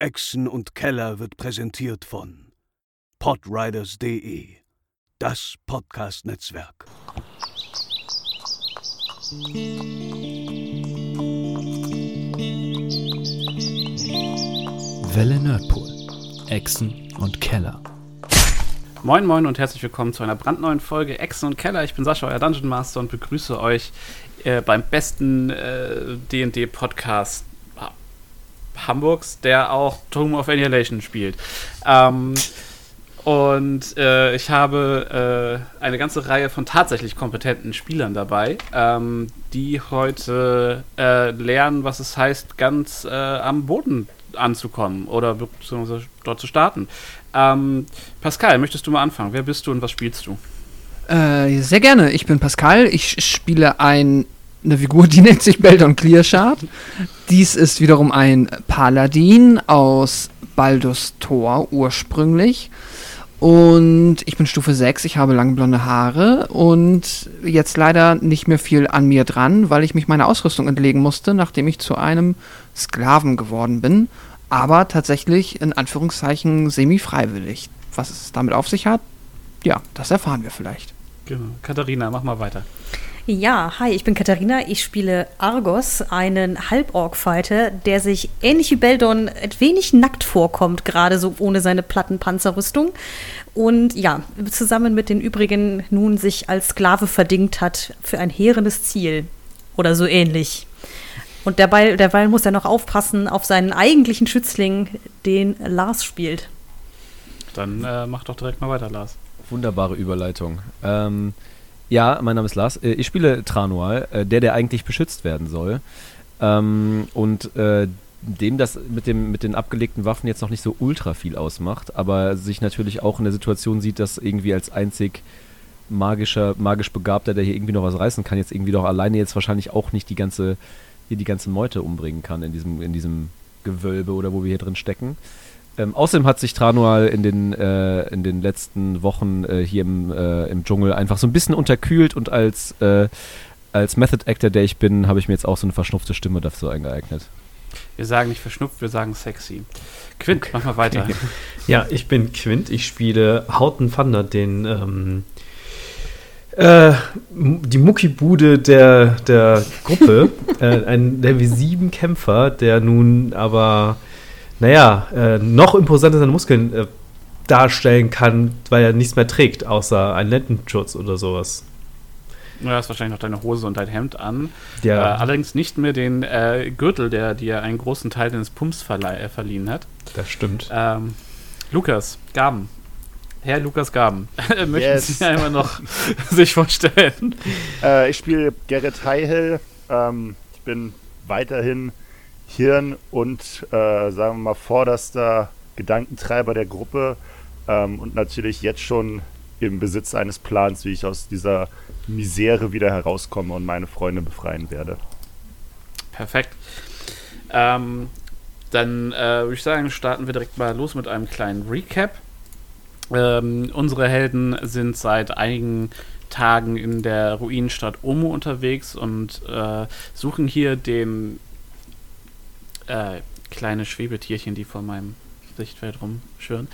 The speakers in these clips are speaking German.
Echsen und Keller wird präsentiert von podriders.de, das Podcast-Netzwerk. Welle Nerdpool, Echsen und Keller. Moin Moin und herzlich willkommen zu einer brandneuen Folge Echsen und Keller. Ich bin Sascha, euer Dungeon Master und begrüße euch äh, beim besten D&D-Podcast Hamburgs, der auch Tomb of Annihilation spielt. Ähm, und äh, ich habe äh, eine ganze Reihe von tatsächlich kompetenten Spielern dabei, ähm, die heute äh, lernen, was es heißt, ganz äh, am Boden anzukommen oder beziehungsweise dort zu starten. Ähm, Pascal, möchtest du mal anfangen? Wer bist du und was spielst du? Äh, sehr gerne. Ich bin Pascal. Ich spiele ein eine Figur, die nennt sich Beldon Clearshard. Dies ist wiederum ein Paladin aus Baldus Tor ursprünglich. Und ich bin Stufe 6, ich habe lange blonde Haare und jetzt leider nicht mehr viel an mir dran, weil ich mich meiner Ausrüstung entlegen musste, nachdem ich zu einem Sklaven geworden bin. Aber tatsächlich in Anführungszeichen semi-freiwillig. Was es damit auf sich hat, ja, das erfahren wir vielleicht. Genau. Katharina, mach mal weiter. Ja, hi, ich bin Katharina. Ich spiele Argos, einen Halborg-Fighter, der sich ähnlich wie Beldon ein wenig nackt vorkommt, gerade so ohne seine Plattenpanzerrüstung. Und ja, zusammen mit den übrigen nun sich als Sklave verdingt hat für ein hehrendes Ziel. Oder so ähnlich. Und derweil, derweil muss er noch aufpassen auf seinen eigentlichen Schützling, den Lars spielt. Dann äh, mach doch direkt mal weiter, Lars. Wunderbare Überleitung. Ähm, ja, mein Name ist Lars. Äh, ich spiele Tranual, äh, der, der eigentlich beschützt werden soll. Ähm, und äh, dem das mit, dem, mit den abgelegten Waffen jetzt noch nicht so ultra viel ausmacht, aber sich natürlich auch in der Situation sieht, dass irgendwie als einzig magischer, magisch Begabter, der hier irgendwie noch was reißen kann, jetzt irgendwie doch alleine jetzt wahrscheinlich auch nicht die ganze, hier die ganze Meute umbringen kann in diesem, in diesem Gewölbe oder wo wir hier drin stecken. Ähm, außerdem hat sich Tranual in den, äh, in den letzten Wochen äh, hier im, äh, im Dschungel einfach so ein bisschen unterkühlt und als, äh, als Method Actor, der ich bin, habe ich mir jetzt auch so eine verschnupfte Stimme dafür eingeeignet. Wir sagen nicht verschnupft, wir sagen sexy. Quint, okay. mach mal weiter. Ja, ich bin Quint, ich spiele Hauten Thunder, den ähm, äh, die Muckibude der, der Gruppe, äh, ein Level 7 Kämpfer, der nun aber naja, äh, noch imposanter seine Muskeln äh, darstellen kann, weil er nichts mehr trägt, außer einen Lendenschutz oder sowas. Du hast wahrscheinlich noch deine Hose und dein Hemd an. Ja. Äh, allerdings nicht mehr den äh, Gürtel, der dir einen großen Teil deines Pumps äh, verliehen hat. Das stimmt. Ähm, Lukas, Gaben. Herr Lukas Gaben, möchten yes. Sie einmal noch sich vorstellen? Äh, ich spiele Gerrit Heihel. Ähm, ich bin weiterhin Hirn und, äh, sagen wir mal, vorderster Gedankentreiber der Gruppe ähm, und natürlich jetzt schon im Besitz eines Plans, wie ich aus dieser Misere wieder herauskomme und meine Freunde befreien werde. Perfekt. Ähm, dann äh, würde ich sagen, starten wir direkt mal los mit einem kleinen Recap. Ähm, unsere Helden sind seit einigen Tagen in der Ruinenstadt Omo unterwegs und äh, suchen hier den äh, kleine Schwebetierchen, die vor meinem Sichtfeld rumschwirren,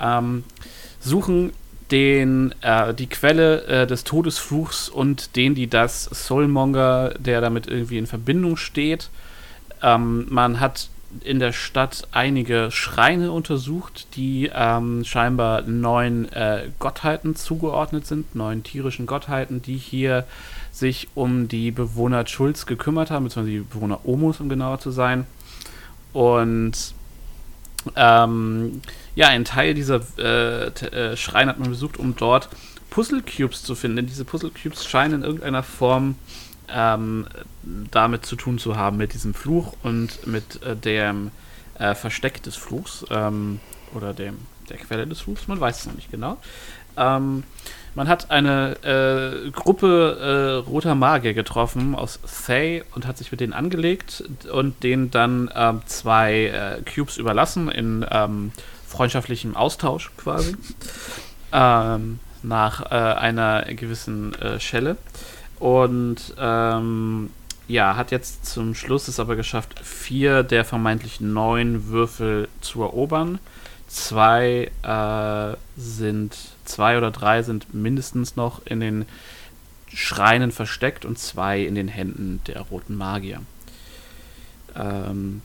ähm, suchen den, äh, die Quelle äh, des Todesfluchs und den, die das Soulmonger, der damit irgendwie in Verbindung steht. Ähm, man hat in der Stadt einige Schreine untersucht, die ähm, scheinbar neun äh, Gottheiten zugeordnet sind, neun tierischen Gottheiten, die hier sich um die Bewohner Schulz gekümmert haben, beziehungsweise die Bewohner Omus, um genauer zu sein. Und ähm, ja, ein Teil dieser äh, äh, Schreine hat man besucht, um dort Puzzle-Cubes zu finden. Denn diese Puzzle-Cubes scheinen in irgendeiner Form ähm, damit zu tun zu haben, mit diesem Fluch und mit äh, dem äh, Versteck des Fluchs ähm, oder dem, der Quelle des Fluchs. Man weiß es noch nicht genau. Ähm, man hat eine äh, Gruppe äh, roter Magier getroffen aus Thay und hat sich mit denen angelegt und denen dann ähm, zwei äh, Cubes überlassen in ähm, freundschaftlichem Austausch quasi. Ähm, nach äh, einer gewissen äh, Schelle. Und ähm, ja, hat jetzt zum Schluss es aber geschafft, vier der vermeintlich neun Würfel zu erobern. Zwei äh, sind, zwei oder drei sind mindestens noch in den Schreinen versteckt und zwei in den Händen der roten Magier. Ähm,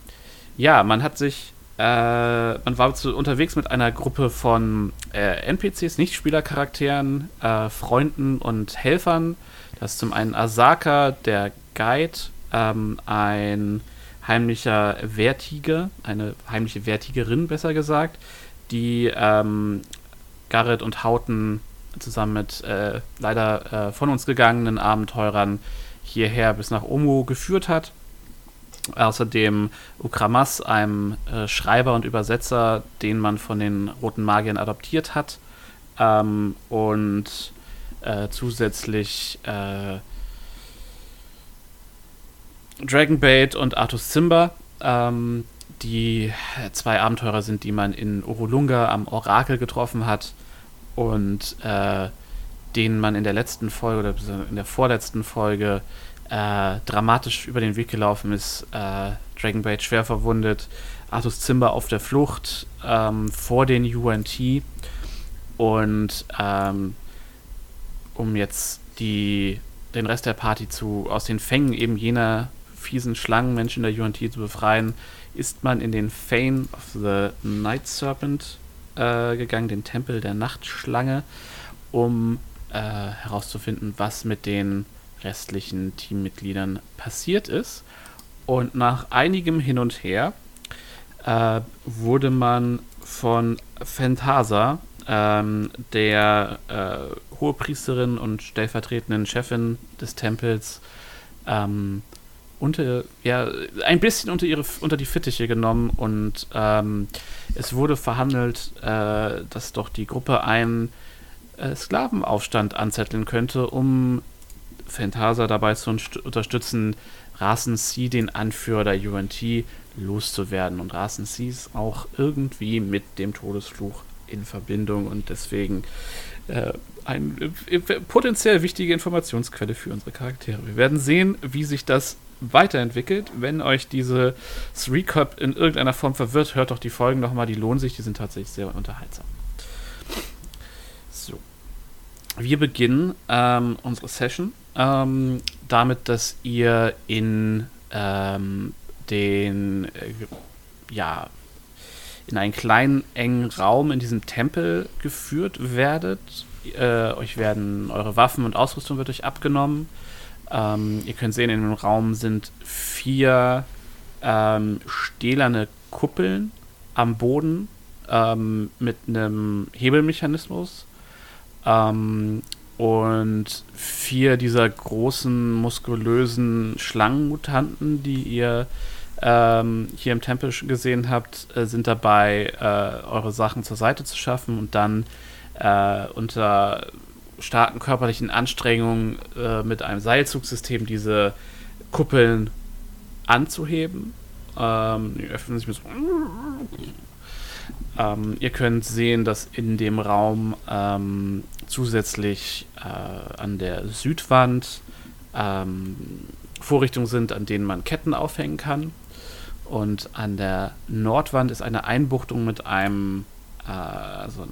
ja, man hat sich, äh, man war zu, unterwegs mit einer Gruppe von äh, NPCs, Nichtspielercharakteren, äh, Freunden und Helfern. Das ist zum einen Asaka, der Guide, ähm, ein heimlicher Wehrtiger, eine heimliche Wehrtigerin besser gesagt, die ähm, Garrett und Hauten zusammen mit äh, leider äh, von uns gegangenen Abenteurern hierher bis nach Omu geführt hat. Außerdem Ukramas, einem äh, Schreiber und Übersetzer, den man von den Roten Magiern adoptiert hat. Ähm, und äh, zusätzlich äh, Dragonbait und Artus Zimba, ähm, die zwei Abenteurer sind, die man in Urulunga am Orakel getroffen hat und äh, denen man in der letzten Folge oder in der vorletzten Folge äh, dramatisch über den Weg gelaufen ist. Äh, Dragonbait schwer verwundet, Artus Zimba auf der Flucht ähm, vor den UNT und ähm, um jetzt die, den Rest der Party zu, aus den Fängen eben jener fiesen Schlangenmenschen der UNT zu befreien, ist man in den Fane of the Night Serpent äh, gegangen, den Tempel der Nachtschlange, um äh, herauszufinden, was mit den restlichen Teammitgliedern passiert ist. Und nach einigem Hin und Her äh, wurde man von Phantasa, ähm, der äh, Hohepriesterin und stellvertretenden Chefin des Tempels, ähm, unter, ja, ein bisschen unter, ihre, unter die Fittiche genommen und ähm, es wurde verhandelt, äh, dass doch die Gruppe einen äh, Sklavenaufstand anzetteln könnte, um Phantasa dabei zu unterstützen, Rasen C, den Anführer der UNT, loszuwerden. Und Rasen C ist auch irgendwie mit dem Todesfluch in Verbindung und deswegen äh, eine äh, potenziell wichtige Informationsquelle für unsere Charaktere. Wir werden sehen, wie sich das weiterentwickelt. Wenn euch diese Recap in irgendeiner Form verwirrt, hört doch die Folgen nochmal, die lohnen sich, die sind tatsächlich sehr unterhaltsam. So. Wir beginnen ähm, unsere Session ähm, damit, dass ihr in ähm, den, äh, ja, in einen kleinen, engen Raum in diesem Tempel geführt werdet. Äh, euch werden eure Waffen und Ausrüstung wird euch abgenommen. Ähm, ihr könnt sehen, in dem Raum sind vier ähm, stählerne Kuppeln am Boden ähm, mit einem Hebelmechanismus. Ähm, und vier dieser großen, muskulösen Schlangenmutanten, die ihr ähm, hier im Tempel gesehen habt, äh, sind dabei, äh, eure Sachen zur Seite zu schaffen und dann äh, unter starken körperlichen Anstrengungen äh, mit einem Seilzugsystem diese Kuppeln anzuheben. Ähm, die öffnen sich mit so ähm, ihr könnt sehen, dass in dem Raum ähm, zusätzlich äh, an der Südwand ähm, Vorrichtungen sind, an denen man Ketten aufhängen kann. Und an der Nordwand ist eine Einbuchtung mit einem, äh, also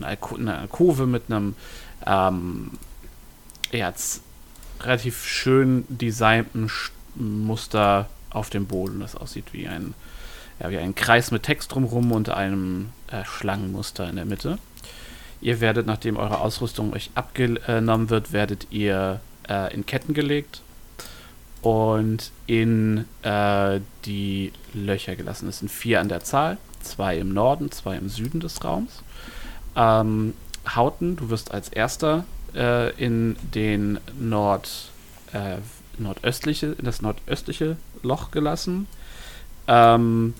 eine Alkove mit einem ähm, ja, relativ schön designten Muster auf dem Boden, das aussieht wie ein, ja, wie ein Kreis mit Text drumherum und einem äh, Schlangenmuster in der Mitte. Ihr werdet, nachdem eure Ausrüstung euch abgenommen wird, werdet ihr äh, in Ketten gelegt und in äh, die Löcher gelassen. Es sind vier an der Zahl, zwei im Norden, zwei im Süden des Raums. Ähm, Hauten, du wirst als erster äh, in den Nord, äh, nordöstliche, in das nordöstliche Loch gelassen. Ähm,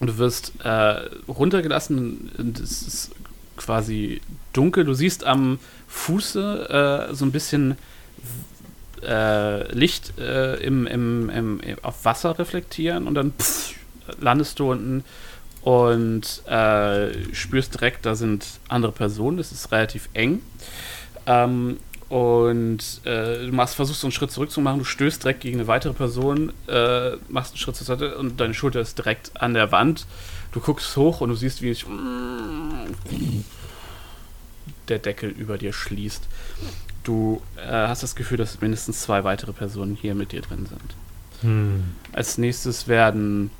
und du wirst äh, runtergelassen. Und es ist quasi dunkel. Du siehst am Fuße äh, so ein bisschen äh, Licht äh, im, im, im, auf Wasser reflektieren und dann pff, landest du unten und äh, spürst direkt, da sind andere Personen, das ist relativ eng. Ähm, und äh, du machst, versuchst so einen Schritt zurück zu machen, du stößt direkt gegen eine weitere Person, äh, machst einen Schritt zur Seite und deine Schulter ist direkt an der Wand. Du guckst hoch und du siehst, wie sich der Deckel über dir schließt. Du äh, hast das Gefühl, dass mindestens zwei weitere Personen hier mit dir drin sind. Hm. Als nächstes werden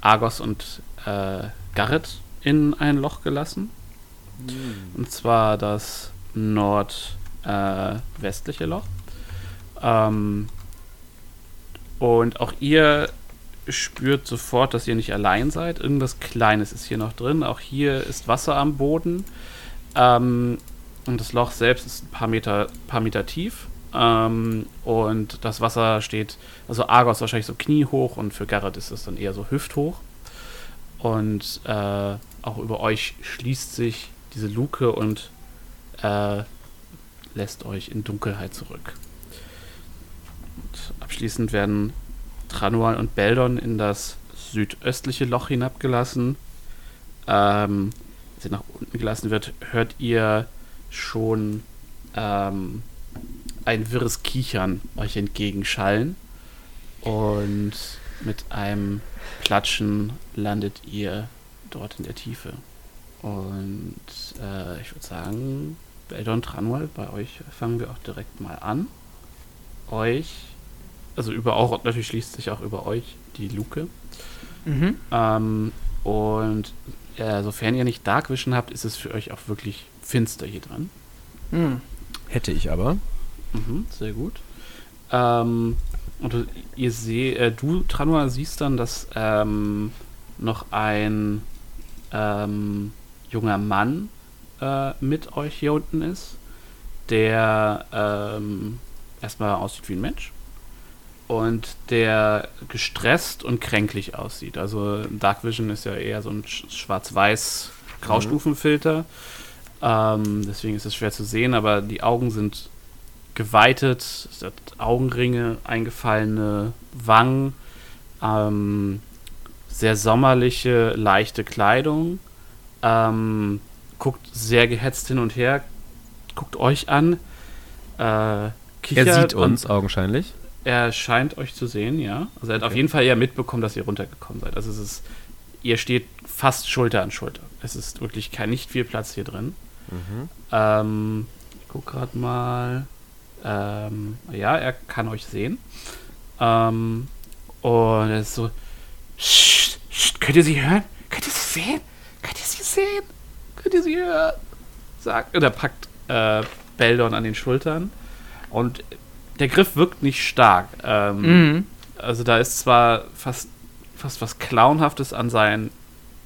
Argos und äh, Garrett in ein Loch gelassen. Und zwar das nordwestliche Loch. Ähm, und auch ihr spürt sofort, dass ihr nicht allein seid. Irgendwas Kleines ist hier noch drin. Auch hier ist Wasser am Boden. Ähm, und das Loch selbst ist ein paar Meter, paar Meter tief. Ähm, und das Wasser steht, also Argos wahrscheinlich so kniehoch und für Garrett ist es dann eher so hüfthoch. Und äh, auch über euch schließt sich diese Luke und äh, lässt euch in Dunkelheit zurück. Und abschließend werden Tranual und Beldon in das südöstliche Loch hinabgelassen. Ähm, als ihr nach unten gelassen wird, hört ihr schon ähm, ein wirres Kichern euch entgegenschallen. Und mit einem Klatschen landet ihr dort in der Tiefe. Und äh, ich würde sagen, Beldon Tranwal, bei euch fangen wir auch direkt mal an. Euch, also über auch, natürlich schließt sich auch über euch die Luke. Mhm. Ähm, und äh, sofern ihr nicht Dark Vision habt, ist es für euch auch wirklich finster hier dran. Hm. Hätte ich aber. Mhm, sehr gut. Ähm, und du- ihr seht, äh, du, Tranua, siehst dann, dass ähm, noch ein ähm, junger Mann äh, mit euch hier unten ist, der ähm, erstmal aussieht wie ein Mensch und der gestresst und kränklich aussieht. Also Dark Vision ist ja eher so ein sch- schwarz-weiß Graustufenfilter. Ähm, deswegen ist es schwer zu sehen, aber die Augen sind geweitet, Augenringe, eingefallene Wangen, ähm, sehr sommerliche, leichte Kleidung, ähm, guckt sehr gehetzt hin und her, guckt euch an, äh, kichert Er sieht uns augenscheinlich. er scheint euch zu sehen, ja. Also er hat auf jeden Fall ja mitbekommen, dass ihr runtergekommen seid. Also es ist, ihr steht fast Schulter an Schulter. Es ist wirklich kein, nicht viel Platz hier drin. Ähm, ich guck gerade mal. Ähm, ja, er kann euch sehen. Ähm, und er ist so. "Sch, sch, könnt ihr sie hören? Könnt ihr sie sehen? Könnt ihr sie sehen? Könnt ihr sie hören? Sagt. Und er packt äh, Beldon an den Schultern. Und der Griff wirkt nicht stark. Ähm, Mhm. also da ist zwar fast, fast was Clownhaftes an seinen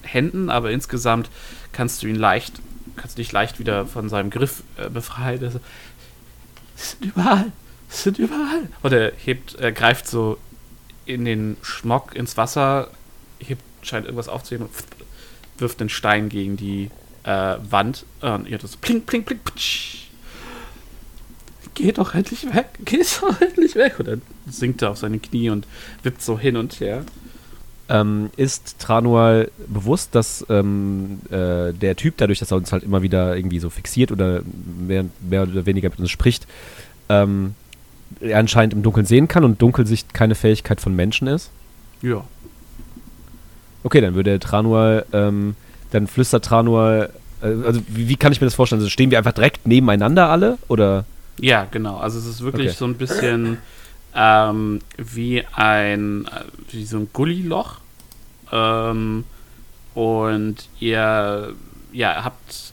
Händen, aber insgesamt kannst du ihn leicht, kannst du dich leicht wieder von seinem Griff äh, befreien. Also, sie sind überall, sie sind überall. Und er hebt, er greift so in den Schmock ins Wasser, hebt, scheint irgendwas aufzuheben und wirft einen Stein gegen die äh, Wand. Und ihr hört so pling, pling, pling, ptsch. Geh doch endlich weg, geh doch endlich weg. Und dann sinkt er auf seine Knie und wippt so hin und her. Ähm, ist Tranual bewusst, dass ähm, äh, der Typ, dadurch, dass er uns halt immer wieder irgendwie so fixiert oder mehr, mehr oder weniger mit uns spricht, ähm, er anscheinend im Dunkeln sehen kann und Dunkelsicht keine Fähigkeit von Menschen ist? Ja. Okay, dann würde Tranual, ähm, dann flüstert Tranual, äh, also wie, wie kann ich mir das vorstellen? Also stehen wir einfach direkt nebeneinander alle? Oder? Ja, genau. Also es ist wirklich Okay. so ein bisschen ähm, wie ein wie so ein Gulliloch. Ähm, und ihr ja, habt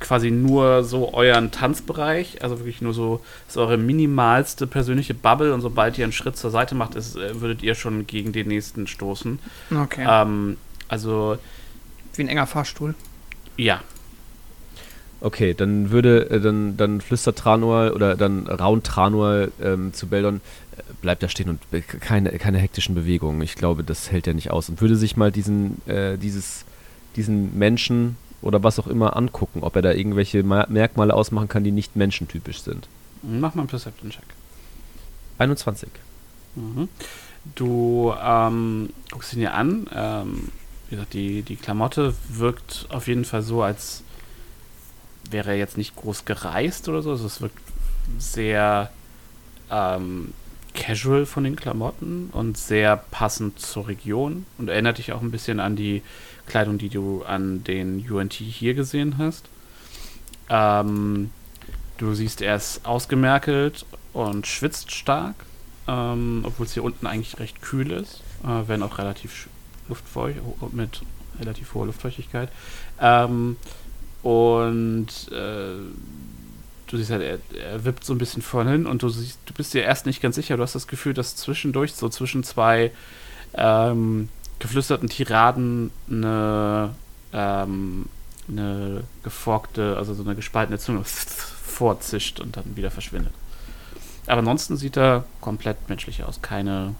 quasi nur so euren Tanzbereich, also wirklich nur so ist eure minimalste persönliche Bubble und sobald ihr einen Schritt zur Seite macht, ist, äh, würdet ihr schon gegen den nächsten stoßen. Okay. Ähm, also Wie ein enger Fahrstuhl. ja, Okay, dann würde, äh, dann, dann flüstert Tranual oder dann raunt Tranual ähm, zu Beldon, äh, bleibt da stehen und be- keine, keine hektischen Bewegungen. Ich glaube, das hält er nicht aus. Und würde sich mal diesen, äh, dieses, diesen Menschen oder was auch immer angucken, ob er da irgendwelche Ma Merkmale ausmachen kann, die nicht menschentypisch sind. mach mal einen Perception-Check. 21. Mhm. Du ähm, guckst ihn dir an. Ähm, wie gesagt, die, die Klamotte wirkt auf jeden Fall so, als wäre er jetzt nicht groß gereist oder so. Also es wirkt sehr ähm, casual von den Klamotten und sehr passend zur Region und erinnert dich auch ein bisschen an die Kleidung, die du an den UNT hier gesehen hast. Ähm, du siehst, er ist ausgemerkelt und schwitzt stark, ähm, obwohl es hier unten eigentlich recht kühl ist, äh, wenn auch relativ luftfeucht, ho- mit relativ hoher Luftfeuchtigkeit. Ähm, und äh, du siehst halt, er, er wippt so ein bisschen vorne hin und du siehst, du bist dir erst nicht ganz sicher, du hast das Gefühl, dass zwischendurch, so zwischen zwei ähm, geflüsterten Tiraden eine, ähm, eine geforkte, also so eine gespaltene Zunge vorzischt und dann wieder verschwindet. Aber ansonsten sieht er komplett menschlich aus, keine,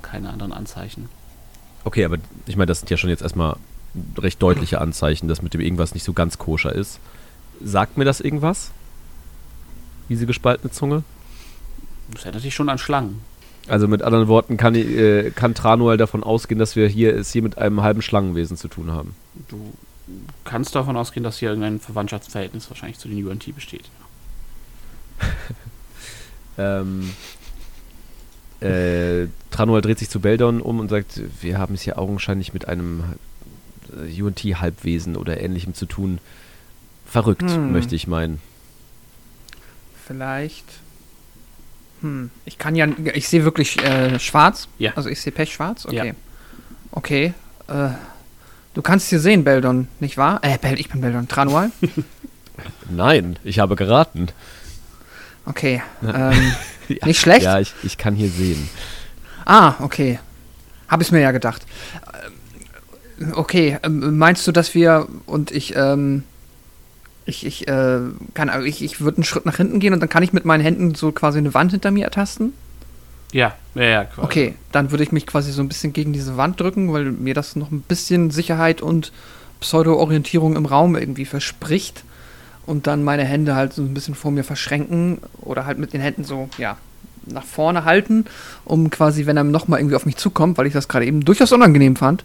keine anderen Anzeichen. Okay, aber ich meine, das sind ja schon jetzt erstmal recht deutliche Anzeichen, dass mit dem irgendwas nicht so ganz koscher ist. Sagt mir das irgendwas? Diese gespaltene Zunge? Das erinnert dich schon an Schlangen. Also mit anderen Worten kann, äh, kann Tranuel davon ausgehen, dass wir hier es hier mit einem halben Schlangenwesen zu tun haben. Du kannst davon ausgehen, dass hier irgendein Verwandtschaftsverhältnis wahrscheinlich zu den UNT besteht. Ähm, äh, Tranuel dreht sich zu Beldon um und sagt, wir haben es hier augenscheinlich mit einem UNT-Halbwesen oder ähnlichem zu tun. Verrückt, Hm. möchte ich meinen. Vielleicht. Hm. Ich kann ja. Ich sehe wirklich äh, schwarz. Ja. Also ich sehe pechschwarz. Okay. Ja. Okay. Äh, du kannst hier sehen, Beldon, nicht wahr? Äh, Bel ich bin Beldon. Tranual? Nein, ich habe geraten. Okay. Ähm, Nicht schlecht? Ja, ich, ich kann hier sehen. ah, okay. Habe ich mir ja gedacht. Okay. Ähm, meinst du, dass wir und ich, ähm, ich, ich, äh, kann, also ich, ich würde einen Schritt nach hinten gehen und dann kann ich mit meinen Händen so quasi eine Wand hinter mir ertasten? Ja, ja, ja. quasi. Okay, dann würde ich mich quasi so ein bisschen gegen diese Wand drücken, weil mir das noch ein bisschen Sicherheit und Pseudo-Orientierung im Raum irgendwie verspricht. Und dann meine Hände halt so ein bisschen vor mir verschränken oder halt mit den Händen so, ja, nach vorne halten, um quasi, wenn er nochmal irgendwie auf mich zukommt, weil ich das gerade eben durchaus unangenehm fand,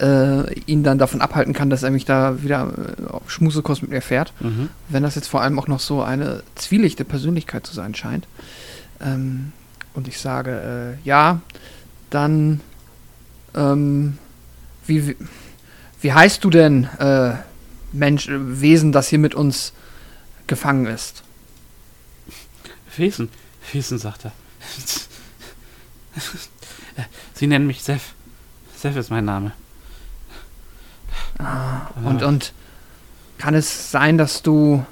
äh, ihn dann davon abhalten kann, dass er mich da wieder äh, auf Schmusekurs mit mir fährt. Mhm. Wenn das jetzt vor allem auch noch so eine zwielichte Persönlichkeit zu sein scheint. Ähm, und ich sage, äh, ja, dann, ähm, wie, wie, wie heißt du denn, äh, Mensch, äh, Wesen, das hier mit uns gefangen ist? Wesen, Wesen, sagt er. Sie nennen mich Seth. Seth ist mein Name. Ah, und, und kann es sein, dass du.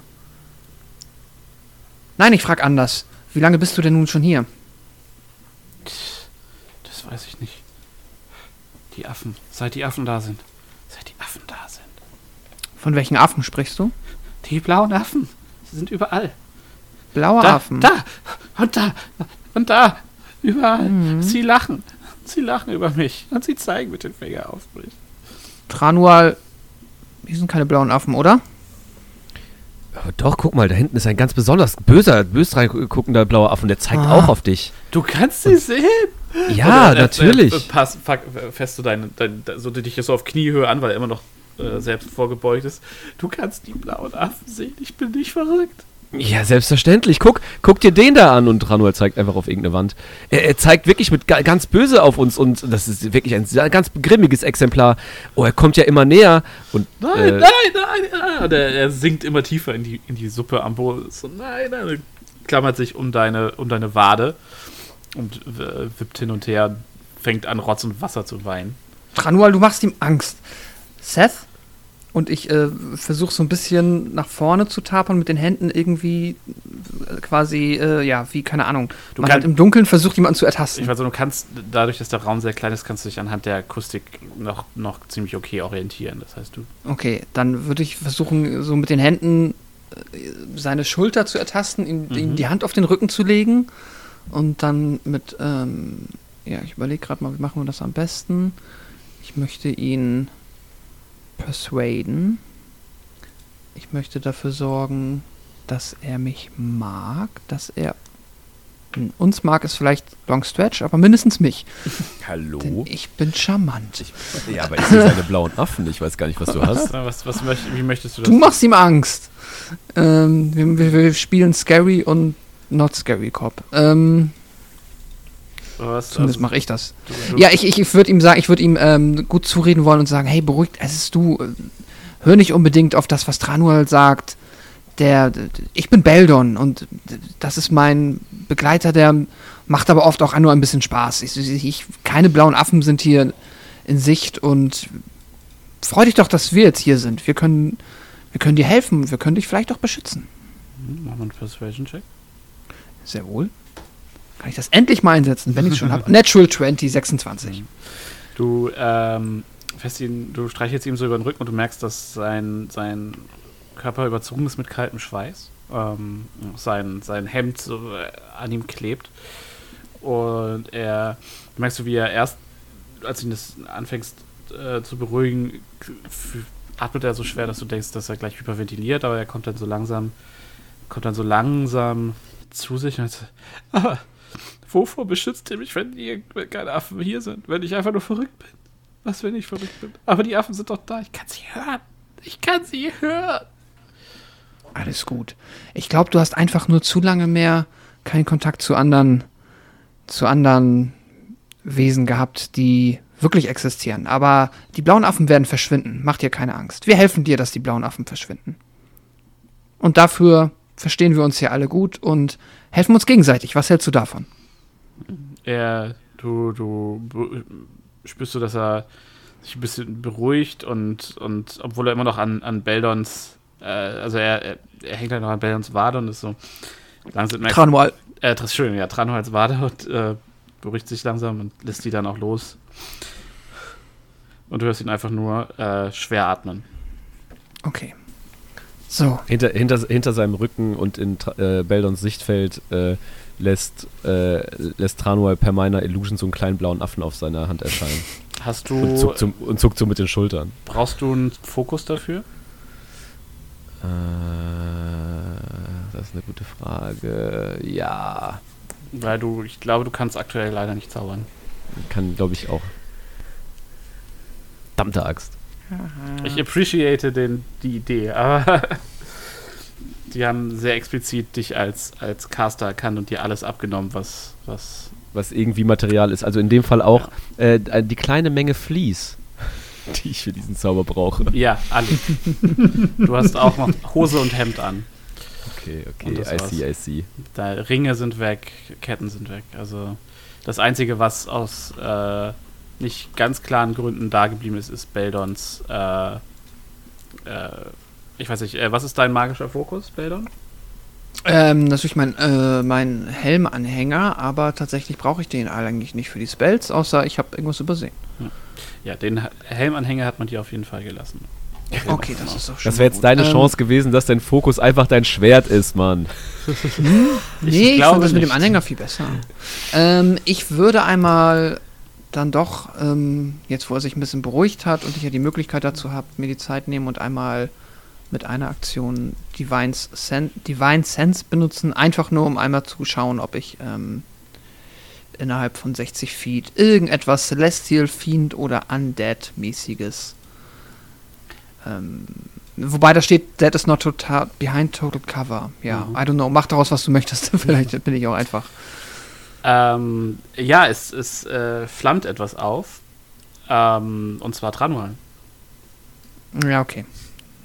Nein, ich frag anders. Wie lange bist du denn nun schon hier? Das weiß ich nicht. Die Affen, seit die Affen da sind. Seit die Affen da sind. Von welchen Affen sprichst du? Die blauen Affen. Sie sind überall. Blaue Da, Affen. da und da und da. Überall. Mhm. Sie lachen. Sie lachen über mich. Und sie zeigen mit dem Finger auf mich. Tranual. Die sind keine blauen Affen, oder? Aber doch, guck mal, da hinten ist ein ganz besonders böser, bös reinguckender blauer Affe und der zeigt Ah. auch auf dich. Du kannst sie sehen. Ja, Und er- er- natürlich. Er, pass, fuck, fässt du deine, dein, so dich so auf Kniehöhe an, weil er immer noch äh, selbst vorgebeugt ist. Du kannst die blauen Affen sehen. Ich bin nicht verrückt. Ja, selbstverständlich. Guck, guck dir den da an und Ranuel zeigt einfach auf irgendeine Wand. Er, er zeigt wirklich mit ga, ganz böse auf uns und das ist wirklich ein sehr- ganz grimmiges Exemplar. Oh, er kommt ja immer näher und Nein, äh, nein, nein, nein. Und er, er sinkt immer tiefer in die, in die Suppe am Boden. So, nein, nein. Und klammert sich um deine, um deine Wade und äh, wippt hin und her, fängt an, Rotz und Wasser zu weinen. Tranual, du machst ihm Angst. Seth? Und ich äh, versuche so ein bisschen nach vorne zu tapern mit den Händen irgendwie äh, quasi, äh, ja, wie, keine Ahnung. Du Man kann- halt im Dunkeln versucht, jemanden zu ertasten. Ich weiß, du kannst, dadurch, dass der Raum sehr klein ist, kannst du dich anhand der Akustik noch, noch ziemlich okay orientieren. Das heißt, du Okay, dann würde ich versuchen, so mit den Händen äh, seine Schulter zu ertasten, ihm, Mhm. ihm die Hand auf den Rücken zu legen und dann mit, ähm, ja, ich überlege gerade mal, wie machen wir das am besten. Ich möchte ihn persuaden. Ich möchte dafür sorgen, dass er mich mag, dass er uns mag ist vielleicht Long Stretch, aber mindestens mich. Hallo? Denn ich bin charmant. Ja, aber ich sehe seine blauen Affen. Ich weiß gar nicht, was du hast. Was, was möcht, wie möchtest du das? Du machst ihm Angst. Ähm, wir, wir, wir spielen Scary und not scary cop. Ähm, Was, zumindest also, mache ich das. du- Ja, ich, ich, würde ihm sagen, ich würde ihm ähm, gut zureden wollen und sagen, hey, beruhigt, es ist du, äh, hör nicht unbedingt auf das, was Tranual sagt. Der, ich bin Beldon und das ist mein Begleiter, der macht aber oft auch nur ein bisschen Spaß. Ich, ich, ich, keine blauen Affen sind hier in Sicht und freu dich doch, dass wir jetzt hier sind. Wir können, wir können dir helfen, wir können dich vielleicht auch beschützen. Hm, Machen wir einen Persuasion-Check. Sehr wohl. Kann ich das endlich mal einsetzen, wenn ich es schon habe? Natural 20, 26. Du, ähm, ihn, du streichelst ihm so über den Rücken und du merkst, dass sein, sein Körper überzogen ist mit kaltem Schweiß. Ähm, sein, sein Hemd so äh, an ihm klebt. Und er, du merkst du, wie er erst, als du ihn das anfängst äh, zu beruhigen, atmet er so schwer, dass du denkst, dass er gleich hyperventiliert, aber er kommt dann so langsam, kommt dann so langsam zu sich und sagt, aber wovor beschützt ihr mich, wenn ihr keine Affen hier sind? Wenn ich einfach nur verrückt bin? Was, wenn ich verrückt bin? Aber die Affen sind doch da, ich kann sie hören. Ich kann sie hören. Alles gut. Ich glaube, du hast einfach nur zu lange mehr keinen Kontakt zu anderen, zu anderen Wesen gehabt, die wirklich existieren. Aber die blauen Affen werden verschwinden. Mach dir keine Angst. Wir helfen dir, dass die blauen Affen verschwinden. Und dafür verstehen wir uns hier alle gut und helfen uns gegenseitig. Was hältst du davon? Er, du, du spürst du, dass er sich ein bisschen beruhigt und, und obwohl er immer noch an, an Beldons, äh, also er, er, er hängt halt noch an Beldons Wade und ist so langsam merkst, Tranual. äh, Entschuldigung, ja, Trano als Wade und äh, beruhigt sich langsam und lässt die dann auch los. Und du hörst ihn einfach nur äh, schwer atmen. Okay. So, Hinter, hinter, hinter seinem Rücken und in äh, Beldons Sichtfeld äh, lässt, äh, lässt Tranual per meiner Illusion so einen kleinen blauen Affen auf seiner Hand erscheinen. Hast Und du, zuckt, so, und zuckt so mit den Schultern. brauchst du einen Fokus dafür? Äh, das ist eine gute Frage. Ja, Weil du, ich glaube, du kannst aktuell leider nicht zaubern. kann, glaube ich, auch. Verdammte Axt. Ich appreciate den, die Idee, aber die haben sehr explizit dich als, als Caster erkannt und dir alles abgenommen, was, was. Was irgendwie Material ist. Also in dem Fall auch äh, die kleine Menge Vlies, die ich für diesen Zauber brauche. Ja, alles. du hast auch noch Hose und Hemd an. Okay, okay, I war's. see, I see. Da Ringe sind weg, Ketten sind weg. Also das Einzige, was aus äh, nicht ganz klaren Gründen da geblieben ist, ist Beldons. Äh, äh, ich weiß nicht, äh, was ist dein magischer Fokus, Beldon? Ähm, natürlich mein, äh, mein Helmanhänger, aber tatsächlich brauche ich den eigentlich nicht für die Spells, außer ich habe irgendwas übersehen. Ja, den Ha- Helmanhänger hat man dir auf jeden Fall gelassen. Okay, das ist doch schon Das wäre jetzt gut. deine Ähm, Chance gewesen, dass dein Fokus einfach dein Schwert ist, Mann. Nee, ich, glaube finde das mit dem. Anhänger viel besser. ähm, ich würde einmal dann doch, ähm, jetzt wo er sich ein bisschen beruhigt hat und ich ja die Möglichkeit dazu habe, mir die Zeit nehmen und einmal mit einer Aktion Divine, Sen Divine Sense benutzen, einfach nur um einmal zu schauen, ob ich ähm, innerhalb von 60 Feet irgendetwas Celestial, Fiend oder Undead-mäßiges ähm, Wobei da steht, that is not total, behind total cover. Ja, Mhm. I don't know. Mach daraus, was du möchtest. Vielleicht bin ich auch einfach. Ähm, ja, es, es äh, flammt etwas auf. Ähm, und zwar Tranual. Ja, okay.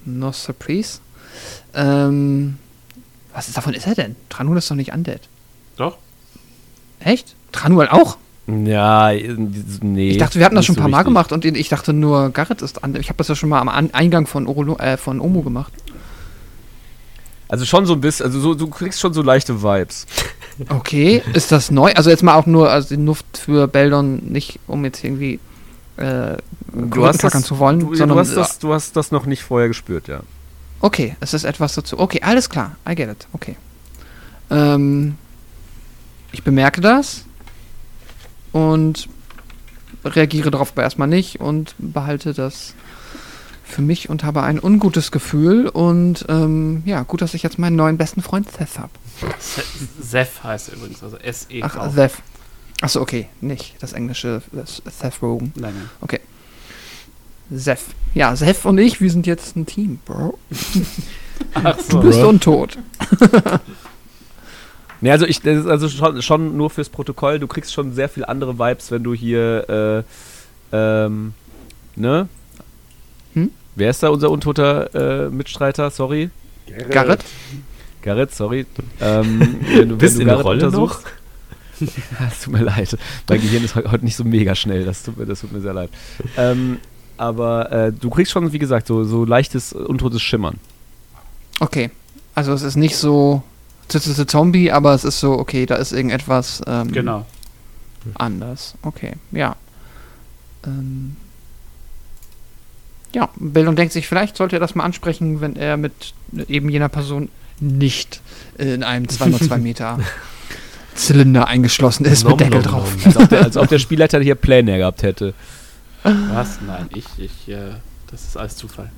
No surprise. Ähm, was ist, davon ist er denn? Tranul ist doch nicht undead. Doch? Echt? Tranual auch? Ja, nee. ich dachte, wir hatten das schon ein so paar Mal gemacht und ich dachte nur, Garrett ist undead. Ich habe das ja schon mal am An Eingang von, Orolo äh, von Omo gemacht. Also schon so ein bisschen, also so, du kriegst schon so leichte Vibes. Okay, ist das neu? Also jetzt mal auch nur, also die Nuft für Beldon nicht, um jetzt irgendwie äh, Du hast, das, zu wollen, du, sondern du, hast das, du hast das noch nicht vorher gespürt, ja. Okay, es ist etwas dazu. Okay, alles klar. I get it. Okay. Ähm, ich bemerke das und reagiere darauf aber erstmal nicht und behalte das für mich und habe ein ungutes Gefühl. Und ähm, ja, gut, dass ich jetzt meinen neuen besten Freund Seth habe. Se- Seth heißt er übrigens, also S-E. Ach, Seth. Achso, okay, nicht das englische das Seth Rogen. Nein, nein. Seth. Ja, Seth und ich, wir sind jetzt ein Team, Bro. Ach Du so. bist untot. Nee, also ich, das ist also schon, schon nur fürs Protokoll, du kriegst schon sehr viel andere Vibes, wenn du hier, äh, ähm, ne? Hm? Wer ist da unser untoter äh, Mitstreiter? Sorry. Garrett? Garrett, sorry. Ähm, wenn du, Bist wenn in du der Rolle untersuchst- Es tut mir leid. Mein Gehirn ist heute nicht so mega schnell. Das tut mir, das tut mir sehr leid. Ähm, aber äh, du kriegst schon, wie gesagt, so, so leichtes, untotes Schimmern. Okay. Also es ist nicht so Zombie, aber es ist so, okay, da ist irgendetwas ähm, Genau. anders. Okay, ja. Ähm, ja, Bildung denkt sich, vielleicht sollte er das mal ansprechen, wenn er mit eben jener Person nicht in einem 2x2 Meter Zylinder eingeschlossen ist Nom, mit Deckel nom, drauf. nom. Als ob der, als ob der Spielleiter hier Pläne gehabt hätte. Was? Nein, ich, ich, äh, das ist alles Zufall.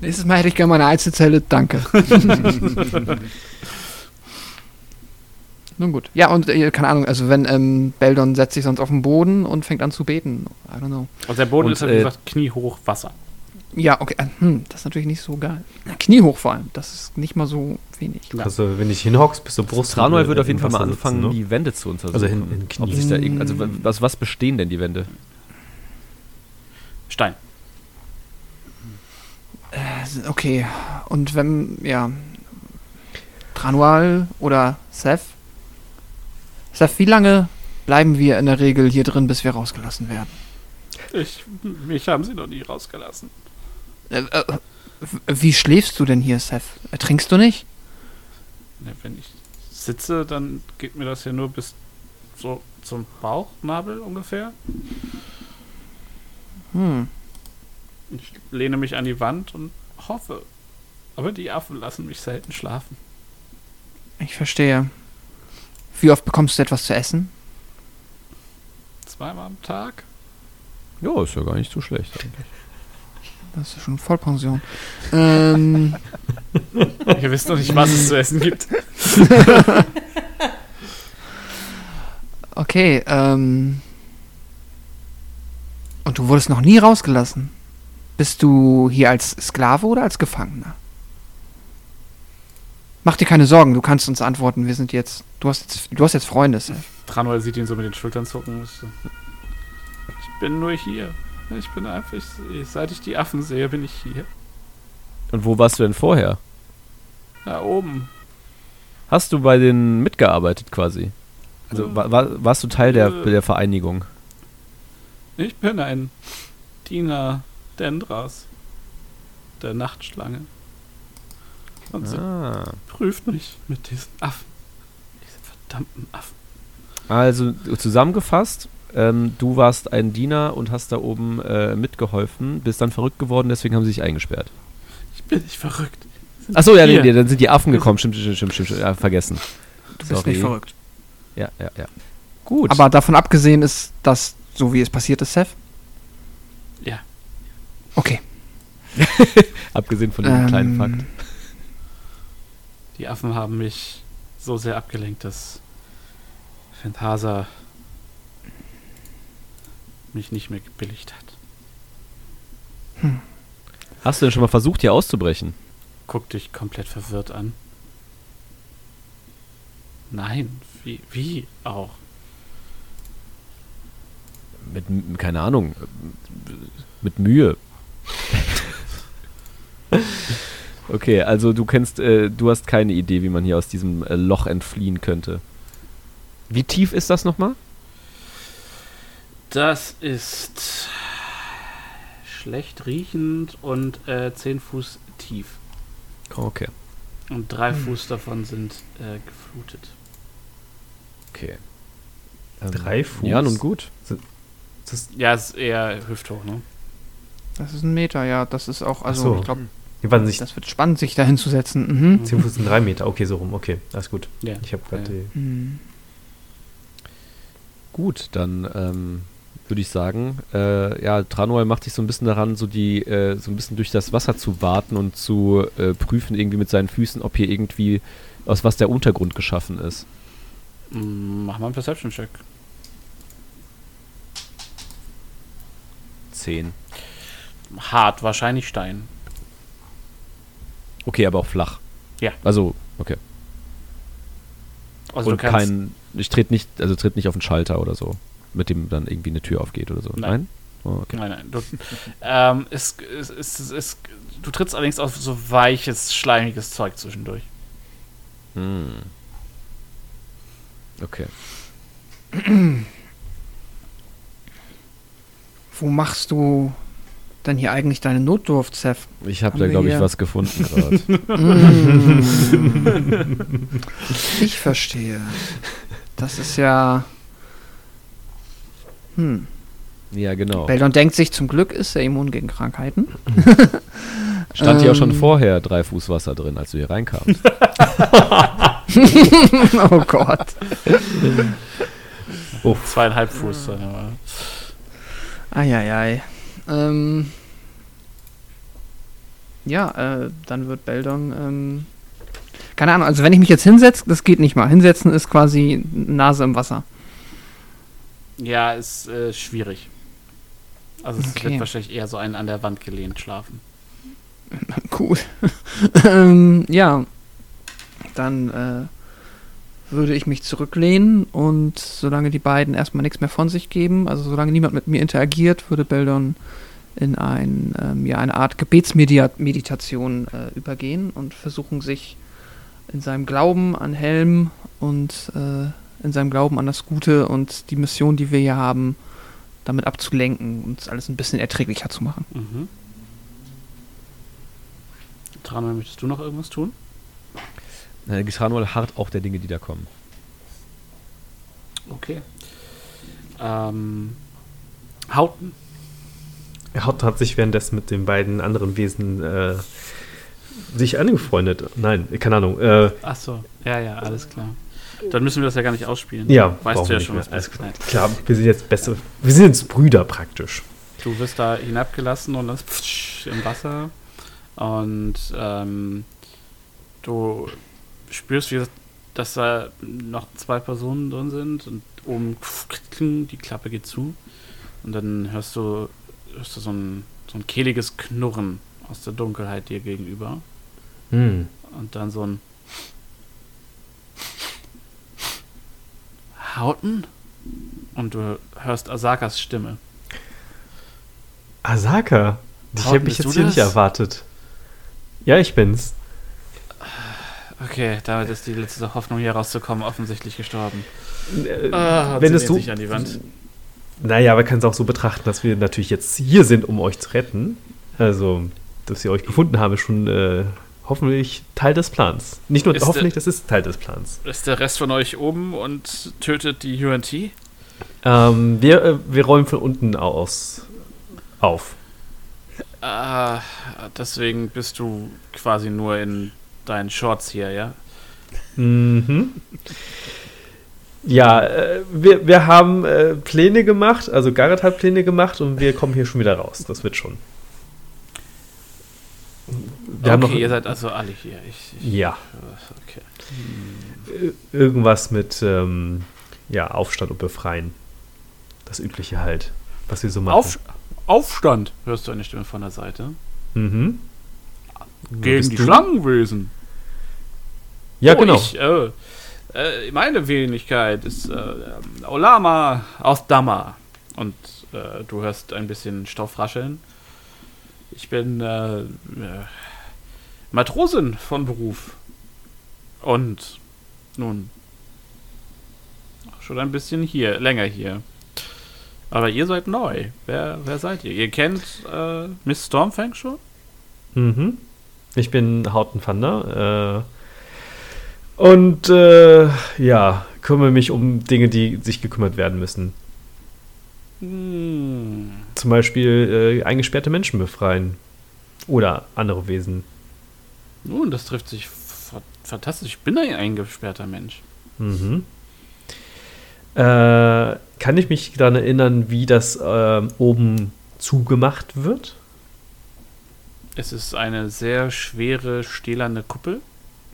Nächstes Mal hätte ich gerne meine Einzelzelle, danke. Nun gut. Ja, und äh, keine Ahnung, also wenn ähm, Beldon setzt sich sonst auf den Boden und fängt an zu beten. I don't know. Und der Boden Und, ist, halt, wie äh, gesagt, kniehoch Wasser. Ja, okay. äh, Hm, das ist natürlich nicht so geil. Kniehoch vor allem. Das ist nicht mal so wenig. Also, wenn ich hinhockst, bist du Brust. Tranuel äh, wird auf jeden Fall mal anfangen, sitzen, ne? die Wände zu untersuchen. Also hin- in Knie. Ob sich da irgend, also was, was bestehen denn die Wände? Stein. Äh, Okay. Und wenn, ja. Tranual oder Seth? Seth, wie lange bleiben wir in der Regel hier drin, bis wir rausgelassen werden? Ich, mich haben sie noch nie rausgelassen. Äh, äh, wie schläfst du denn hier, Seth? Trinkst du nicht? Ne, Wenn ich sitze, dann geht mir das ja nur bis so zum Bauchnabel ungefähr. Hm. Ich lehne mich an die Wand und hoffe. Aber die Affen lassen mich selten schlafen. Ich verstehe. Wie oft bekommst du etwas zu essen? Zweimal am Tag. Ja, ist ja gar nicht so schlecht eigentlich. Das ist schon Vollpension. ähm, Ihr wisst noch nicht, was es zu essen gibt. okay, ähm. Und du wurdest noch nie rausgelassen? Bist du hier als Sklave oder als Gefangener? Mach dir keine Sorgen, du kannst uns antworten. Wir sind jetzt. Du hast jetzt, du hast jetzt Freunde, Seth. Tranuel sieht ihn so mit den Schultern zucken. Ich bin nur hier. Ich bin einfach, ich, seit ich die Affen sehe, bin ich hier. Und wo warst du denn vorher? Da oben. Hast du bei denen mitgearbeitet quasi? Also war, war, warst du Teil der, der Vereinigung? Ich bin ein Diener Dendras. Der Nachtschlange. Und sie Ah. prüft mich mit diesen Affen. Diese verdammten Affen. Also zusammengefasst, ähm, du warst ein Diener und hast da oben äh, mitgeholfen, bist dann verrückt geworden, deswegen haben sie dich eingesperrt. Ich bin nicht verrückt. Achso, ja, nee, nee, dann sind die Affen gekommen, stimmt, stimmt, stimmt, stimmt, stimmt ja, vergessen. Du Sorry. verrückt. Ja, ja, ja. Gut. Aber davon abgesehen ist das so, wie es passiert ist, Seth? Ja. Okay. abgesehen von dem kleinen Fakt. Ähm, Die Affen haben mich so sehr abgelenkt, dass Phantasa mich nicht mehr gebilligt hat. Hast du denn schon mal versucht, hier auszubrechen? Guck dich komplett verwirrt an. Nein, wie, wie auch? Mit, m- keine Ahnung, mit Mühe. okay, also du kennst, äh, du hast keine Idee, wie man hier aus diesem äh, Loch entfliehen könnte. Wie tief ist das nochmal? Das ist schlecht riechend und äh, 10 Fuß tief. Okay. Und drei Fuß davon sind äh, geflutet. Okay. Ähm, Drei Fuß? Ja, nun gut. Das, Ja, ist eher hüfthoch, ne? das ist ein Meter, ja. Das ist auch, also so. ich glaube, das wird spannend, sich da hinzusetzen. Mhm. 10 Fuß sind 3 Meter. Okay, so rum. Okay, alles gut. Ja. Ich habe gerade Ja. die. Mhm. Gut, dann ähm, würde ich sagen, äh, ja, Tranuel macht sich so ein bisschen daran, so die, äh, so ein bisschen durch das Wasser zu warten und zu äh, prüfen irgendwie mit seinen Füßen, ob hier irgendwie aus was der Untergrund geschaffen ist. Mm, Mach mal einen Perception-Check. Zehn. Hart, wahrscheinlich Stein. Okay, aber auch flach. Ja. Also, okay. Also Und du kannst, kein, ich trete nicht, also tritt nicht auf den Schalter oder so, mit dem dann irgendwie eine Tür aufgeht oder so. Nein. Nein? Oh, okay. Nein, nein. Du, ähm, es, es, es, es, du trittst allerdings auf so weiches, schleimiges Zeug zwischendurch. Hm. Okay. Wo machst du denn hier eigentlich deine Notdurft, Seth? Ich habe Haben da, glaube ich, was gefunden gerade. Mm. ich verstehe. Das ist ja. Hm. ja, genau. Beldon denkt sich, zum Glück ist er immun gegen Krankheiten. Stand hier auch schon Ähm. vorher drei Fuß Wasser drin, als du hier reinkamst. oh Gott. Zweieinhalb Fuß. sagen wir mal. Eieiei. Ähm. Ja, äh, dann wird Beldon. Ähm, keine Ahnung, also wenn ich mich jetzt hinsetze, das geht nicht mal. Hinsetzen ist quasi Nase im Wasser. Ja, ist äh, schwierig. Also es Okay. wird wahrscheinlich eher so ein an der Wand gelehnt schlafen. Cool. ähm, ja. Dann äh, würde ich mich zurücklehnen und solange die beiden erstmal nichts mehr von sich geben, also solange niemand mit mir interagiert, würde Beldon in ein, ähm, ja, eine Art Gebetsmeditation äh, übergehen und versuchen sich in seinem Glauben an Helm und äh, in seinem Glauben an das Gute und die Mission, die wir hier haben, damit abzulenken und alles ein bisschen erträglicher zu machen. Mhm. Tranor, möchtest du noch irgendwas tun? Äh, Gitranuel hart auch der Dinge, die da kommen. Okay. Ähm, Hauten. Haut hat sich währenddessen mit den beiden anderen Wesen äh, sich angefreundet. Nein, keine Ahnung. Äh, Ach so, ja, ja, alles klar. Dann müssen wir das ja gar nicht ausspielen. ja, weißt brauchen du wir ja nicht schon, mehr. was Alles passiert. klar. klar, wir sind jetzt beste, wir sind jetzt Brüder praktisch. Du wirst da hinabgelassen und das pfsch im Wasser. Und ähm, du spürst, wie gesagt, dass da noch zwei Personen drin sind und oben die Klappe geht zu. Und dann hörst du, hörst du so, ein, so ein kehliges Knurren aus der Dunkelheit dir gegenüber. Hm. Und dann so ein Hauten? Und du hörst Asakas Stimme. Asaka, Haut, habe ich bist jetzt du hier nicht das? erwartet. Ja, ich bin's. Okay, damit ist die letzte Hoffnung hier rauszukommen offensichtlich gestorben. Äh, Ah, wenn es sich an die Wand. Naja, man kann es auch so betrachten, dass wir natürlich jetzt hier sind, um euch zu retten. Also, dass wir euch gefunden haben, ist schon äh, hoffentlich Teil des Plans. Nicht nur Ist, hoffentlich, äh, das ist Teil des Plans. Ist der Rest von euch oben und tötet die UNT? Ähm, wir, äh, wir räumen von unten aus auf. Ah, deswegen bist du quasi nur in deinen Shorts hier, ja? Mhm. Ja, äh, wir, wir haben äh, Pläne gemacht, also Garrett hat Pläne gemacht und wir kommen hier schon wieder raus. Das wird schon. Wir okay, noch ihr seid also alle hier. Ich, ich, ja, Okay. irgendwas mit ähm, ja, Aufstand und Befreien. Das Übliche halt, was wir so machen. Auf, Aufstand, hörst du eine Stimme von der Seite. mhm. Gegen die du? Schlangenwesen. Ja, Oh, genau. Ich, äh, äh, meine Wenigkeit ist äh, Olama aus Dama. Und äh, du hörst ein bisschen Stoff rascheln. Ich bin äh, Matrosin von Beruf. Und nun schon ein bisschen hier, länger hier. Aber ihr seid neu. Wer, wer seid ihr? Ihr kennt äh, Miss Stormfang schon? Mhm. Ich bin Hauten Thunder. Äh, und äh, ja, kümmere mich um Dinge, die sich gekümmert werden müssen. Hm. Zum Beispiel äh, eingesperrte Menschen befreien. Oder andere Wesen. Nun, das trifft sich fa- fantastisch. Ich bin ein eingesperrter Mensch. Mhm. Äh, kann ich mich daran erinnern, wie das ähm, oben zugemacht wird? Es ist eine sehr schwere, stählerne Kuppel,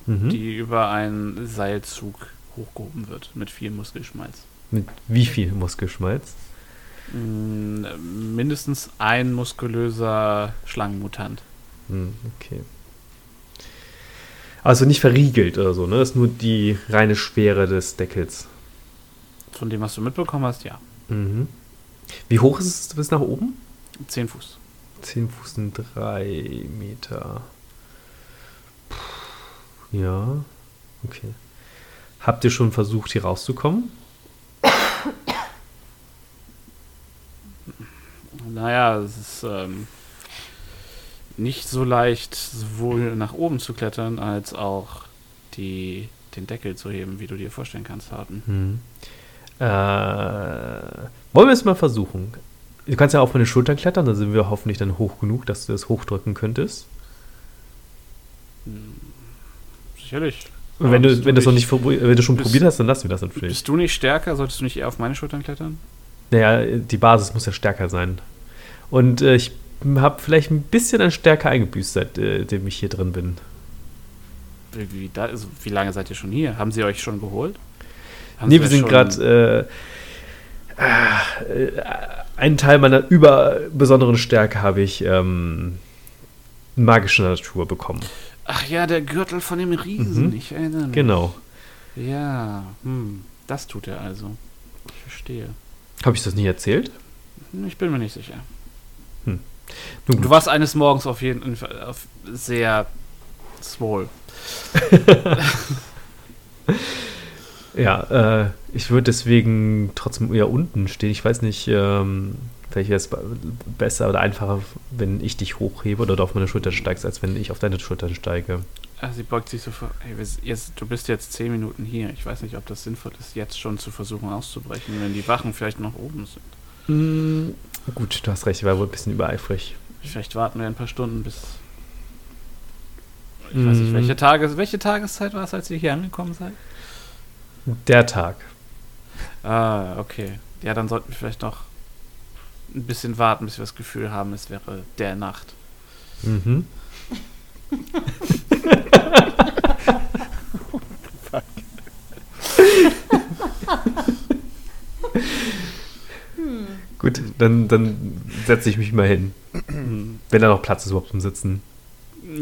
Mhm. die über einen Seilzug hochgehoben wird, mit viel Muskelschmalz. Mit wie viel Muskelschmalz? Mm, Mindestens ein muskulöser Schlangenmutant. Hm, okay. Also nicht verriegelt oder so, ne? Das ist nur die reine Schwere des Deckels. Von dem, was du mitbekommen hast, ja. Mhm. Wie hoch ist es bis nach oben? 10 Fuß. 10 Fuß sind 3 Meter. Puh, Ja, okay. Habt ihr schon versucht, hier rauszukommen? Naja, es ist ähm, nicht so leicht, sowohl nach oben zu klettern, als auch die, den Deckel zu heben, wie du dir vorstellen kannst, Harten. Hm. Äh, wollen wir es mal versuchen? Du kannst ja auf meine Schultern klettern, dann sind wir hoffentlich dann hoch genug, dass du es hochdrücken könntest. Sicherlich. Und wenn du, wenn du, das noch nicht- wenn du schon bist- probiert hast, dann lassen wir das natürlich. Bist du nicht stärker? Solltest du nicht eher auf meine Schultern klettern? Naja, die Basis muss ja stärker sein. Und äh, ich habe vielleicht ein bisschen an Stärke eingebüßt, seitdem ich hier drin bin. Wie, da, also, wie lange seid ihr schon hier? Haben sie euch schon geholt? Haben nee, wir sind gerade. Äh, äh, einen Teil meiner überbesonderen Stärke habe ich ähm, magische Natur bekommen. Ach ja, der Gürtel von dem Riesen. Mhm. Ich erinnere mich. Genau. Ja, hm, das tut er also. Ich verstehe. Habe ich das nicht erzählt? Ich bin mir nicht sicher. Nun. Du warst eines Morgens auf jeden Fall sehr swole. Ja, äh, ich würde deswegen trotzdem eher unten stehen. Ich weiß nicht, ähm, vielleicht wäre es be- besser oder einfacher, wenn ich dich hochhebe oder du auf meine Schulter steigst, als wenn ich auf deine Schultern steige. Ah, sie beugt sich so vor. Ey, wir- jetzt, du bist jetzt zehn Minuten hier. Ich weiß nicht, ob das sinnvoll ist, jetzt schon zu versuchen auszubrechen, wenn die Wachen vielleicht noch oben sind. Mm, gut, du hast recht, ich war wohl ein bisschen übereifrig. Vielleicht warten wir ein paar Stunden bis. Ich weiß nicht, welche, Tages welche Tageszeit war es, als ihr hier angekommen seid? Der Tag. Ah, okay. Ja, dann sollten wir vielleicht noch ein bisschen warten, bis wir das Gefühl haben, es wäre der Nacht. Mhm. Gut, dann, dann setze ich mich mal hin. Wenn da noch Platz ist überhaupt zum Sitzen.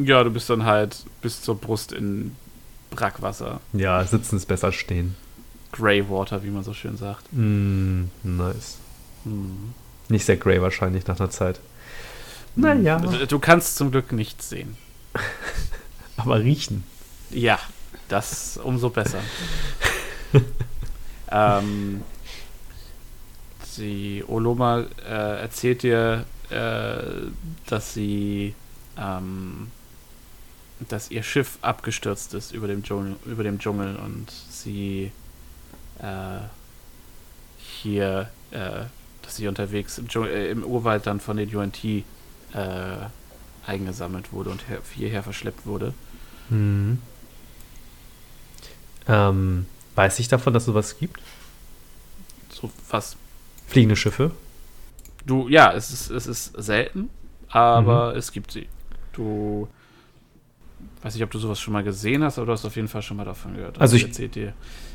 Ja, du bist dann halt bis zur Brust in Brackwasser. Ja, sitzen ist besser als stehen. Greywater, wie man so schön sagt. Mm, nice. Hm. Nicht sehr grey wahrscheinlich nach einer Zeit. Naja, Du, du kannst zum Glück nichts sehen. aber riechen. Ja, das umso besser. ähm, die Oloma äh, erzählt dir, äh, dass sie, ähm, dass ihr Schiff abgestürzt ist über dem Dschungel, über dem Dschungel und sie äh, hier, äh, dass sie unterwegs im, Dschungel, äh, im Urwald dann von den UNT äh, eingesammelt wurde und her, hierher verschleppt wurde. Mhm. Ähm, weiß ich davon, dass es sowas gibt? So was Fliegende Schiffe? Du, ja, es ist, es ist selten, aber es gibt sie. Du weiß nicht, ob du sowas schon mal gesehen hast, aber du hast auf jeden Fall schon mal davon gehört. Also sie ich erzählt dir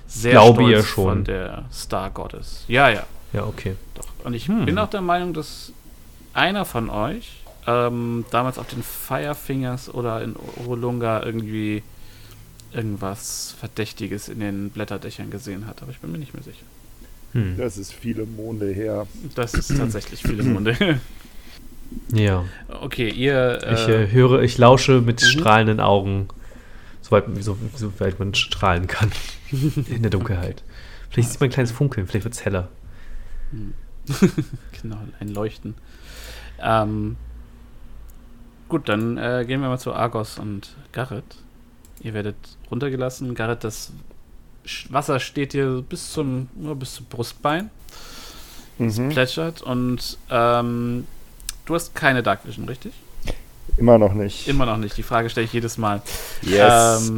sehr glaube stolz ihr schon. von der Star Goddess. Ja, ja, Ja, okay. doch. Und ich Hm. bin auch der Meinung, dass einer von euch ähm, damals auf den Firefingers oder in Orolunga irgendwie irgendwas Verdächtiges in den Blätterdächern gesehen hat, aber ich bin mir nicht mehr sicher. Hm. Das ist viele Monde her. Das ist tatsächlich viele Munde. Ja. okay, ihr. Ich äh, höre, ich lausche mit Mhm. strahlenden Augen, soweit, so, soweit man strahlen kann. In der Dunkelheit. Vielleicht sieht man ein kleines Funkeln, vielleicht wird es heller. genau, ein Leuchten. Ähm, gut, dann äh, gehen wir mal zu Argos und Garrett. Ihr werdet runtergelassen. Garrett, das Wasser steht dir bis zum, nur bis zum Brustbein. Es Mhm. plätschert und ähm, du hast keine Dark Vision, richtig? Immer noch nicht. Immer noch nicht. Die Frage stelle ich jedes Mal. Yes. Ähm,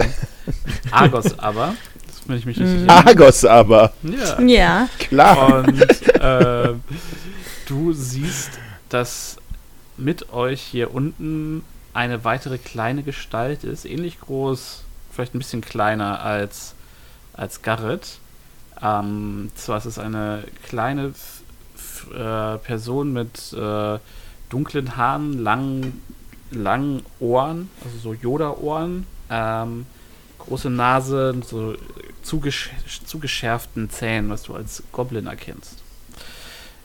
Argos aber, das bin ich mich richtig Argos aber. Ja. Ja. Klar. Und äh, du siehst, dass mit euch hier unten eine weitere kleine Gestalt ist, ähnlich groß, vielleicht ein bisschen kleiner als, als Garrett. Ähm, zwar ist es eine kleine f- f- äh, Person mit äh, dunklen Haaren, langen, langen Ohren, also so Yoda-Ohren, ähm, große Nase, so zugesch zugeschärften Zähnen, was du als Goblin erkennst.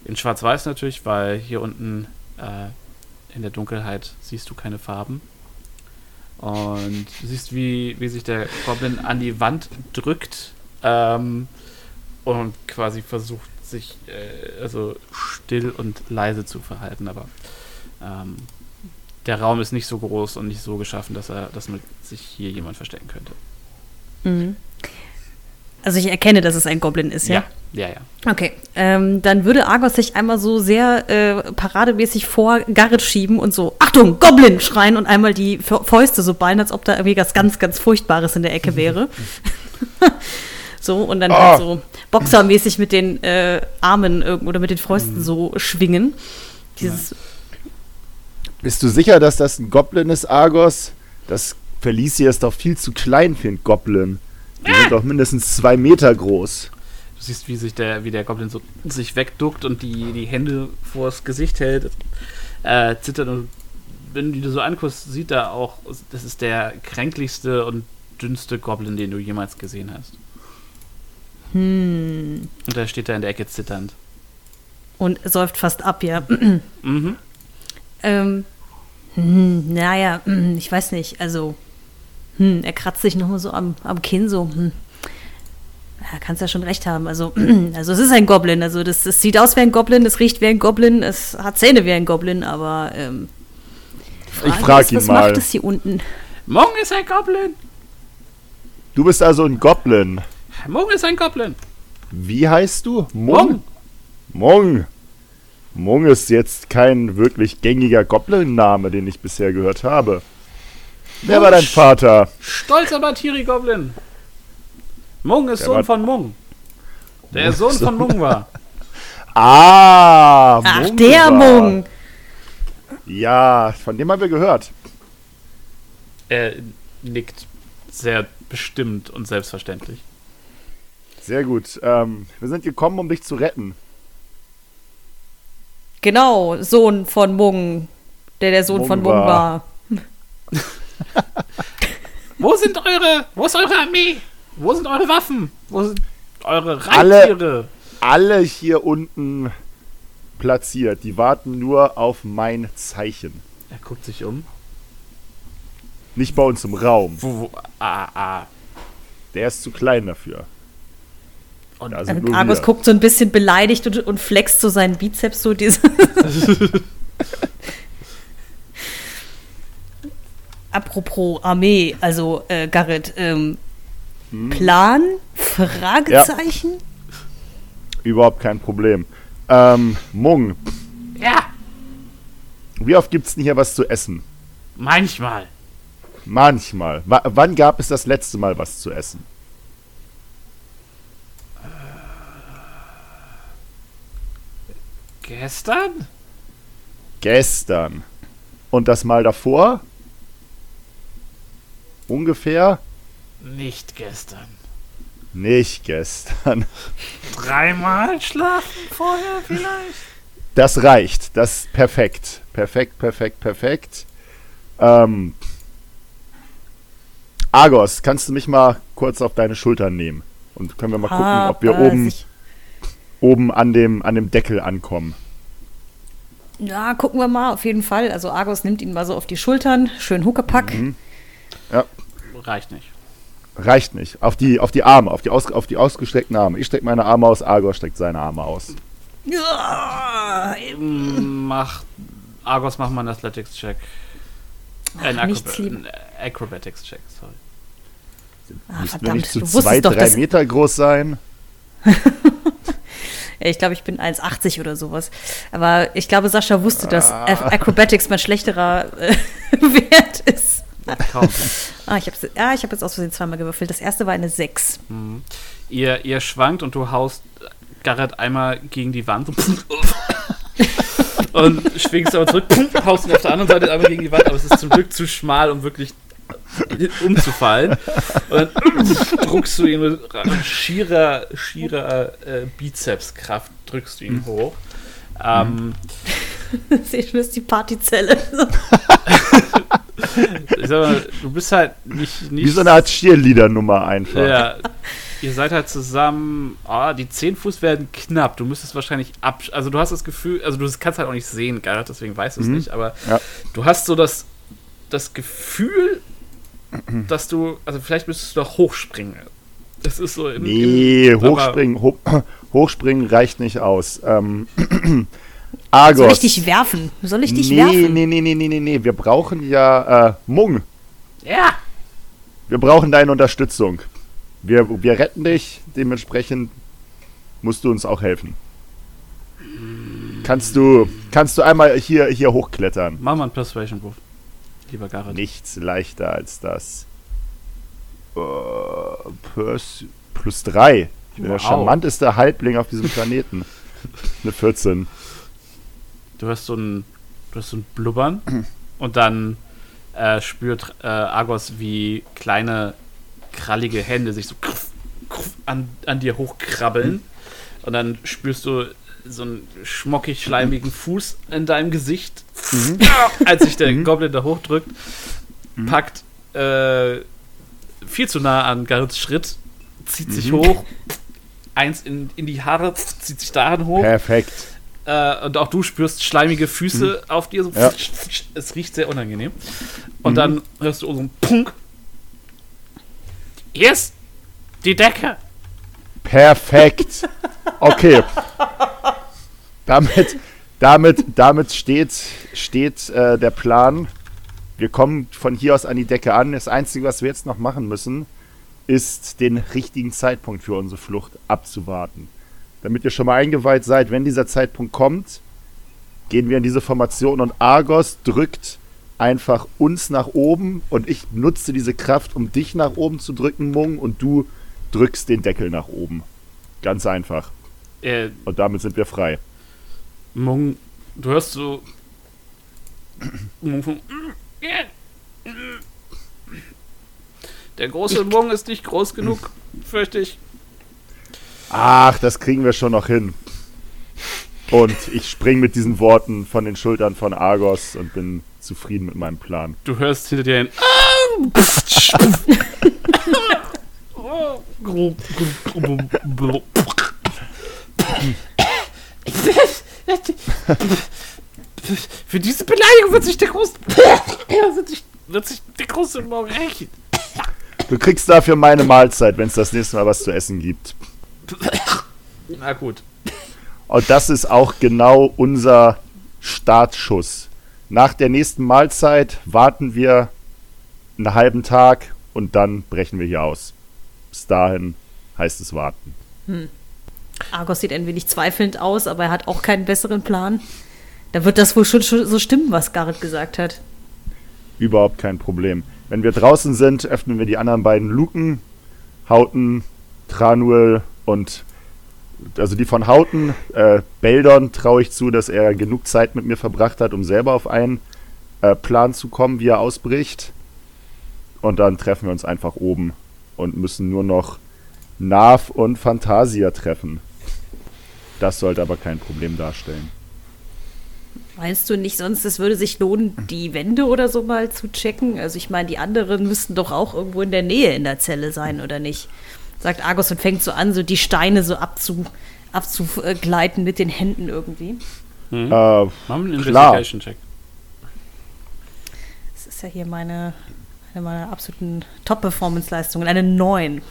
In Schwarz-Weiß natürlich, weil hier unten äh, in der Dunkelheit siehst du keine Farben. Und du siehst, wie, wie sich der Goblin an die Wand drückt ähm, und quasi versucht, sich äh, also still und leise zu verhalten. Aber ähm, der Raum ist nicht so groß und nicht so geschaffen, dass er, dass mit sich hier jemand verstecken könnte. Mhm. Also ich erkenne, dass es ein Goblin ist, ja? Ja, ja. ja. Okay, ähm, dann würde Argos sich einmal so sehr äh, parademäßig vor Garrett schieben und so, Achtung, Goblin schreien und einmal die Fäuste so ballen, als ob da irgendwie was ganz, ganz Furchtbares in der Ecke wäre. so, und dann oh. halt so boxermäßig mit den äh, Armen oder mit den Fäusten mhm. so schwingen. Dieses. Bist du sicher, dass das ein Goblin ist, Argos? Das Felicia ist doch viel zu klein für einen Goblin. Die sind doch mindestens zwei Meter groß. Du siehst, wie sich der, wie der Goblin so sich wegduckt und die, die Hände vors Gesicht hält, äh, zittert und wenn du so anguckst, sieht er auch, das ist der kränklichste und dünnste Goblin, den du jemals gesehen hast. Hm. Und da steht er in der Ecke zitternd. Und säuft fast ab, ja. mhm. Ähm, hm, naja, hm, ich weiß nicht, also hm, er kratzt sich nochmal so am, am Kinn, so, hm. Ja, kannst ja schon recht haben. Also, also es ist ein Goblin. Also das, das sieht aus wie ein Goblin, es riecht wie ein Goblin, es hat Zähne wie ein Goblin, aber ähm, ich frage ihn was mal. Was macht es hier unten? Mong ist ein Goblin. Du bist also ein Goblin. Mong ist ein Goblin. Wie heißt du? Mong. Mong. Mong ist jetzt kein wirklich gängiger Goblin-Name, den ich bisher gehört habe. Wer war dein Vater? Stolzer Batiri-Goblin. Mung ist der Sohn von Mung. Der Sohn von Mung war. Ah, Ach, Mung der war. Mung. Ja, von dem haben wir gehört. Er nickt sehr bestimmt und selbstverständlich. Sehr gut. Ähm, wir sind gekommen, um dich zu retten. Genau, Sohn von Mung, der der Sohn Mung von Mung war. war. wo sind eure, wo ist eure Armee? Wo sind eure Waffen? Wo sind eure Reittiere? Alle, alle hier unten platziert. Die warten nur auf mein Zeichen. Er guckt sich um. Nicht bei uns im Raum. Wo, wo, ah, ah. Der ist zu klein dafür. Und Argus guckt so ein bisschen beleidigt und, und flext so seinen Bizeps so diese. Apropos Armee, also äh, Garrett, ähm, hm. Plan? Fragezeichen? Ja. Überhaupt kein Problem. Ähm, Mung. Ja. Wie oft gibt's denn hier was zu essen? Manchmal. Manchmal. W wann gab es das letzte Mal was zu essen? Gestern? Gestern. Und das Mal davor? Ungefähr? Nicht gestern. Nicht gestern. Dreimal schlafen vorher vielleicht? Das reicht. Das ist perfekt. Perfekt, perfekt, perfekt. Ähm, Argos, kannst du mich mal kurz auf deine Schultern nehmen? Und können wir mal gucken, ob wir oben, oben an, dem, an dem Deckel ankommen. Ja, gucken wir mal, auf jeden Fall. Also Argos nimmt ihn mal so auf die Schultern, schön Huckepack. Mhm. Ja. Reicht nicht. Reicht nicht. Auf die, auf die Arme, auf die, aus, auf die ausgestreckten Arme. Ich strecke meine Arme aus, Argos streckt seine Arme aus. Ja, mach, Argos, mach mal einen Athletics-Check. Äh, ein Acrobatics-Check, sorry. Ah, verdammt, nicht zu zwei, doch, drei Meter groß sein. ich glaube, ich bin 1,80 oder sowas. Aber ich glaube, Sascha wusste, dass ah. Acrobatics mein schlechterer äh, Wert ist. ah, ich habe ja, hab jetzt aus Versehen zweimal gewürfelt. Das erste war eine 6. Mhm. Ihr, ihr schwankt und du haust Garrett einmal gegen die Wand und schwingst aber zurück, haust ihn auf der anderen Seite einmal gegen die Wand, aber es ist zum Glück zu schmal, um wirklich umzufallen. Und dann druckst du ihn mit schierer, schierer äh, Bizepskraft, drückst du ihn mhm. hoch. Ähm, Sehe schon, ist die Partyzelle. Ich sag mal, du bist halt nicht. nicht Wie so eine Art Cheerleader-Nummer einfach. Ja, ihr seid halt zusammen. Ah, die 10 Fuß werden knapp. Du müsstest wahrscheinlich ab. Also, du hast das Gefühl, also, du kannst halt auch nicht sehen, Garrett, deswegen weißt du es Mhm. nicht, aber Ja. du hast so das, das Gefühl, dass du. Also, vielleicht müsstest du doch hochspringen. Das ist so. Im, Nee, im, hochspringen, ho hochspringen reicht nicht aus. Ähm, Soll Argos. ich dich werfen? Soll ich dich nee, werfen? nee, nee, nee, nee, nee, nee. Wir brauchen ja äh, Mung. Ja! Wir brauchen deine Unterstützung. Wir, wir retten dich, dementsprechend musst du uns auch helfen. Kannst du, kannst du einmal hier, hier hochklettern? Mach mal einen Persuasion-Wurf. Lieber Garrett. Nichts leichter als das. Äh, plus, plus drei. Ich bin der Wow. charmanteste Halbling auf diesem Planeten. Eine 14. Du hörst so ein, du hörst so ein Blubbern und dann äh, spürt äh, Argos, wie kleine, krallige Hände sich so kruff, kruff an, an dir hochkrabbeln. Und dann spürst du so einen schmockig schleimigen Fuß in deinem Gesicht. Als sich der Goblin da hochdrückt, packt äh, viel zu nah an Garrets Schritt, zieht sich hoch, eins in, in die Haare, zieht sich dahin hoch. Perfekt. Äh, und auch du spürst schleimige Füße auf dir. So Ja. Es riecht sehr unangenehm. Und dann hörst du so einen Punk. Hier ist die Decke. Perfekt. Okay. Damit, damit, damit steht, steht äh, der Plan. Wir kommen von hier aus an die Decke an. Das Einzige, was wir jetzt noch machen müssen, ist den richtigen Zeitpunkt für unsere Flucht abzuwarten. Damit ihr schon mal eingeweiht seid, wenn dieser Zeitpunkt kommt, gehen wir in diese Formation und Argos drückt einfach uns nach oben und ich nutze diese Kraft, um dich nach oben zu drücken, Mung, und du drückst den Deckel nach oben. Ganz einfach. Äh, Und damit sind wir frei. Mung, du hörst so. Mung von- Der große Mung ist nicht groß genug, fürchte ich. Ach, das kriegen wir schon noch hin. Und ich spring mit diesen Worten von den Schultern von Argos und bin zufrieden mit meinem Plan. Du hörst hinter dir ein. Für diese Beleidigung wird sich der große. wird, sich, wird sich der große morgen rächen. Du kriegst dafür meine Mahlzeit, wenn es das nächste Mal was zu essen gibt. Na gut. Und das ist auch genau unser Startschuss. Nach der nächsten Mahlzeit warten wir einen halben Tag und dann brechen wir hier aus. Bis dahin heißt es warten. Argos sieht ein wenig zweifelnd aus, aber er hat auch keinen besseren Plan. Da wird das wohl schon, schon so stimmen, was Garrett gesagt hat. Überhaupt kein Problem. Wenn wir draußen sind, öffnen wir die anderen beiden Luken. Hauten, Tranuel und also die von Hauten, äh, Beldon traue ich zu, dass er genug Zeit mit mir verbracht hat, um selber auf einen äh, Plan zu kommen, wie er ausbricht. Und dann treffen wir uns einfach oben und müssen nur noch Nav und Fantasia treffen. Das sollte aber kein Problem darstellen. Meinst du nicht sonst, es würde sich lohnen, die Wände oder so mal zu checken? Also ich meine, die anderen müssten doch auch irgendwo in der Nähe in der Zelle sein, oder nicht? Sagt Argos und fängt so an, so die Steine so abzu, abzugleiten mit den Händen irgendwie. Hm? Äh, Machen wir einen Klar. Investigation-Check. Das ist ja hier meine, eine meiner absoluten Top-Performance-Leistungen, eine 9.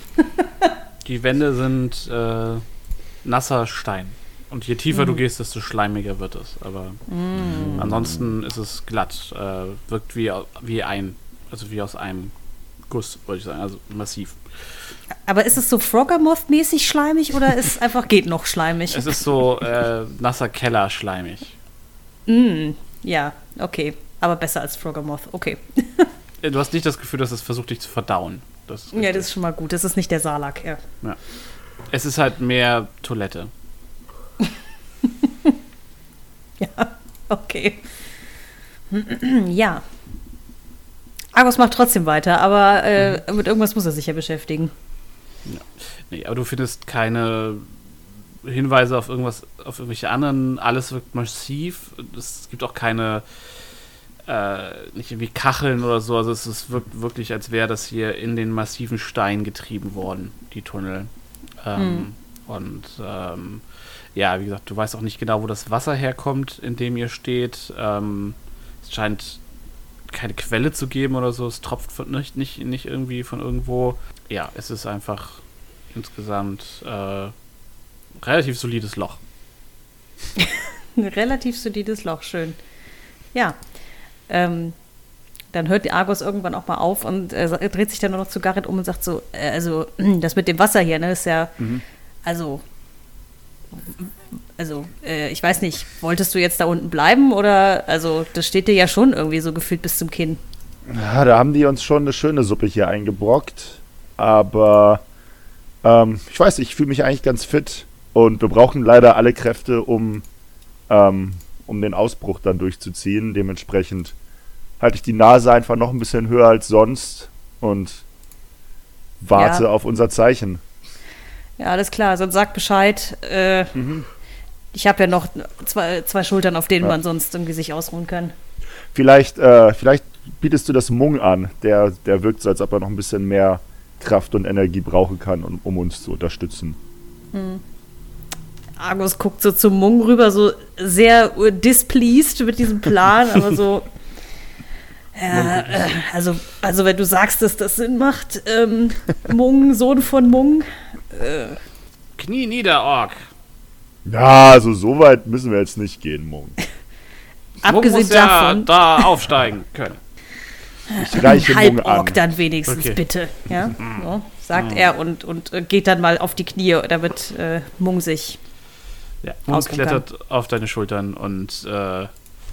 Die Wände sind äh, nasser Stein. Und je tiefer du gehst, desto schleimiger wird es. Aber ansonsten ist es glatt. Äh, wirkt wie, wie ein, also wie aus einem Guss, wollte ich sagen. Also massiv. Aber ist es so Froggermoth-mäßig schleimig oder ist es einfach geht noch schleimig? Es ist so äh, nasser Keller schleimig. Mm, ja, okay. Aber besser als Froggermoth, okay. Äh, Du hast nicht das Gefühl, dass es versucht, dich zu verdauen. Das ist Ja, das ist schon mal gut. Das ist nicht der Salak, ja. es ist halt mehr Toilette. Ja, okay. ja. Argos macht trotzdem weiter, aber äh, mit irgendwas muss er sich ja beschäftigen. Nee, aber du findest keine Hinweise auf irgendwas, auf irgendwelche anderen. Alles wirkt massiv. Es gibt auch keine äh, nicht irgendwie Kacheln oder so. Also es ist wirkt wirklich, als wäre das hier in den massiven Stein getrieben worden, die Tunnel. Ähm, Und ähm, ja, wie gesagt, du weißt auch nicht genau, wo das Wasser herkommt, in dem ihr steht. Ähm, es scheint keine Quelle zu geben oder so. Es tropft von, nicht, nicht, nicht irgendwie von irgendwo. Ja, es ist einfach insgesamt äh, relativ solides Loch. Ein relativ solides Loch, schön. Ja. Ähm, dann hört die Argos irgendwann auch mal auf und äh, dreht sich dann nur noch zu Garrett um und sagt so, äh, also das mit dem Wasser hier, ne, ist ja, also, also, äh, ich weiß nicht, wolltest du jetzt da unten bleiben oder, also, das steht dir ja schon irgendwie so gefühlt bis zum Kinn. Ja, da haben die uns schon eine schöne Suppe hier eingebrockt. Aber ähm, ich weiß, ich fühle mich eigentlich ganz fit. Und wir brauchen leider alle Kräfte, um, ähm, um den Ausbruch dann durchzuziehen. Dementsprechend halte ich die Nase einfach noch ein bisschen höher als sonst und warte Ja. auf unser Zeichen. Ja, alles klar, sonst sag Bescheid. Äh, Ich habe ja noch zwei, zwei Schultern, auf denen Ja. man sonst irgendwie sich ausruhen kann. Vielleicht, äh, vielleicht bietest du das Mung an. Der, der wirkt so, als ob er noch ein bisschen mehr Kraft und Energie brauchen kann, um, um uns zu unterstützen. Argus guckt so zum Mung rüber, so sehr äh, displeased mit diesem Plan, aber so. Ja, äh, also, also wenn du sagst, dass das Sinn macht, ähm, Mung, Sohn von Mung, Knie nieder, Ork. Ja, also so weit müssen wir jetzt nicht gehen, Mung. abgesehen muss ja davon, da aufsteigen können. Ich reiche Mung an. Dann wenigstens Okay. bitte, ja, so, sagt er und, und äh, geht dann mal auf die Knie, damit äh, Mung sich Ja, Mung klettert auf deine Schultern und äh,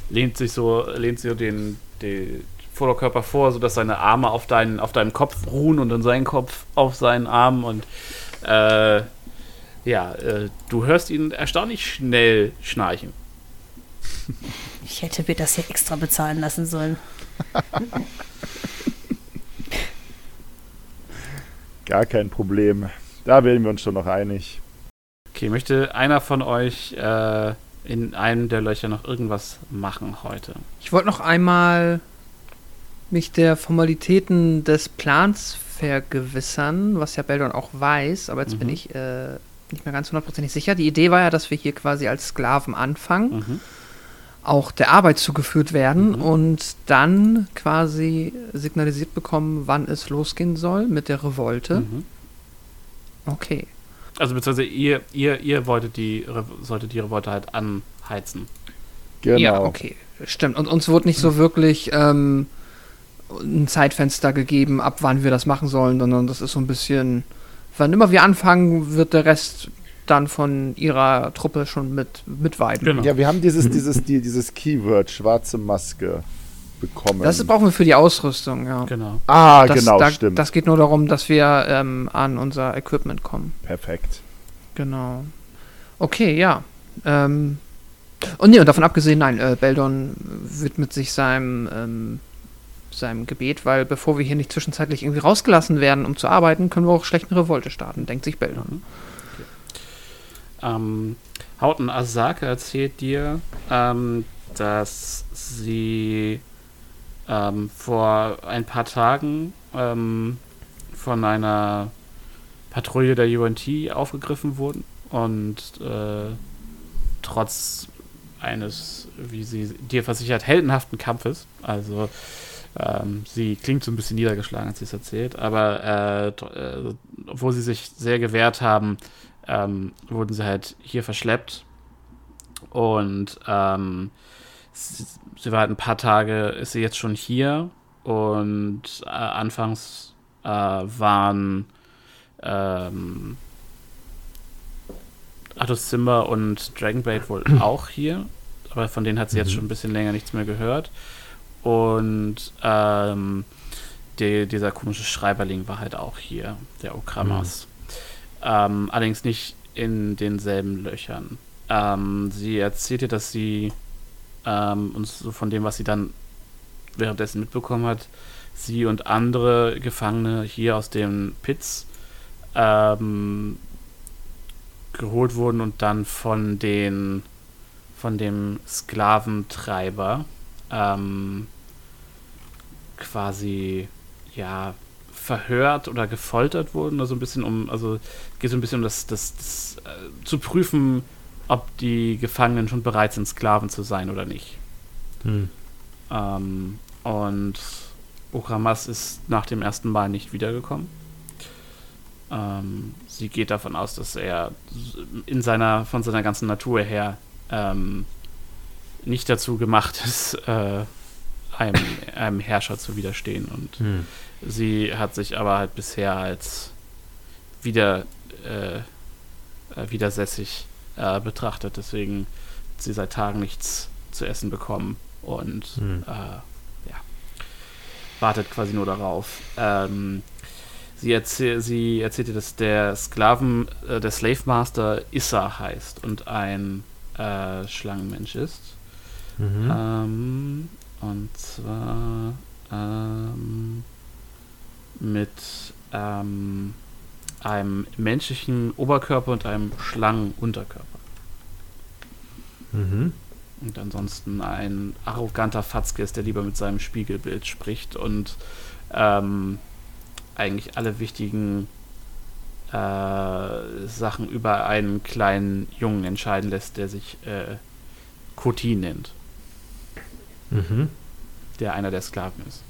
lehnt sich so, lehnt so den, den Vorderkörper vor, sodass seine Arme auf, deinen, auf deinem Kopf ruhen und dann sein Kopf auf seinen Arm und äh, ja, äh, du hörst ihn erstaunlich schnell schnarchen. Ich hätte mir das hier extra bezahlen lassen sollen. Gar kein Problem. Da werden wir uns schon noch einig. Okay, möchte einer von euch äh, in einem der Löcher noch irgendwas machen heute? Ich wollte noch einmal mich der Formalitäten des Plans vergewissern, was ja Beldon auch weiß, aber jetzt bin Mhm. ich äh, nicht mehr ganz hundertprozentig sicher. Die Idee war ja, dass wir hier quasi als Sklaven anfangen, Mhm. auch der Arbeit zugeführt werden Mhm. und dann quasi signalisiert bekommen, wann es losgehen soll mit der Revolte. Mhm. Okay. Also beziehungsweise ihr, ihr, ihr wolltet die, Re- solltet die Revolte halt anheizen. Genau. Ja, okay. Stimmt. Und uns wurde nicht so wirklich ähm, ein Zeitfenster gegeben, ab wann wir das machen sollen, sondern das ist so ein bisschen, wann immer wir anfangen, wird der Rest dann von ihrer Truppe schon mit mitweiden. Genau. Ja, wir haben dieses, dieses, die, dieses Keyword schwarze Maske bekommen. Das brauchen wir für die Ausrüstung, ja. Genau. ah, das, genau, da, stimmt. Das geht nur darum, dass wir ähm, an unser Equipment kommen. Perfekt. Genau. Okay, ja. Ähm, und nee, und davon abgesehen, nein, äh, Beldon widmet sich seinem, ähm, seinem Gebet, weil bevor wir hier nicht zwischenzeitlich irgendwie rausgelassen werden, um zu arbeiten, können wir auch schlecht eine Revolte starten, denkt sich Beldon. Ähm, Hauten Asake erzählt dir, ähm, dass sie ähm, vor ein paar Tagen ähm, von einer Patrouille der UNT aufgegriffen wurden und äh, trotz eines, wie sie dir versichert, heldenhaften Kampfes, also ähm, sie klingt so ein bisschen niedergeschlagen, als sie es erzählt, aber äh, äh, obwohl sie sich sehr gewehrt haben, ähm, wurden sie halt hier verschleppt. Und ähm, sie, sie war halt ein paar Tage, ist sie jetzt schon hier. Und äh, anfangs äh, waren ähm, Artus Zimmer und Dragonblade wohl auch hier. Aber von denen hat sie jetzt schon ein bisschen länger nichts mehr gehört. Und ähm, die, dieser komische Schreiberling war halt auch hier, der Okramas. Ähm, allerdings nicht in denselben Löchern. Ähm, sie erzählt dir, dass sie ähm, uns so von dem, was sie dann währenddessen mitbekommen hat, sie und andere Gefangene hier aus den Pits ähm, geholt wurden und dann von den von dem Sklaventreiber ähm, quasi ja verhört oder gefoltert wurden, oder so ein bisschen um, also geht so ein bisschen um das, das, das äh, zu prüfen, ob die Gefangenen schon bereit sind, Sklaven zu sein oder nicht. Hm. Ähm, und Okramas ist nach dem ersten Mal nicht wiedergekommen. Ähm, sie geht davon aus, dass er in seiner, von seiner ganzen Natur her ähm, nicht dazu gemacht ist, äh, einem, einem Herrscher zu widerstehen. Und Hm. sie hat sich aber halt bisher als wieder, äh, widersässig äh, betrachtet. Deswegen hat sie seit Tagen nichts zu essen bekommen und Hm. äh, ja, wartet quasi nur darauf. Ähm, sie, erzähl, sie erzählte, dass der Sklaven, äh, der Slave Master Issa heißt und ein äh, Schlangenmensch ist. Mhm. Ähm, und zwar ähm, mit ähm, einem menschlichen Oberkörper und einem Schlangenunterkörper. Mhm. Und ansonsten ein arroganter Fatzke ist, der lieber mit seinem Spiegelbild spricht und ähm, eigentlich alle wichtigen äh, Sachen über einen kleinen Jungen entscheiden lässt, der sich äh, Koti nennt, Mhm. der einer der Sklaven ist.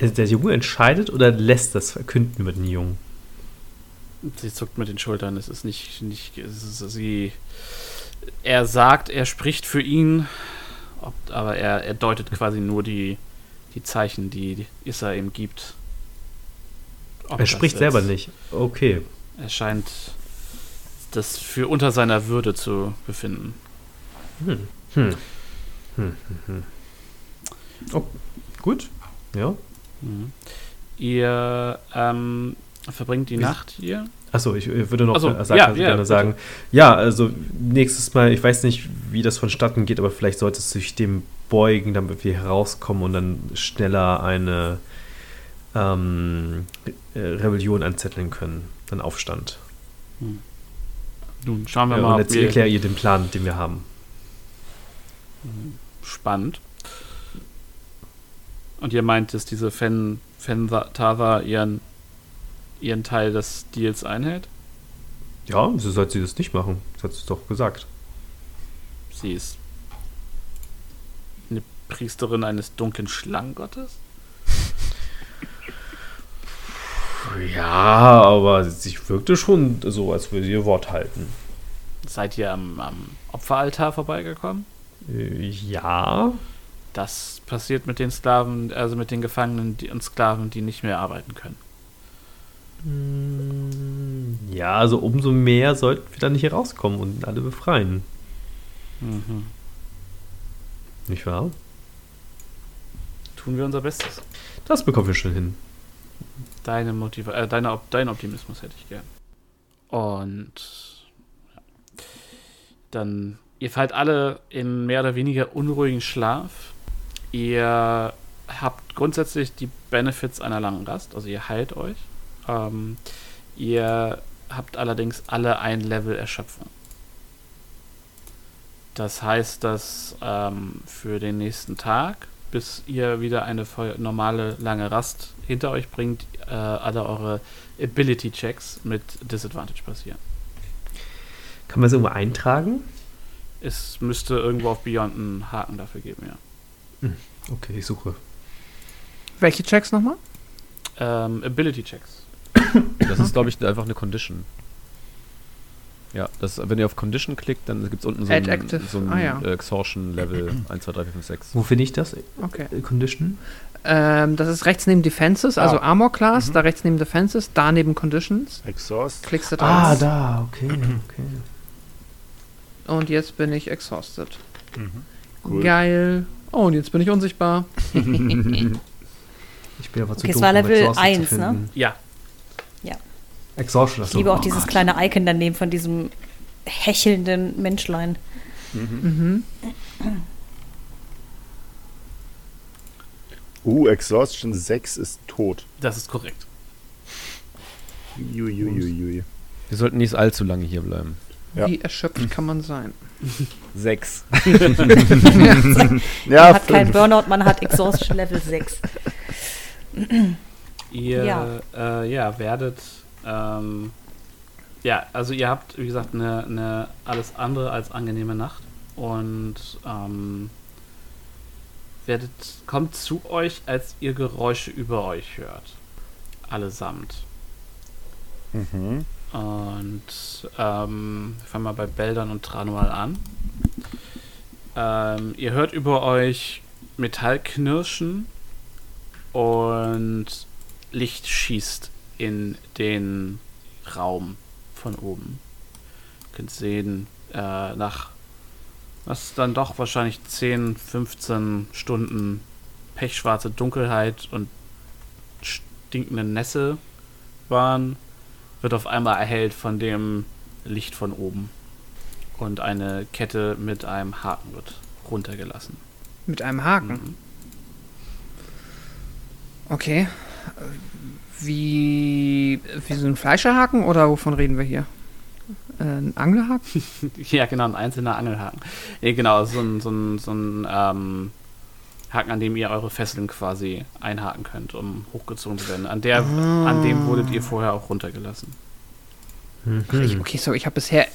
Also der Junge entscheidet oder lässt das verkünden über den Jungen? Sie zuckt mit den Schultern. Es ist nicht, nicht es ist, sie. Er sagt, er spricht für ihn, ob, aber er, er deutet quasi nur die, die Zeichen, die Issa ihm gibt. Ob er spricht selber nicht. Okay. Er scheint das für unter seiner Würde zu befinden. Hm. Hm. Hm. Hm. Hm. Oh, gut. Ja. Mhm. Ihr ähm, verbringt die Wie- Nacht hier. Achso, ich würde noch so, sagen, ja, also ja, gerne bitte. sagen, ja, also nächstes Mal, ich weiß nicht, wie das vonstatten geht, aber vielleicht solltest du dich dem beugen, damit wir herauskommen und dann schneller eine ähm, äh, Rebellion anzetteln können, einen Aufstand. Nun schauen wir Ja, mal, und jetzt erkläre ihr den Plan, den wir haben. spannend. Und ihr meint, dass diese Fen, Fentava ihren, ihren Teil des Deals einhält? Ja, wieso sollte sie das nicht machen? Das hat sie doch gesagt. Sie ist eine Priesterin eines dunklen Schlangengottes? Ja, aber sie wirkte schon so, als würde sie ihr Wort halten. Seid ihr am, am Opferaltar vorbeigekommen? Äh, Ja, Das passiert mit den Sklaven, also mit den Gefangenen die, und Sklaven, die nicht mehr arbeiten können. Mm, Ja, also umso mehr sollten wir dann nicht herauskommen und alle befreien. Mhm. Nicht wahr? Tun wir unser Bestes. Das bekommen wir schon hin. Deine Motiva äh, deine, dein Optimismus hätte ich gern. Und ja. dann, ihr fallt alle in mehr oder weniger unruhigen Schlaf. Ihr habt grundsätzlich die Benefits einer langen Rast, also ihr heilt euch. Ähm, ihr habt allerdings alle ein Level Erschöpfung. Das heißt, dass ähm, für den nächsten Tag, bis ihr wieder eine normale lange Rast hinter euch bringt, äh, alle eure Ability-Checks mit Disadvantage passieren. Kann man es irgendwo eintragen? Es müsste irgendwo auf Beyond einen Haken dafür geben, ja. Okay, ich suche. Welche Checks nochmal? Ähm, Ability-Checks. Das ist, glaube ich, einfach eine Condition. Ja, das, wenn ihr auf Condition klickt, dann gibt es unten so Add ein, so ein Ah, ja. äh, Exhaustion-Level 1, 2, 3, 4, 5, 6. Wo finde ich das? Okay. Äh, Condition? Ähm, das ist rechts neben Defenses, also Ah. Armor Class, Mhm. da rechts neben Defenses, da neben Conditions. Exhaust. Klickst du drauf. Ah, da, okay, okay. Und jetzt bin ich exhausted. Mhm. Cool. Geil. Oh, und jetzt bin ich unsichtbar. Ich bin aber zu Okay, es doof, war um Level zu 1, ne? finden. Ja, Exhaustion, Ich achso. liebe auch Oh dieses Gott. kleine Icon daneben von diesem hechelnden Menschlein. Mhm. Uh, Exhaustion 6 ist tot. das ist korrekt. Uiuiuiui. Wir sollten nicht allzu lange hier bleiben. Ja. Wie erschöpft kann man sein? Sechs. Ja, man hat keinen fünf. Burnout, man hat Exhaustion Level 6. Ihr Ja. Äh, ja, werdet. Ähm, ja, also ihr habt, wie gesagt, eine, eine alles andere als angenehme Nacht. Und ähm, werdet, kommt zu euch, als ihr Geräusche über euch hört. Allesamt. Mhm. Und ähm, wir fangen mal bei Beldern und Tranual an. Ähm, ihr hört über euch Metallknirschen und Licht schießt in den Raum von oben. Ihr könnt sehen, äh, nach was dann doch wahrscheinlich 10, 15 Stunden pechschwarze Dunkelheit und stinkende Nässe waren, wird auf einmal erhellt von dem Licht von oben. Und eine Kette mit einem Haken wird runtergelassen. Mit einem Haken. Mhm. Okay. Wie, wie so ein Fleischerhaken oder wovon reden wir hier? Äh, ein Anglerhaken? Ja, genau, ein einzelner Angelhaken. Ja, genau, so ein, so ein, so ein ähm, Haken, an dem ihr eure Fesseln quasi einhaken könnt, um hochgezogen zu werden. An, der, an dem wurdet ihr vorher auch runtergelassen. Ach, ich, okay, so, ich habe bisher.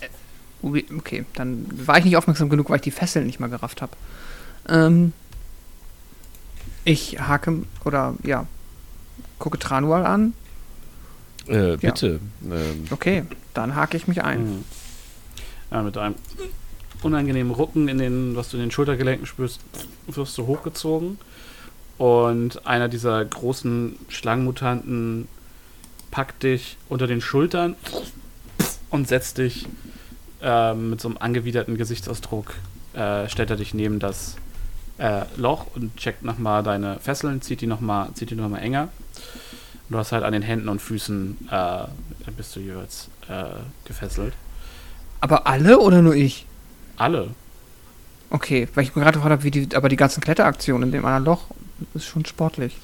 Okay, dann war ich nicht aufmerksam genug, weil ich die Fesseln nicht mal gerafft habe. Ähm, ich hake oder ja, gucke Tranual an. Äh, bitte. Ähm, Okay, dann hake ich mich ein. Mhm. Ja, mit einem unangenehmen Rucken, in den, was du in den Schultergelenken spürst, wirst du hochgezogen. Und einer dieser großen Schlangenmutanten packt dich unter den Schultern und setzt dich ähm, mit so einem angewiderten Gesichtsausdruck, äh, stellt er dich neben das äh, Loch und checkt nochmal deine Fesseln, zieht die nochmal noch enger. Du hast halt an den Händen und Füßen äh, bist du jeweils äh, gefesselt. Aber alle oder nur ich? Alle. Okay, weil ich mir gerade gefragt habe, wie die, aber die ganzen Kletteraktionen in dem anderen Loch ist schon sportlich.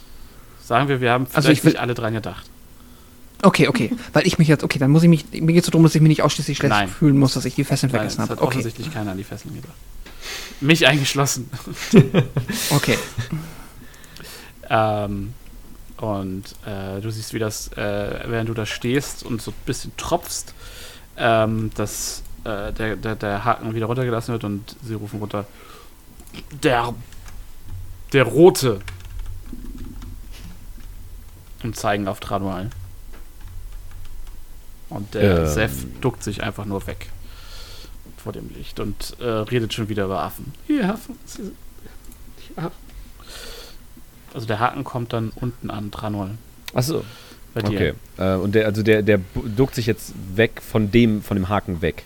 Sagen wir, wir haben vielleicht Also ich will- nicht alle dran gedacht. Okay, okay, weil ich mich jetzt, okay, dann muss ich mich, mir geht es so darum, dass ich mich nicht ausschließlich schlecht Nein. fühlen muss, dass ich die Fesseln Nein, vergessen es habe. hat Okay, offensichtlich keiner an die Fesseln gedacht. Mich eingeschlossen. okay. Ähm, und äh, du siehst, wie das, äh, während du da stehst und so ein bisschen tropfst, ähm, dass äh, der, der, der Haken wieder runtergelassen wird und sie rufen runter. Der. Der Rote. Und zeigen auf Tranual. Und der Ähm. Seth duckt sich einfach nur weg vor dem Licht und äh, redet schon wieder über Affen. Hier, Affen. Ja. Also der Haken kommt dann unten an Tranol. Achso, Bei dir. okay. Äh, und der, also der, der duckt sich jetzt weg von dem, von dem Haken weg.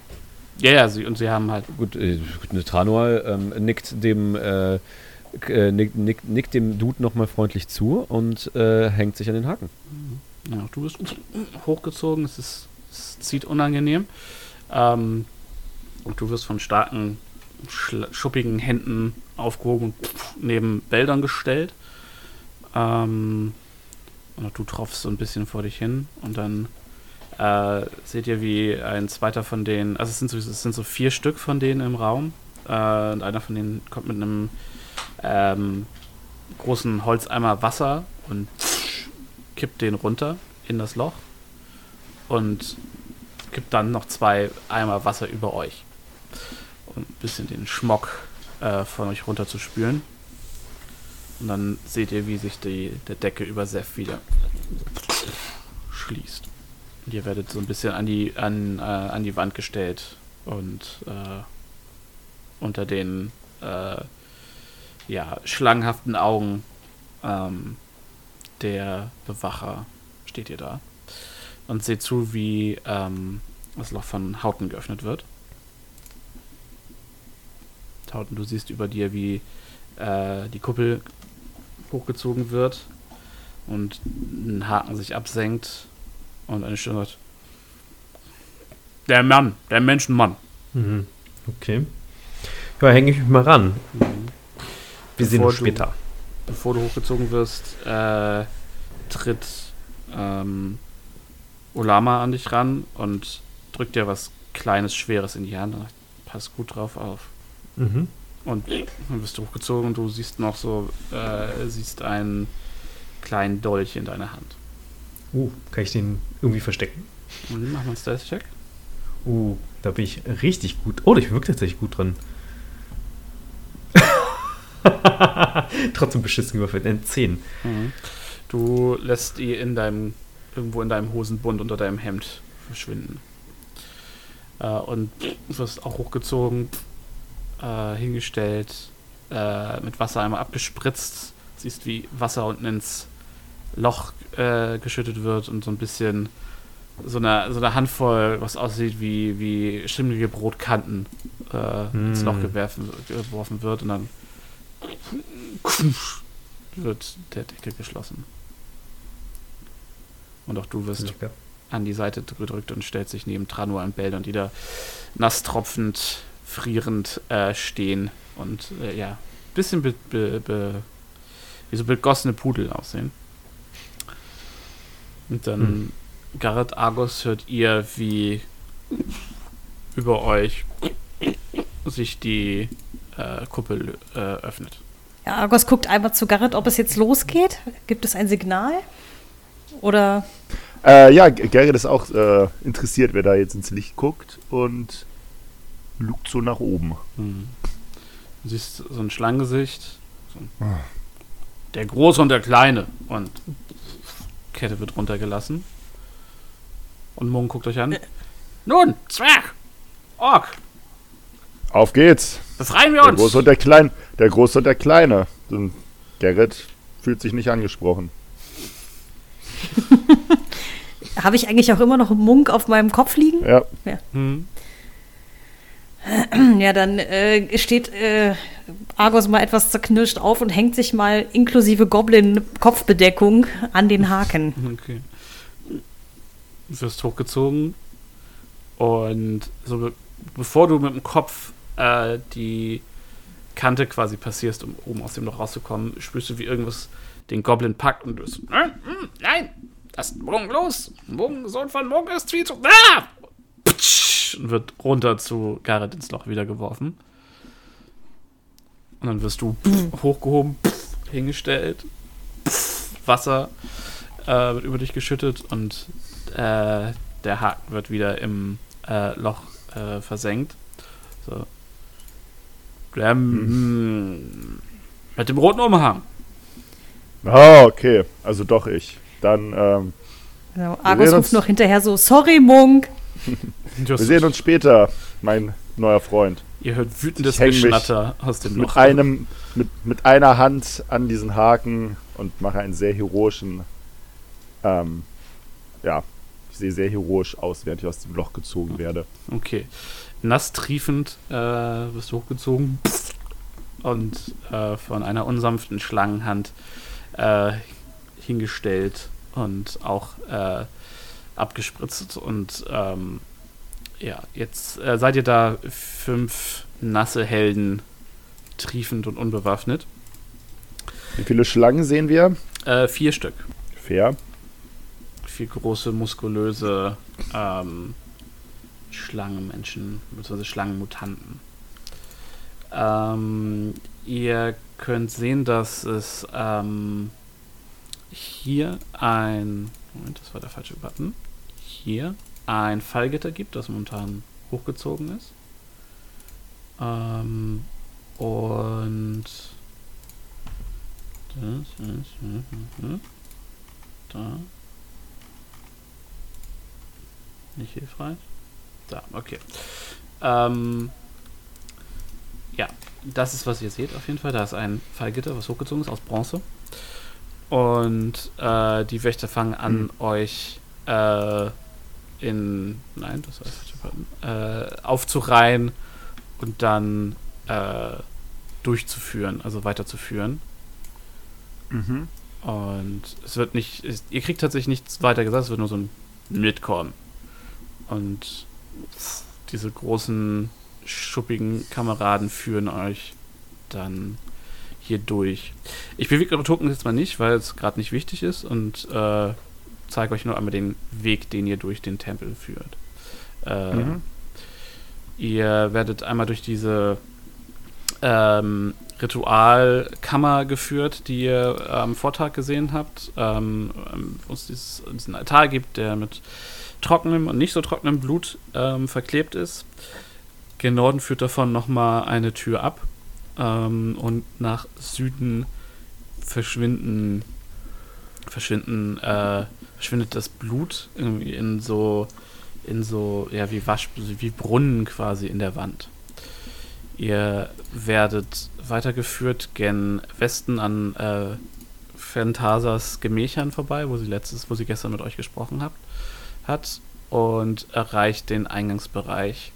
Ja, ja, sie, und sie haben halt. Gut, äh, eine Tranual ähm, nickt dem äh, äh, nickt, nickt, nickt dem Dude nochmal freundlich zu und äh, hängt sich an den Haken. Ja, du bist hochgezogen, es, ist, es zieht unangenehm. Ähm, und du wirst von starken, schuppigen Händen aufgehoben und neben Wäldern gestellt. Ähm, und auch du tropfst so ein bisschen vor dich hin. Und dann äh, seht ihr, wie ein zweiter von denen, also es sind so, es sind so vier Stück von denen im Raum. Äh, und einer von denen kommt mit einem ähm, großen Holzeimer Wasser und kippt den runter in das Loch und kippt dann noch zwei Eimer Wasser über euch. Um ein bisschen den Schmock äh, von euch runter zu spülen. Und dann seht ihr, wie sich die, der Decke über Seth wieder schließt. Und ihr werdet so ein bisschen an die, an, äh, an die Wand gestellt und äh, unter den äh, ja, schlangenhaften Augen ähm, der Bewacher steht ihr da und seht zu, wie ähm, das Loch von Hauten geöffnet wird. Hauten, du siehst über dir, wie äh, die Kuppel hochgezogen wird und ein Haken sich absenkt und eine Stimme sagt: Der Mann, der Menschenmann. Mhm. Okay. Ja, hänge ich mich mal ran. Wir sehen uns du- später. bevor du hochgezogen wirst, äh, tritt ähm, Olama an dich ran und drückt dir was Kleines, Schweres in die Hand. Pass gut drauf auf. Mhm. Und dann wirst du hochgezogen und du siehst noch so, äh, siehst einen kleinen Dolch in deiner Hand. Uh, kann ich den irgendwie verstecken? Und mach mal einen Stealth-Check. Uh, da bin ich richtig gut. Oh, ich wirke tatsächlich gut drin. Trotzdem beschissen gewürfelt. Ein 10. Mhm. Du lässt die in deinem, irgendwo in deinem Hosenbund unter deinem Hemd verschwinden. Äh, und wirst auch hochgezogen, äh, hingestellt, äh, mit Wasser einmal abgespritzt. Siehst, wie Wasser unten ins Loch äh, geschüttet wird und so ein bisschen so eine, so eine Handvoll, was aussieht wie, wie schimmlige Brotkanten äh, ins Mm. Loch gewerfen, geworfen wird und dann wird der Deckel geschlossen. Und auch du wirst Lecker. an die Seite gedrückt und stellt sich neben Tranua und Bell und die da nass tropfend, frierend äh, stehen und äh, ja, bisschen be, be, be, wie so begossene Pudel aussehen. Und dann, Hm. Garrett Argos, hört ihr, wie über euch sich die äh, Kuppel äh, öffnet. Ja, Argos guckt einmal zu Garrett, ob es jetzt losgeht. Gibt es ein Signal? Oder Äh, ja, Gerrit ist auch äh, interessiert, wer da jetzt ins Licht guckt und lugt so nach oben. Hm. Du siehst so ein Schlangengesicht. So ein der Große und der Kleine. Und Kette wird runtergelassen. Und Mung guckt euch an. Nun, Zwerg! Ork! Auf geht's! Befreien wir Der uns! Große und der Kleine. Der Große und der Kleine. Und Gerrit fühlt sich nicht angesprochen. habe ich eigentlich auch immer noch einen Munk auf meinem Kopf liegen? Ja, Hm. Ja, dann äh, steht äh, Argos mal etwas zerknirscht auf und hängt sich mal inklusive Goblin-Kopfbedeckung an den Haken. Okay. Du wirst hochgezogen. Und so be bevor du mit dem Kopf äh, die Kante quasi passierst, um oben aus dem Loch rauszukommen, spürst du, wie irgendwas den Goblin packt und du bist, nein, mm, nein, lass Mung los. Mung, Sohn von Mung ist viel zu. Ah! Und wird runter zu Garrett ins Loch wieder geworfen. Und dann wirst du hochgehoben, hingestellt, Wasser äh, wird über dich geschüttet und äh, der Haken wird wieder im äh, Loch äh, versenkt. So. Ähm, Mit dem roten Umhang. Ah, okay. Also doch ich. Dann, ähm, Also, Argos sehen ruft noch hinterher so, sorry Munk. wir sehen uns später, mein neuer Freund. Ihr hört wütendes Geschnatter aus dem Mit Loch. einem, mit, mit einer Hand an diesen Haken und mache einen sehr heroischen, ähm, ja, ich sehe sehr heroisch aus, während ich aus dem Loch gezogen werde. Okay. Nass triefend äh, wirst du hochgezogen und äh, von einer unsanften Schlangenhand äh, hingestellt und auch äh, abgespritzt. Und ähm, ja, jetzt äh, seid ihr da fünf nasse Helden, triefend und unbewaffnet. Wie viele Schlangen sehen wir? Äh, vier Stück. Fair. Vier große, muskulöse ähm, Schlangenmenschen, beziehungsweise Schlangenmutanten. Ähm, ihr könnt sehen, dass es ähm, hier ein. Moment, das war der falsche Button. Hier ein Fallgitter gibt, das momentan hochgezogen ist. Ähm, und. Das ist. Da. Nicht hilfreich. Da, okay. Ähm, ja, das ist, was ihr seht auf jeden Fall. Da ist ein Fallgitter, was hochgezogen ist aus Bronze. Und äh, die Wächter fangen an, euch äh, in. Nein, das Button. Äh, aufzureihen und dann äh, durchzuführen, also weiterzuführen. Mhm. Und es wird nicht, es, ihr kriegt tatsächlich nichts weiter gesagt, es wird nur so ein Mitkommen. Und diese großen, schuppigen Kameraden führen euch dann hier durch. Ich bewege eure Token jetzt mal nicht, weil es gerade nicht wichtig ist und äh, zeige euch nur einmal den Weg, den ihr durch den Tempel führt. Äh, Mhm. Ihr werdet einmal durch diese ähm, Ritualkammer geführt, die ihr am Vortag gesehen habt, ähm, wo es dieses, diesen Altar gibt, der mit trockenem und nicht so trockenem Blut ähm, verklebt ist. Gen Norden führt davon nochmal eine Tür ab ähm, und nach Süden verschwinden, verschwinden, äh, verschwindet das Blut irgendwie in so, in so, ja, wie Wasch, wie Brunnen quasi in der Wand. Ihr werdet weitergeführt gen Westen an äh, Phantasas Gemächern vorbei, wo sie letztes, wo sie gestern mit euch gesprochen habt, hat und erreicht den Eingangsbereich,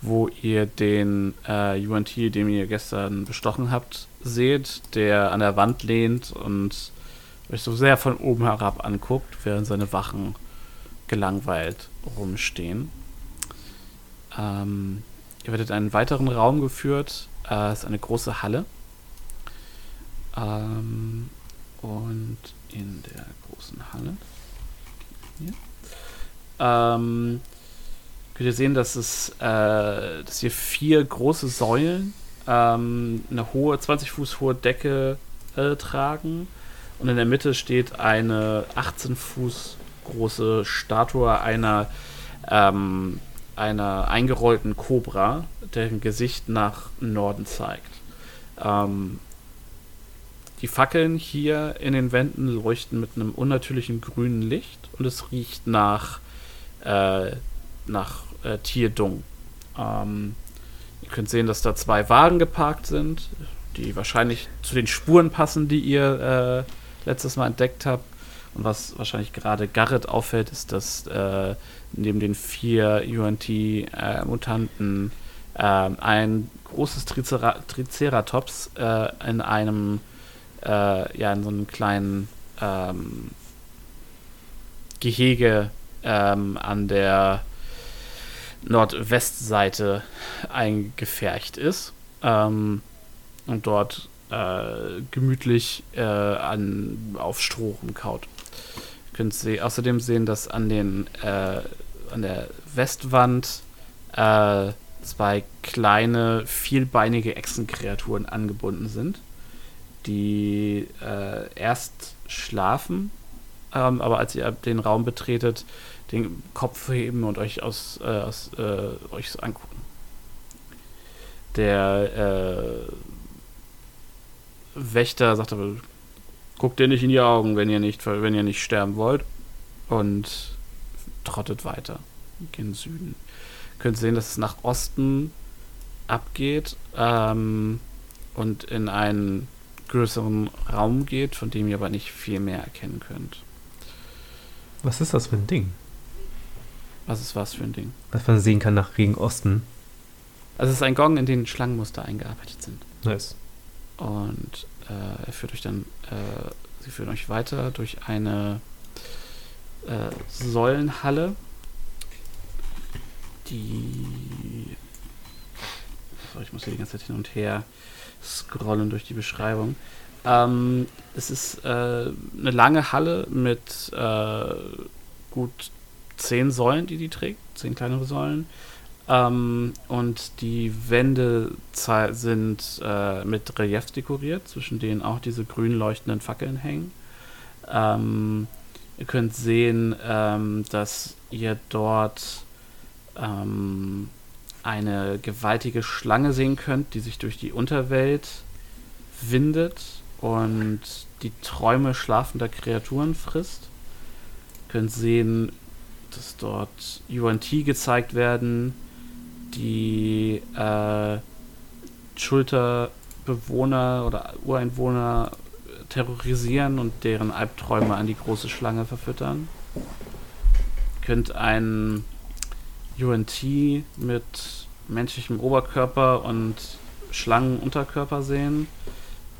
wo ihr den äh, UNT, den ihr gestern bestochen habt, seht, der an der Wand lehnt und euch so sehr von oben herab anguckt, während seine Wachen gelangweilt rumstehen. Ähm, Ihr werdet in einen weiteren Raum geführt. Äh, ist eine große Halle. Ähm, und in der großen Halle hier, ähm, könnt ihr sehen, dass es äh, dass hier vier große Säulen ähm, eine hohe 20 Fuß hohe Decke äh, tragen und in der Mitte steht eine 18 Fuß große Statue einer ähm, einer eingerollten Kobra, deren Gesicht nach Norden zeigt. Ähm, die Fackeln hier in den Wänden leuchten mit einem unnatürlichen grünen Licht und es riecht nach, äh, nach äh, Tierdung. Ähm, ihr könnt sehen, dass da zwei Wagen geparkt sind, die wahrscheinlich zu den Spuren passen, die ihr äh, letztes Mal entdeckt habt. Und was wahrscheinlich gerade Garrett auffällt, ist, dass äh, neben den vier UNT-Mutanten äh, äh, ein großes Tricera Triceratops äh, in einem, äh, ja, in so einem kleinen ähm, Gehege ähm, an der Nordwestseite eingefercht ist ähm, und dort äh, gemütlich äh, an, auf Stroh rumkaut. Ihr könnt sie außerdem sehen, dass an den äh, an der Westwand äh, zwei kleine, vielbeinige Echsenkreaturen angebunden sind, die äh, erst schlafen, ähm, aber als ihr den Raum betretet, den Kopf heben und euch aus, äh, aus äh, euch angucken. Der äh, Wächter sagt aber, guckt ihr nicht in die Augen, wenn ihr nicht, wenn ihr nicht sterben wollt. Und trottet weiter gen Süden. Ihr könnt sehen, dass es nach Osten abgeht ähm, und in einen größeren Raum geht, von dem ihr aber nicht viel mehr erkennen könnt. Was ist das für ein Ding? Was ist was für ein Ding? Was man sehen kann nach gegen Osten. Also es ist ein Gong, in den Schlangenmuster eingearbeitet sind. Nice. Und äh, er führt euch dann, äh, sie führen euch weiter durch eine äh, Säulenhalle, die. So, ich muss hier die ganze Zeit hin und her scrollen durch die Beschreibung. Ähm, es ist äh, eine lange Halle mit äh, gut zehn Säulen, die die trägt, zehn kleinere Säulen. Ähm, und die Wände sind äh, mit Reliefs dekoriert, zwischen denen auch diese grün leuchtenden Fackeln hängen. Ähm, ihr könnt sehen, ähm, dass ihr dort ähm, eine gewaltige Schlange sehen könnt, die sich durch die Unterwelt windet und die Träume schlafender Kreaturen frisst. Ihr könnt sehen, dass dort UNT gezeigt werden, die äh, Schulterbewohner oder Ureinwohner terrorisieren und deren Albträume an die große Schlange verfüttern. Ihr könnt einen UNT mit menschlichem Oberkörper und Schlangenunterkörper sehen,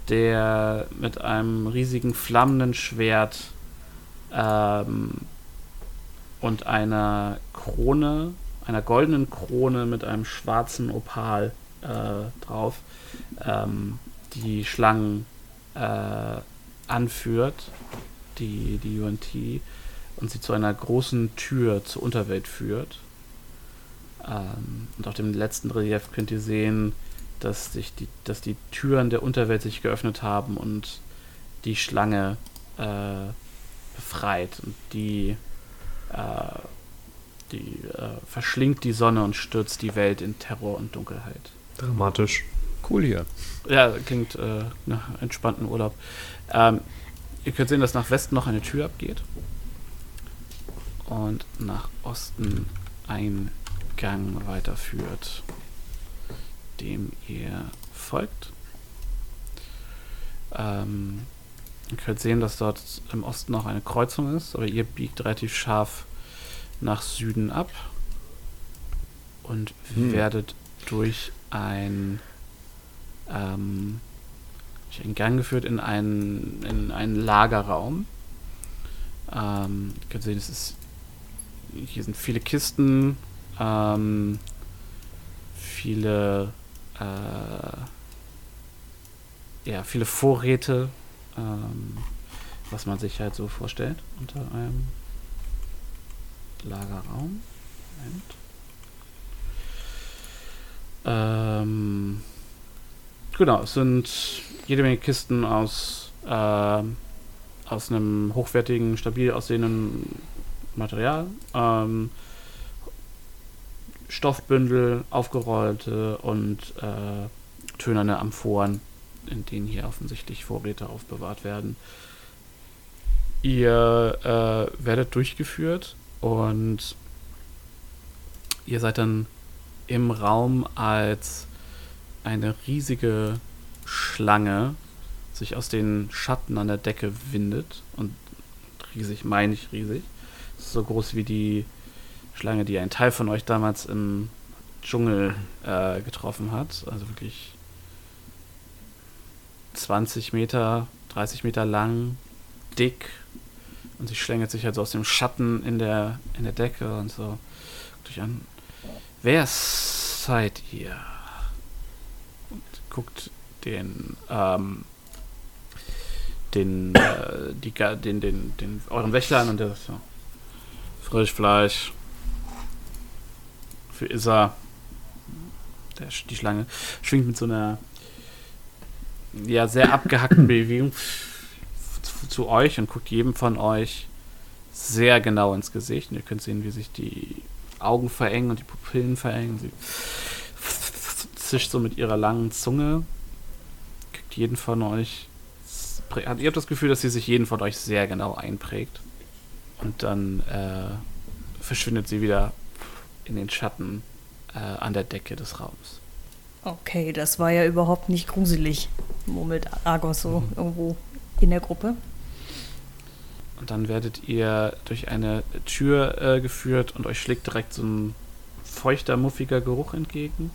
der mit einem riesigen flammenden Schwert ähm, und einer Krone, einer goldenen Krone mit einem schwarzen Opal äh, drauf, ähm, die Schlangen äh, anführt, die, die UNT, und sie zu einer großen Tür zur Unterwelt führt. Ähm, und auf dem letzten Relief könnt ihr sehen, dass sich die, dass die Türen der Unterwelt sich geöffnet haben und die Schlange äh, befreit und die, äh, die äh, verschlingt die Sonne und stürzt die Welt in Terror und Dunkelheit. Dramatisch. Cool hier. Ja, klingt äh, nach entspannten Urlaub. Ähm, ihr könnt sehen, dass nach Westen noch eine Tür abgeht. Und nach Osten ein Gang weiterführt, dem ihr folgt. Ähm, ihr könnt sehen, dass dort im Osten noch eine Kreuzung ist, aber ihr biegt relativ scharf nach Süden ab und Hm. werdet durch ein ähm, durch einen Gang geführt in einen, in einen Lagerraum. Ähm, ihr könnt sehen, es ist, hier sind viele Kisten, ähm, viele, äh, ja, viele Vorräte, ähm, was man sich halt so vorstellt unter einem Lagerraum. Moment. Ähm, genau, es sind jede Menge Kisten aus, ähm, aus einem hochwertigen, stabil aussehenden Material. Ähm, Stoffbündel, aufgerollte und äh, tönerne Amphoren, in denen hier offensichtlich Vorräte aufbewahrt werden. Ihr äh, werdet durchgeführt und ihr seid dann im Raum, als eine riesige Schlange sich aus den Schatten an der Decke windet. Und riesig meine ich riesig. So groß wie die Schlange, die ein Teil von euch damals im Dschungel äh, getroffen hat. Also wirklich 20 Meter, 30 Meter lang, dick. Und sie schlängelt sich halt so aus dem Schatten in der, in der Decke und so. Guckt euch an. Wer seid ihr? Und guckt den, ähm, den, äh, die, den, den, den, euren Wächter an und der sagt so, Frischfleisch. Für Issa. Der, die Schlange schwingt mit so einer ja, sehr abgehackten Bewegung zu, euch und guckt jedem von euch sehr genau ins Gesicht. Und ihr könnt sehen, wie sich die Augen verengen und die Pupillen verengen. Sie zischt so mit ihrer langen Zunge. Kriegt jeden von euch. Ihr habt das Gefühl, dass sie sich jeden von euch sehr genau einprägt. Und dann äh, verschwindet sie wieder in den Schatten äh, an der Decke des Raums. Okay, das war ja überhaupt nicht gruselig, murmelt Argos so irgendwo in der Gruppe. Und dann werdet ihr durch eine Tür äh, geführt und euch schlägt direkt so ein feuchter, muffiger Geruch entgegen.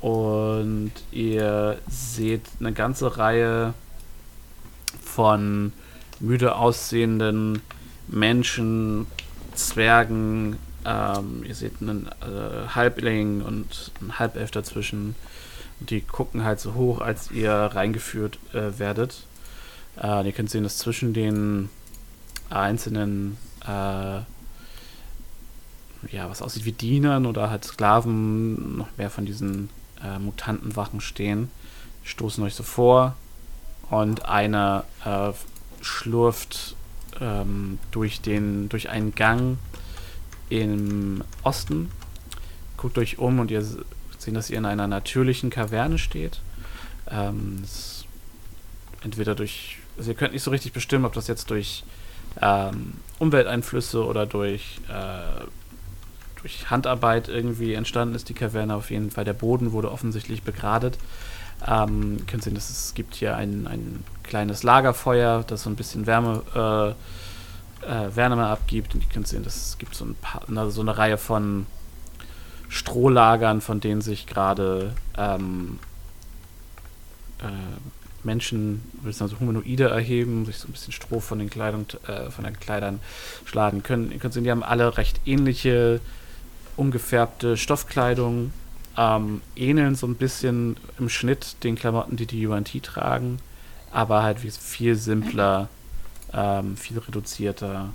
Und ihr seht eine ganze Reihe von müde aussehenden Menschen, Zwergen. Ähm, ihr seht einen äh, Halbling und einen Halbelf dazwischen. Die gucken halt so hoch, als ihr reingeführt äh, werdet. Äh, ihr könnt sehen, dass zwischen den einzelnen, äh, ja, was aussieht wie Dienern oder halt Sklaven, noch mehr von diesen äh, Mutantenwachen stehen. Stoßen euch so vor und einer äh, schlurft ähm, durch, den, durch einen Gang im Osten. Guckt euch um und ihr s- seht, dass ihr in einer natürlichen Kaverne steht. Ähm, entweder durch, also ihr könnt nicht so richtig bestimmen, ob das jetzt durch ähm, Umwelteinflüsse oder durch, äh, durch Handarbeit irgendwie entstanden ist, die Kaverne auf jeden Fall. Der Boden wurde offensichtlich begradet. Ähm, ihr könnt sehen, dass es gibt hier ein, ein kleines Lagerfeuer, das so ein bisschen Wärme, äh, äh, Wärme abgibt. Und ihr könnt sehen, dass es gibt so, ein paar, na, so eine Reihe von Strohlagern, von denen sich gerade ähm, äh, Menschen, würde ich sagen, so Humanoide erheben, sich so ein bisschen Stroh von den Kleidung, äh, von den Kleidern schlagen können. Ihr könnt sehen, die haben alle recht ähnliche, umgefärbte Stoffkleidung, ähm, ähneln so ein bisschen im Schnitt den Klamotten, die die UNT tragen, aber halt viel simpler, ähm, viel reduzierter.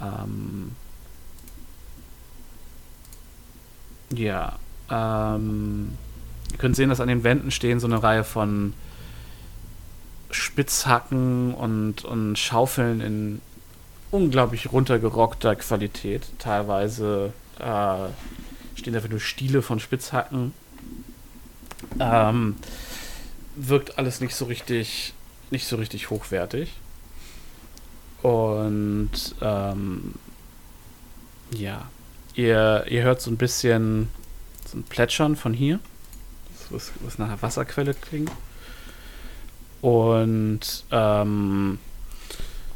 Ähm, ja, ähm, Ihr könnt sehen, dass an den Wänden stehen so eine Reihe von Spitzhacken und, und Schaufeln in unglaublich runtergerockter Qualität. Teilweise äh, stehen einfach nur Stiele von Spitzhacken. Ähm, wirkt alles nicht so richtig, nicht so richtig hochwertig. Und ähm, ja, ihr, ihr hört so ein bisschen so ein Plätschern von hier, was, was nach einer Wasserquelle klingt. Und ähm,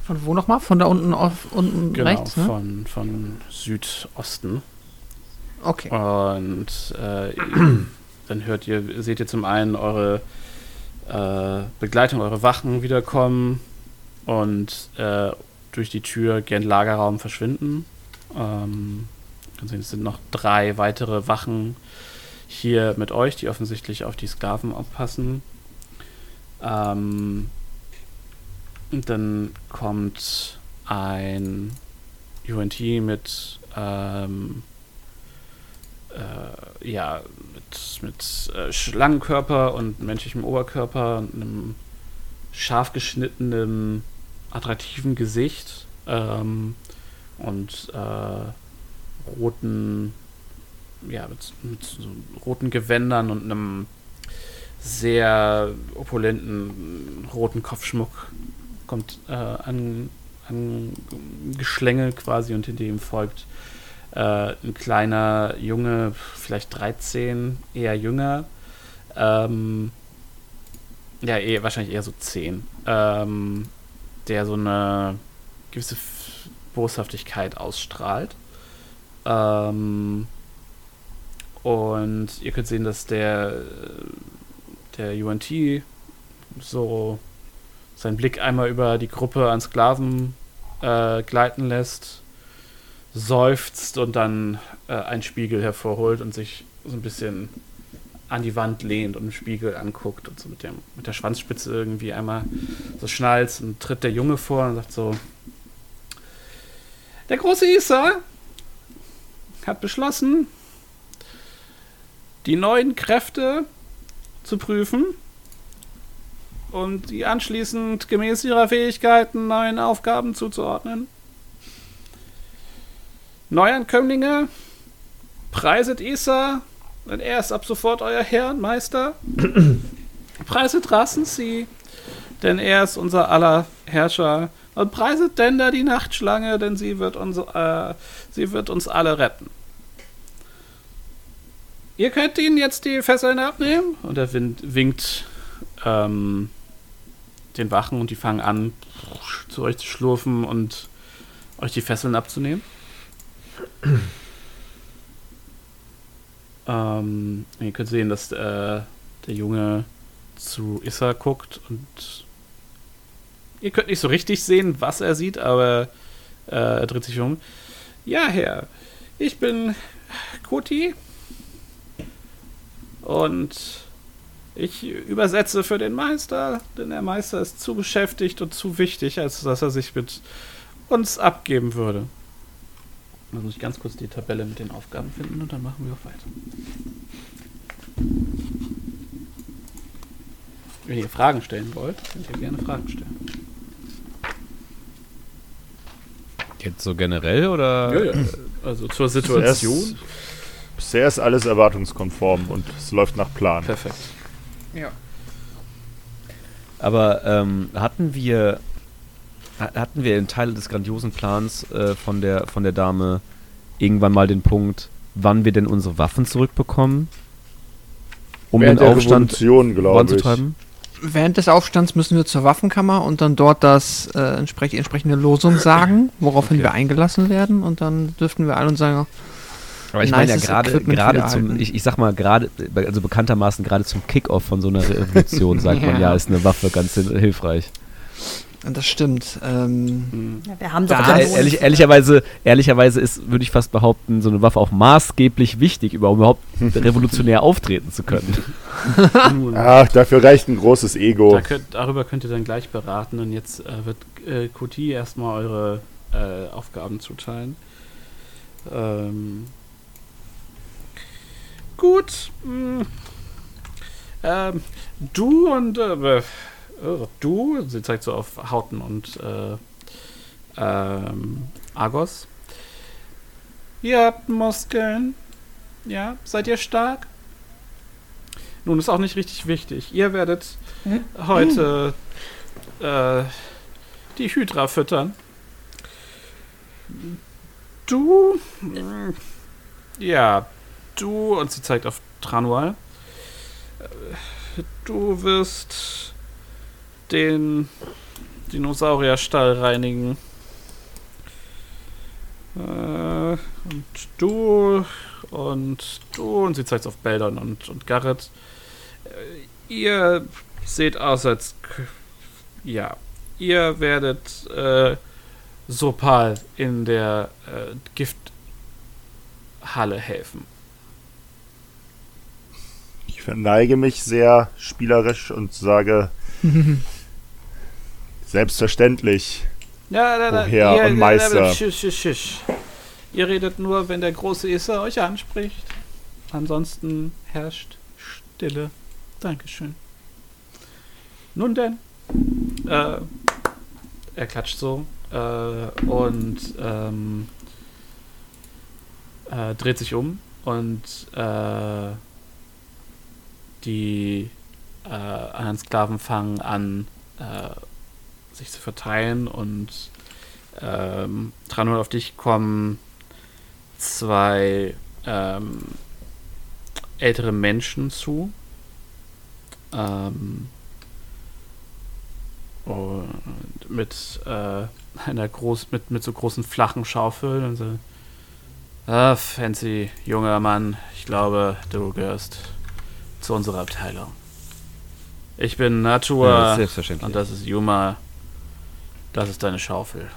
Von wo nochmal? Von da unten auf unten genau, rechts? Ne? von, von Südosten. Okay. Und äh, dann hört ihr, seht ihr zum einen eure äh, Begleitung, eure Wachen wiederkommen und äh, durch die Tür gen Lagerraum verschwinden. Ähm, es sind noch drei weitere Wachen hier mit euch, die offensichtlich auf die Sklaven aufpassen. Ähm, dann kommt ein UNT mit ähm, äh, ja, mit, mit äh, Schlangenkörper und menschlichem Oberkörper und einem scharf geschnittenen, attraktiven Gesicht ähm, und äh, roten, ja, mit, mit so roten Gewändern und einem sehr opulenten roten Kopfschmuck kommt äh, an, an Geschlängel quasi und hinter ihm folgt äh, ein kleiner Junge, vielleicht 13, eher jünger. Ähm, ja, eher, wahrscheinlich eher so 10. Ähm, der so eine gewisse Boshaftigkeit ausstrahlt. Ähm, und ihr könnt sehen, dass der, der UNT so seinen Blick einmal über die Gruppe an Sklaven äh, gleiten lässt seufzt und dann äh, einen Spiegel hervorholt und sich so ein bisschen an die Wand lehnt und im Spiegel anguckt und so mit, dem, mit der Schwanzspitze irgendwie einmal so schnalzt und tritt der Junge vor und sagt so: Der große Isa hat beschlossen, die neuen Kräfte zu prüfen und die anschließend gemäß ihrer Fähigkeiten neuen Aufgaben zuzuordnen. Neuankömmlinge, preiset Isa, denn er ist ab sofort euer Herr und Meister. preiset Rassensee, denn er ist unser aller Herrscher. Und preiset Dender die Nachtschlange, denn sie wird, uns, äh, sie wird uns alle retten. Ihr könnt ihnen jetzt die Fesseln abnehmen. Und er winkt ähm, den Wachen und die fangen an, zu euch zu schlurfen und euch die Fesseln abzunehmen. ähm, ihr könnt sehen, dass äh, der Junge zu Issa guckt und ihr könnt nicht so richtig sehen, was er sieht, aber äh, er dreht sich um. Ja, Herr, ich bin Koti und ich übersetze für den Meister, denn der Meister ist zu beschäftigt und zu wichtig, als dass er sich mit uns abgeben würde. Dann muss ich ganz kurz die Tabelle mit den Aufgaben finden und dann machen wir auch weiter. Wenn ihr Fragen stellen wollt, könnt ihr gerne Fragen stellen. Jetzt so generell oder? Ja, ja. Also zur Situation. Bisher ist, alles erwartungskonform und es läuft nach Plan. Perfekt. Ja. Aber ähm, hatten wir hatten wir in Teile des grandiosen Plans äh, von, der, von der Dame irgendwann mal den Punkt, wann wir denn unsere Waffen zurückbekommen? Um Während den Aufstand glaube ich. Während des Aufstands müssen wir zur Waffenkammer und dann dort das äh, entsprech entsprechende Losung sagen, woraufhin Okay. wir eingelassen werden und dann dürften wir all unser Aber ich meine ja gerade gerade zum, ich, ich sag mal gerade, also bekanntermaßen gerade zum Kickoff von so einer Revolution sagt man Ja. ja, ist eine Waffe ganz hilfreich. Das stimmt. Ähm, Hm. Ja, wir haben Da doch Kanonen. ehrlich, ehrlicherweise, ehrlicherweise ist, würde ich fast behaupten, so eine Waffe auch maßgeblich wichtig, um überhaupt revolutionär auftreten zu können. Ach, dafür reicht ein großes Ego. da könnt, darüber könnt ihr dann gleich beraten und jetzt äh, wird äh, Kuti erstmal eure äh, Aufgaben zuteilen. Ähm, gut. mh. Ähm, du und äh, du, sie zeigt so auf Hauten und äh, ähm, Argos. Ihr habt Muskeln. Ja, seid ihr stark? Nun, ist auch nicht richtig wichtig. Ihr werdet heute äh, die Hydra füttern. Du, mm, ja, du, und sie zeigt auf Tranual. Äh, Du wirst den Dinosaurierstall reinigen. Äh, und du und du, und sie zeigt auf Beldon und, und Garrett. Äh, ihr seht aus, als. Ja, ihr werdet äh, Sopal in der äh, Gifthalle helfen. Ich verneige mich sehr spielerisch und sage, selbstverständlich. Ja, da, da, Woher ihr, und Meister. Schisch, schisch, schisch. Ihr redet nur, wenn der große Issa euch anspricht. Ansonsten herrscht Stille. Dankeschön. Nun denn. Äh, er klatscht so äh, und ähm, äh, dreht sich um und äh, die äh, anderen Sklaven fangen an, äh, sich zu verteilen und ähm, Tranul auf dich kommen zwei ähm, ältere Menschen zu. Ähm, und mit äh, einer groß mit, mit so großen flachen Schaufeln und so. Ah, fancy junger Mann, ich glaube, du gehörst zu unserer Abteilung. Ich bin Natur. Ja. Und das ist Yuma. Das ist deine Schaufel.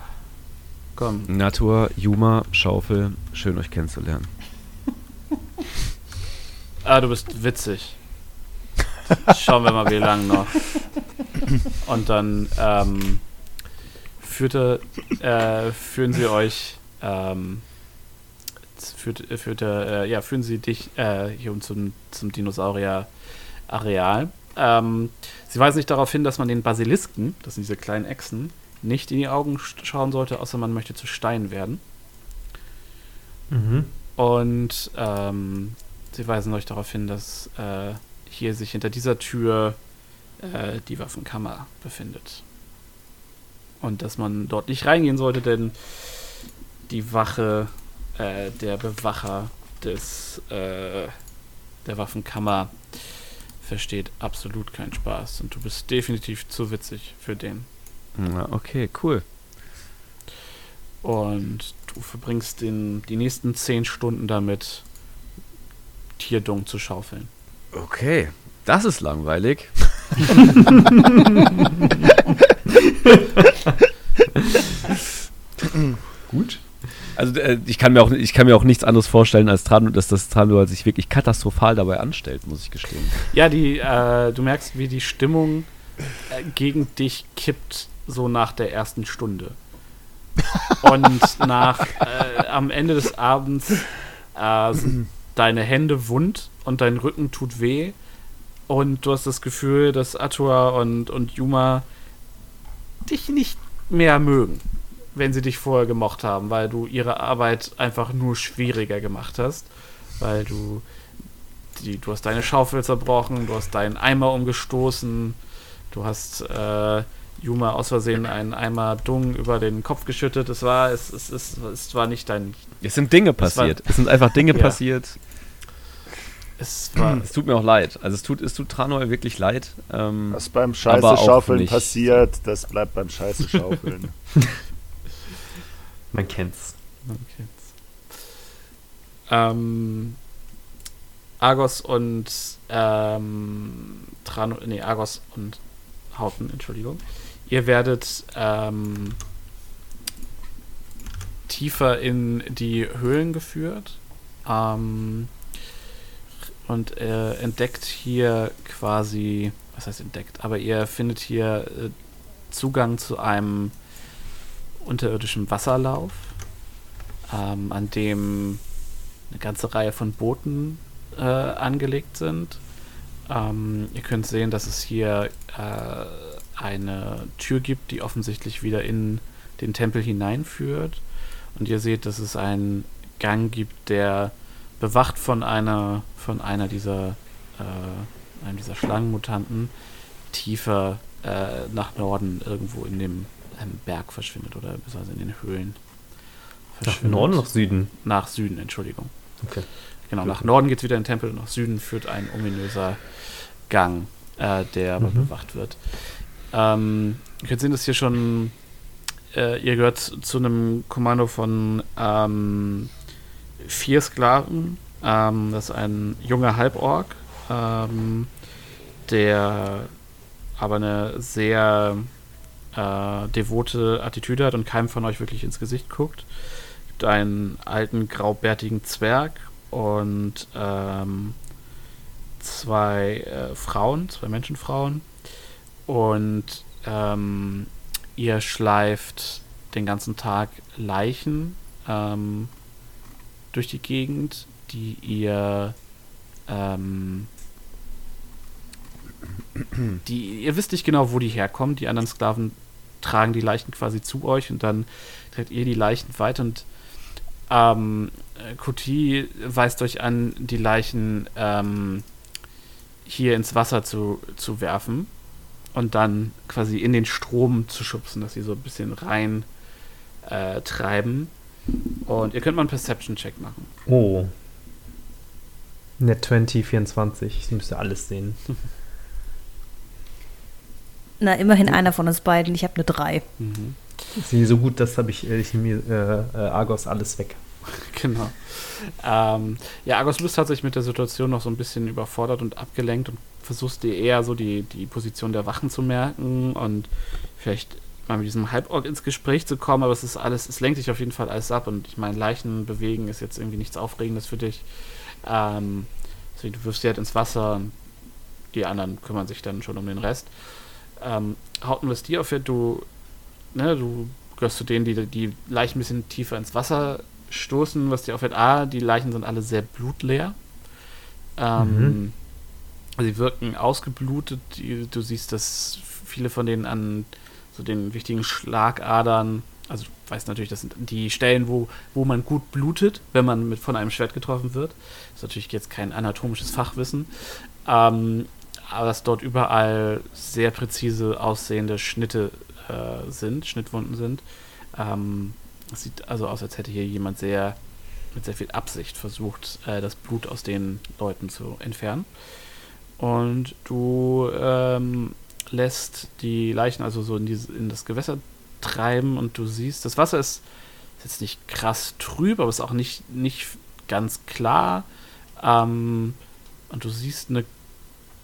Komm. Natur, Juma, Schaufel, schön euch kennenzulernen. Ah, du bist witzig. Schauen wir mal, wie lang noch. Und dann ähm, führte, äh, führen sie euch, ähm, führt, führte, äh, ja, führen sie dich äh, hier um zum, zum Dinosaurier-Areal. Ähm, sie weisen nicht darauf hin, dass man den Basilisken, das sind diese kleinen Echsen, nicht in die Augen sch- schauen sollte, außer man möchte zu Stein werden. Mhm. Und ähm, sie weisen euch darauf hin, dass äh, hier sich hinter dieser Tür äh, die Waffenkammer befindet. Und dass man dort nicht reingehen sollte, denn die Wache, äh, der Bewacher des, äh, der Waffenkammer versteht absolut keinen Spaß. Und du bist definitiv zu witzig für den. Ja, okay, cool. Und du verbringst den, die nächsten zehn Stunden damit, Tierdung zu schaufeln. Okay, das ist langweilig. Gut. Also äh, ich kann mir auch ich kann mir auch nichts anderes vorstellen als Tranu, dass das Tranu sich wirklich katastrophal dabei anstellt, muss ich gestehen. Ja, die, äh, du merkst, wie die Stimmung äh, gegen dich kippt, so nach der ersten Stunde. Und nach, äh, am Ende des Abends äh, sind deine Hände wund und dein Rücken tut weh. Und du hast das Gefühl, dass Atua und, und Yuma dich nicht mehr mögen, wenn sie dich vorher gemocht haben, weil du ihre Arbeit einfach nur schwieriger gemacht hast. Weil du die, du hast deine Schaufel zerbrochen, du hast deinen Eimer umgestoßen, du hast äh, Yuma aus Versehen einen Eimer Dung über den Kopf geschüttet. Es war, es, es, es, es war nicht dein. Es sind Dinge Das war- passiert. Es sind einfach Dinge Ja. passiert. Es war. Es tut mir auch leid. Also es tut, es tut Tranoi wirklich leid. Ähm, Was beim Scheiße-Schaufeln nicht. passiert, das bleibt beim Scheiße-Schaufeln. Man kennt's. Okay. Ähm, Argos und ähm, Trano, nee, Argos und Hauten, Entschuldigung. Ihr werdet ähm, tiefer in die Höhlen geführt ähm, und äh, entdeckt hier quasi, was heißt entdeckt, aber ihr findet hier äh, Zugang zu einem unterirdischen Wasserlauf, ähm, an dem eine ganze Reihe von Booten äh, angelegt sind. Ähm, ihr könnt sehen, dass es hier äh, eine Tür gibt, die offensichtlich wieder in den Tempel hineinführt. Und ihr seht, dass es einen Gang gibt, der bewacht von einer von einer dieser äh, einem dieser Schlangenmutanten tiefer äh, nach Norden irgendwo in dem ähm, Berg verschwindet oder beziehungsweise in den Höhlen. Nach Norden, nach Süden. Nach Süden, Entschuldigung. Okay. Genau, nach Norden geht es wieder in den Tempel und nach Süden führt ein ominöser Gang, äh, der aber Mhm. bewacht wird. Ähm, könnt sehen, dass hier schon, äh, ihr gehört zu einem Kommando von ähm, vier Sklaven. Ähm, das ist ein junger Halborg, ähm, der aber eine sehr äh, devote Attitüde hat und keinem von euch wirklich ins Gesicht guckt. Es gibt einen alten graubärtigen Zwerg und ähm, zwei äh, Frauen, zwei Menschenfrauen. Und ähm, ihr schleift den ganzen Tag Leichen ähm, durch die Gegend, die ihr ähm, die ihr wisst nicht genau, wo die herkommen. Die anderen Sklaven tragen die Leichen quasi zu euch und dann trägt ihr die Leichen weiter und ähm, äh, Kuti weist euch an, die Leichen ähm, hier ins Wasser zu, zu werfen und dann quasi in den Strom zu schubsen, dass sie so ein bisschen rein äh, treiben. Und ihr könnt mal einen Perception-Check machen. Oh. Net 20, 24. Ich müsste alles sehen. Na, immerhin einer von uns beiden. Ich habe eine 3. Mhm. Sie so gut, das habe ich, äh, ich nehme mir äh, äh, Argos alles weg. Genau. Ähm, ja, Argos, du bist tatsächlich mit der Situation noch so ein bisschen überfordert und abgelenkt und versuchst dir eher so die, die Position der Wachen zu merken und vielleicht mal mit diesem Halborg ins Gespräch zu kommen, aber es ist alles, es lenkt dich auf jeden Fall alles ab und ich meine, Leichen bewegen ist jetzt irgendwie nichts Aufregendes für dich. Ähm, deswegen, du wirfst sie halt ins Wasser und die anderen kümmern sich dann schon um den Rest. Ähm, Hauten was dir auf, du, ne, du gehörst zu denen, die die Leichen ein bisschen tiefer ins Wasser stoßen, was dir auffällt, ah, die Leichen sind alle sehr blutleer. Ähm, Sie wirken ausgeblutet. Du siehst, dass viele von denen an so den wichtigen Schlagadern, also du weißt natürlich, das sind die Stellen, wo, wo man gut blutet, wenn man mit von einem Schwert getroffen wird. Das ist natürlich jetzt kein anatomisches Fachwissen. Ähm, aber dass dort überall sehr präzise aussehende Schnitte äh, sind, Schnittwunden sind. Ähm, es sieht also aus, als hätte hier jemand sehr mit sehr viel Absicht versucht, äh, das Blut aus den Leuten zu entfernen. Und du ähm, lässt die Leichen also so in, diese, in das Gewässer treiben und du siehst, das Wasser ist, ist jetzt nicht krass trüb, aber ist auch nicht, nicht ganz klar. Ähm, und du siehst eine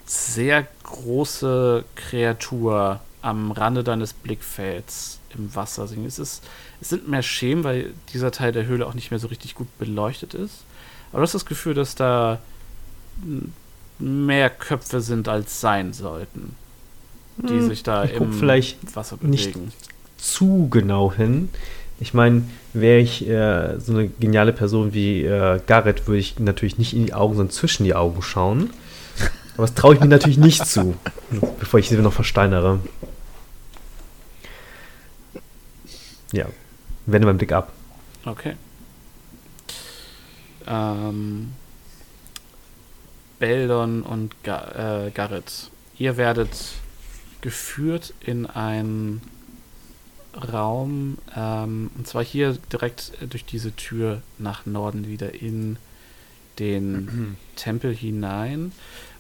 sehr große Kreatur am Rande deines Blickfelds im Wasser. Es, ist, es sind mehr Schemen, weil dieser Teil der Höhle auch nicht mehr so richtig gut beleuchtet ist. Aber du hast das Gefühl, dass da m, mehr Köpfe sind, als sein sollten, die Hm, sich da im vielleicht Wasser nicht bewegen. zu genau hin. Ich meine, wäre ich äh, so eine geniale Person wie äh, Garrett, würde ich natürlich nicht in die Augen, sondern zwischen die Augen schauen. Aber das traue ich mir natürlich nicht zu, bevor ich sie noch versteinere. Ja, wende meinen Blick ab. Okay. Ähm, Beldon und Ga äh, Garrett, ihr werdet geführt in einen Raum, ähm, und zwar hier direkt äh, durch diese Tür nach Norden wieder in den Tempel hinein.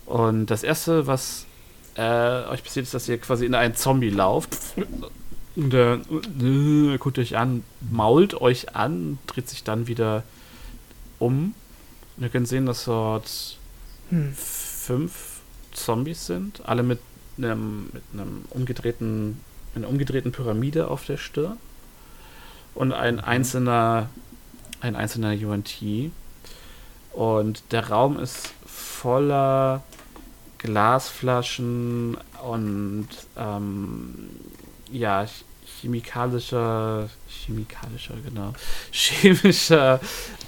Und das erste, was äh, euch passiert, ist, dass ihr quasi in einen Zombie lauft. Und der äh, guckt euch an, mault euch an, dreht sich dann wieder um. Und ihr könnt sehen, dass dort Hm. fünf Zombies sind, alle mit einem, mit einem umgedrehten, einer umgedrehten Pyramide auf der Stirn. Und ein einzelner, ein einzelner UNT. Und der Raum ist voller Glasflaschen und ähm, ja, ch- chemikalischer, chemikalischer, genau, chemischer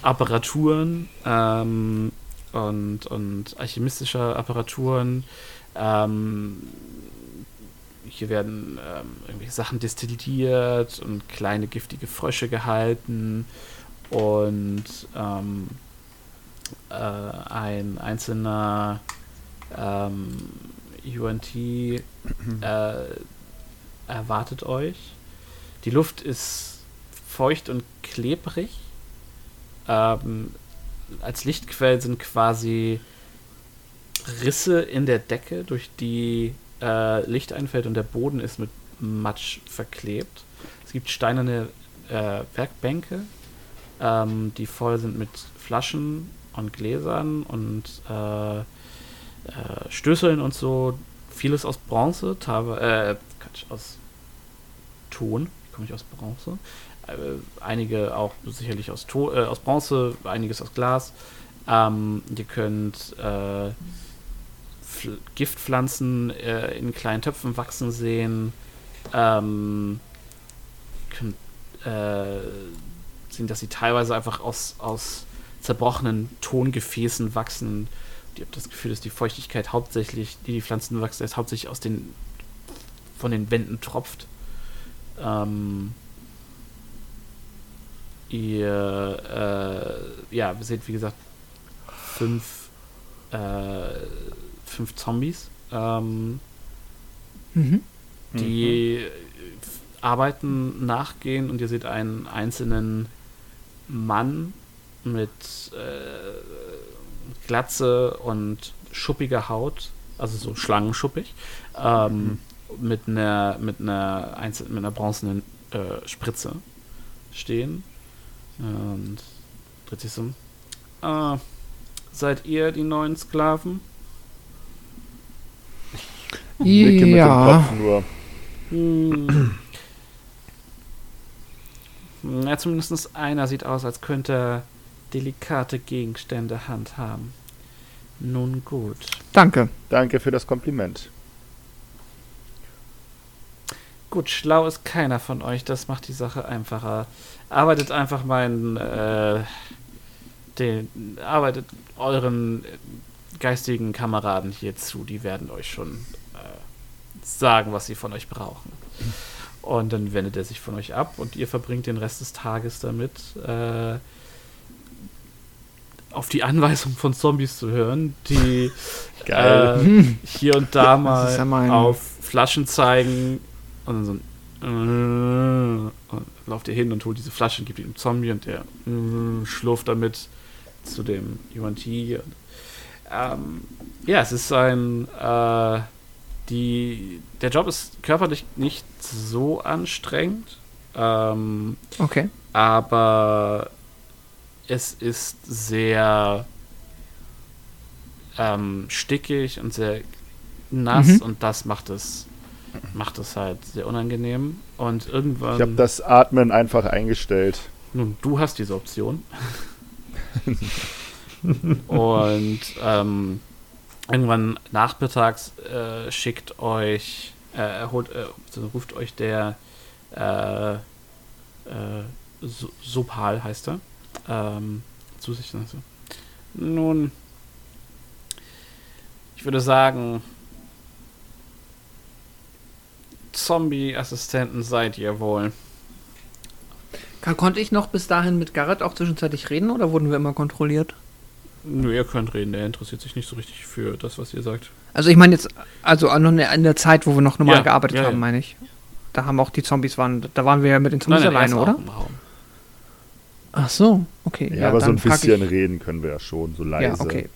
Apparaturen, ähm, und, und alchemistischer Apparaturen. Ähm, hier werden ähm, irgendwelche Sachen destilliert und kleine giftige Frösche gehalten und ähm, äh, ein einzelner ähm, UNT äh, erwartet euch. Die Luft ist feucht und klebrig. Ähm, als Lichtquellen sind quasi Risse in der Decke, durch die äh, Licht einfällt und der Boden ist mit Matsch verklebt. Es gibt steinerne äh, Werkbänke, ähm, die voll sind mit Flaschen und Gläsern und äh, äh, Stößeln und so. Vieles aus Bronze, teilweise, äh, aus Ton, komme ich aus Bronze. Äh, einige auch sicherlich aus, to äh, aus Bronze, einiges aus Glas. Ähm, ihr könnt äh, Pfl- Giftpflanzen äh, in kleinen Töpfen wachsen sehen. Ähm, könnt äh, sehen, dass sie teilweise einfach aus, aus zerbrochenen Tongefäßen wachsen. Ihr habt das Gefühl, dass die Feuchtigkeit hauptsächlich, die die Pflanzen wachsen, jetzt hauptsächlich aus den von den Wänden tropft. Ähm, ihr, äh, ja, ihr seht, wie gesagt, fünf, äh, fünf Zombies, ähm, Mhm. die äh, arbeiten, nachgehen und ihr seht einen einzelnen Mann mit äh, Glatze und schuppiger Haut, also so schlangenschuppig, ähm, mit einer mit einer einzel mit einer bronzenen äh, Spritze stehen und dreht sich so. Ah, seid ihr die neuen Sklaven? Ja. dem Kopf nur. Hm. Ja, zumindest einer sieht aus, als könnte er delikate Gegenstände handhaben. Nun gut. Danke. Danke für das Kompliment. Gut, schlau ist keiner von euch, das macht die Sache einfacher. Arbeitet einfach meinen, äh, den, arbeitet euren geistigen Kameraden hier zu, die werden euch schon äh, sagen, was sie von euch brauchen. Und dann wendet er sich von euch ab und ihr verbringt den Rest des Tages damit, äh, auf die Anweisung von Zombies zu hören, die äh, hier und da ja mal mein- auf Flaschen zeigen und dann so ein und lauft ihr hin und holt diese Flasche und gibt die dem Zombie und der äh, schlurft damit zu dem UNT. Und, ähm, ja, es ist ein äh, die der Job ist körperlich nicht so anstrengend, ähm, Okay. aber es ist sehr ähm, stickig und sehr nass Mhm. und das macht es macht es halt sehr unangenehm und irgendwann Ich habe das Atmen einfach eingestellt. nun du hast diese Option und ähm, irgendwann nachmittags äh, schickt euch äh, holt, äh, ruft euch der äh, äh, Sopal heißt er ähm, zu sich also. nun ich würde sagen Zombie-Assistenten seid ihr wohl. Konnte ich noch bis dahin mit Garrett auch zwischenzeitlich reden oder wurden wir immer kontrolliert? Nö, ihr könnt reden, der interessiert sich nicht so richtig für das, was ihr sagt. Also ich meine jetzt, also in der- Zeit, wo wir noch normal Ja, gearbeitet ja, haben, ja. meine ich. Da haben auch die Zombies waren, da waren wir ja mit den Zombies er ist alleine, oder? Ach so, okay. Ja, aber so ein bisschen ich, reden können wir ja schon, so leise. Ja, okay.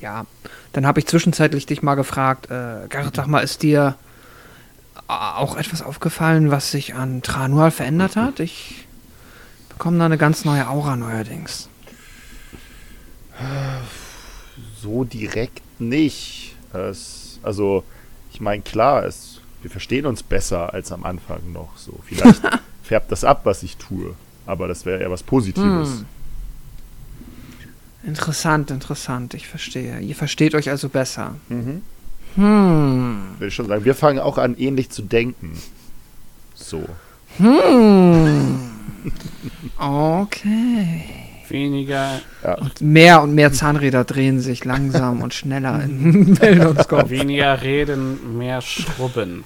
Ja, dann habe ich zwischenzeitlich dich mal gefragt, äh, Garrett, sag mal, ist dir äh, auch etwas aufgefallen, was sich an Tranual verändert hat? Ich bekomme da eine ganz neue Aura neuerdings. So direkt nicht. Es, also, ich meine, klar, es, wir verstehen uns besser als am Anfang noch. So, vielleicht färbt das ab, was ich tue. Aber das wäre eher was Positives. Hm. Interessant, interessant, ich verstehe. Ihr versteht euch also besser. Mhm. Hm. Würde ich schon sagen. Wir fangen auch an, ähnlich zu denken. So. Hm. Okay. Weniger, Und mehr und mehr Zahnräder drehen sich langsam und schneller in Beldons Kopf. weniger reden, mehr schrubben.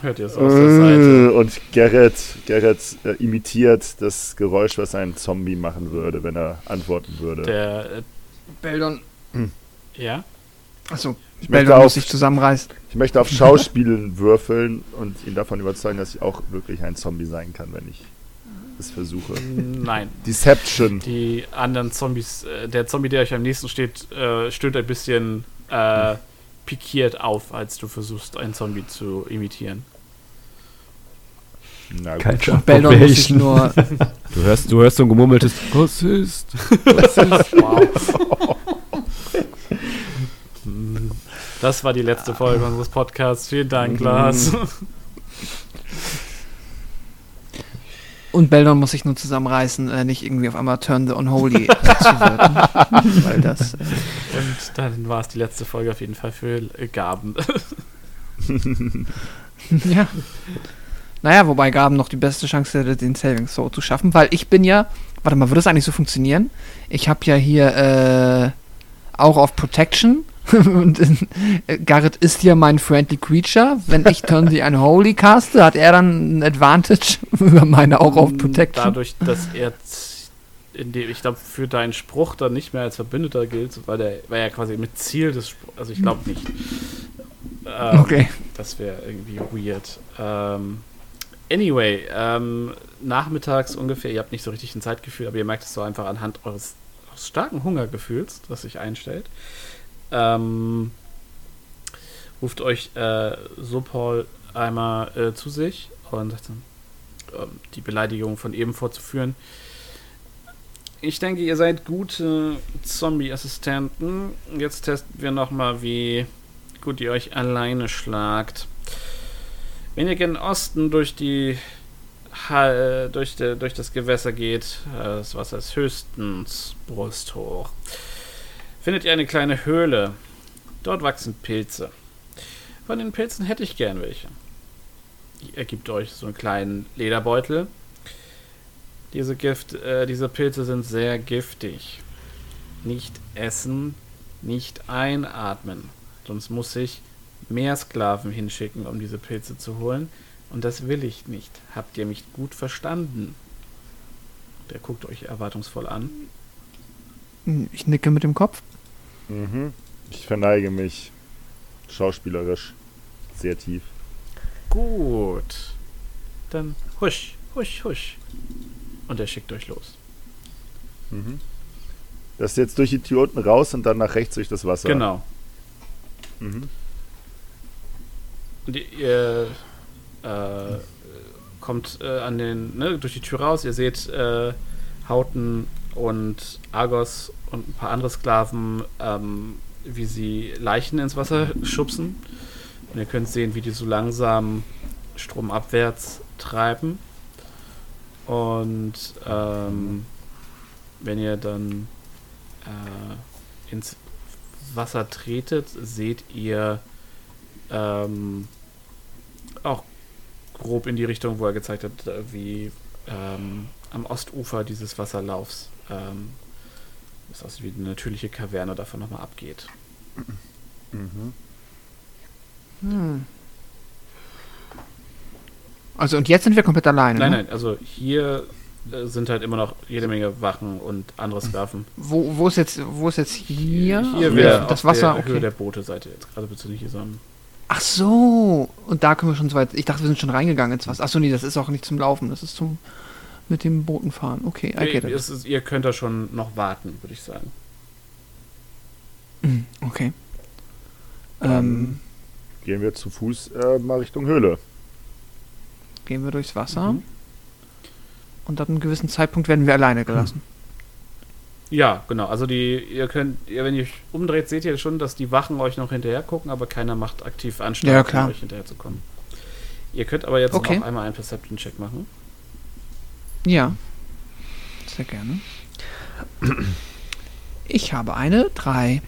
Hört ihr es aus der Seite? Äh, Und Gerrit, Gerrit äh, imitiert das Geräusch, was ein Zombie machen würde, wenn er antworten würde. Der, äh, Beldon. ja? Achso, Ich möchte, auf, sich zusammenreißen. ich möchte auf Schauspielen würfeln und ihn davon überzeugen, dass ich auch wirklich ein Zombie sein kann, wenn ich es versuche. Nein. Deception. Die anderen Zombies, äh, der Zombie, der euch am nächsten steht, äh, stöhnt ein bisschen äh, pikiert auf, als du versuchst, einen Zombie zu imitieren. Na gut. Kein Beldon muss sich nur. Du hörst, du hörst so ein gemurmeltes Rassist. Das war die letzte Folge unseres Podcasts. Vielen Dank, Lars. Und Beldon muss sich nur zusammenreißen, äh, nicht irgendwie auf einmal Turn the Unholy äh, zu wirken. Weil das. Äh, Und dann war es die letzte Folge auf jeden Fall für äh, Gaben. ja. Naja, wobei Gaben noch die beste Chance hätte, den Saving Throw zu schaffen, weil ich bin ja. Warte mal, würde das eigentlich so funktionieren? Ich habe ja hier äh, auch auf Protection. Und äh, Garrett ist ja mein Friendly Creature. Wenn ich Turn the Unholy caste, hat er dann ein Advantage über meine auch auf Protection. Dadurch, dass er, z- in dem, ich glaube, für deinen Spruch dann nicht mehr als Verbündeter gilt, weil der war ja quasi mit Ziel des Spruchs. Also ich glaube nicht. Ähm, Okay. Das wäre irgendwie weird. Ähm, anyway, ähm, nachmittags ungefähr, ihr habt nicht so richtig ein Zeitgefühl, aber ihr merkt es so einfach anhand eures, eures starken Hungergefühls, das sich einstellt. Ähm, ruft euch äh, Sopol einmal äh, zu sich und sagt dann, ähm, die Beleidigung von eben vorzuführen. Ich denke, ihr seid gute Zombie-Assistenten. Jetzt testen wir nochmal, wie gut ihr euch alleine schlagt. Wenn ihr gen Osten durch die Ha- durch, de, durch das Gewässer geht, äh, das Wasser ist höchstens brusthoch, findet ihr eine kleine Höhle. Dort wachsen Pilze. Von den Pilzen hätte ich gern welche. Er gibt euch so einen kleinen Lederbeutel. Diese, Gift, äh, diese Pilze sind sehr giftig. Nicht essen, nicht einatmen. Sonst muss ich mehr Sklaven hinschicken, um diese Pilze zu holen. Und das will ich nicht. Habt ihr mich gut verstanden? Der guckt euch erwartungsvoll an. Ich nicke mit dem Kopf. Mhm. Ich verneige mich schauspielerisch sehr tief. Gut. Dann husch, husch, husch. Und er schickt euch los. Mhm. Das ist jetzt durch die Tür unten raus und dann nach rechts durch das Wasser. Genau. Mhm. Und ihr äh, kommt äh, an den, ne, durch die Tür raus. Ihr seht äh, Hauten und Argos und ein paar andere Sklaven, ähm, wie sie Leichen ins Wasser schubsen. Und ihr könnt sehen, wie die so langsam stromabwärts treiben. Und ähm, wenn ihr dann äh, ins Wasser tretet, seht ihr ähm, auch grob in die Richtung, wo er gezeigt hat, wie ähm, am Ostufer dieses Wasserlaufs ähm, das aussieht wie eine natürliche Kaverne davon nochmal abgeht. Mhm. Hm. Also und jetzt sind wir komplett alleine. Nein, ne? nein, also hier äh, sind halt immer noch jede Menge Wachen und andere Sklaven. Wo, wo ist jetzt, wo ist jetzt hier? Hier wäre das Wasser. der Höhe Okay. der Boote seid ihr jetzt gerade bezüglich hier so einem Ach so. Und da können wir schon so weit. Ich dachte, wir sind schon reingegangen ins Wasser. Ach so, nee, das ist auch nicht zum Laufen. Das ist zum mit dem Booten fahren. Okay, I get Ihr, it. ist, ihr könnt da schon noch warten, würde ich sagen. Hm, Okay. Ähm, Gehen wir zu Fuß äh, mal Richtung Höhle. gehen wir durchs Wasser. Mhm. Und ab einem gewissen Zeitpunkt werden wir alleine gelassen. Ja, genau. Also die, ihr könnt, ihr, wenn ihr euch umdreht, seht ihr schon, dass die Wachen euch noch hinterher gucken, aber keiner macht aktiv Ja, Anstrengung, klar. um euch hinterher zu kommen. Ihr könnt aber jetzt Okay. noch einmal einen Perception-Check machen. Ja. Sehr gerne. Ich habe eine 3.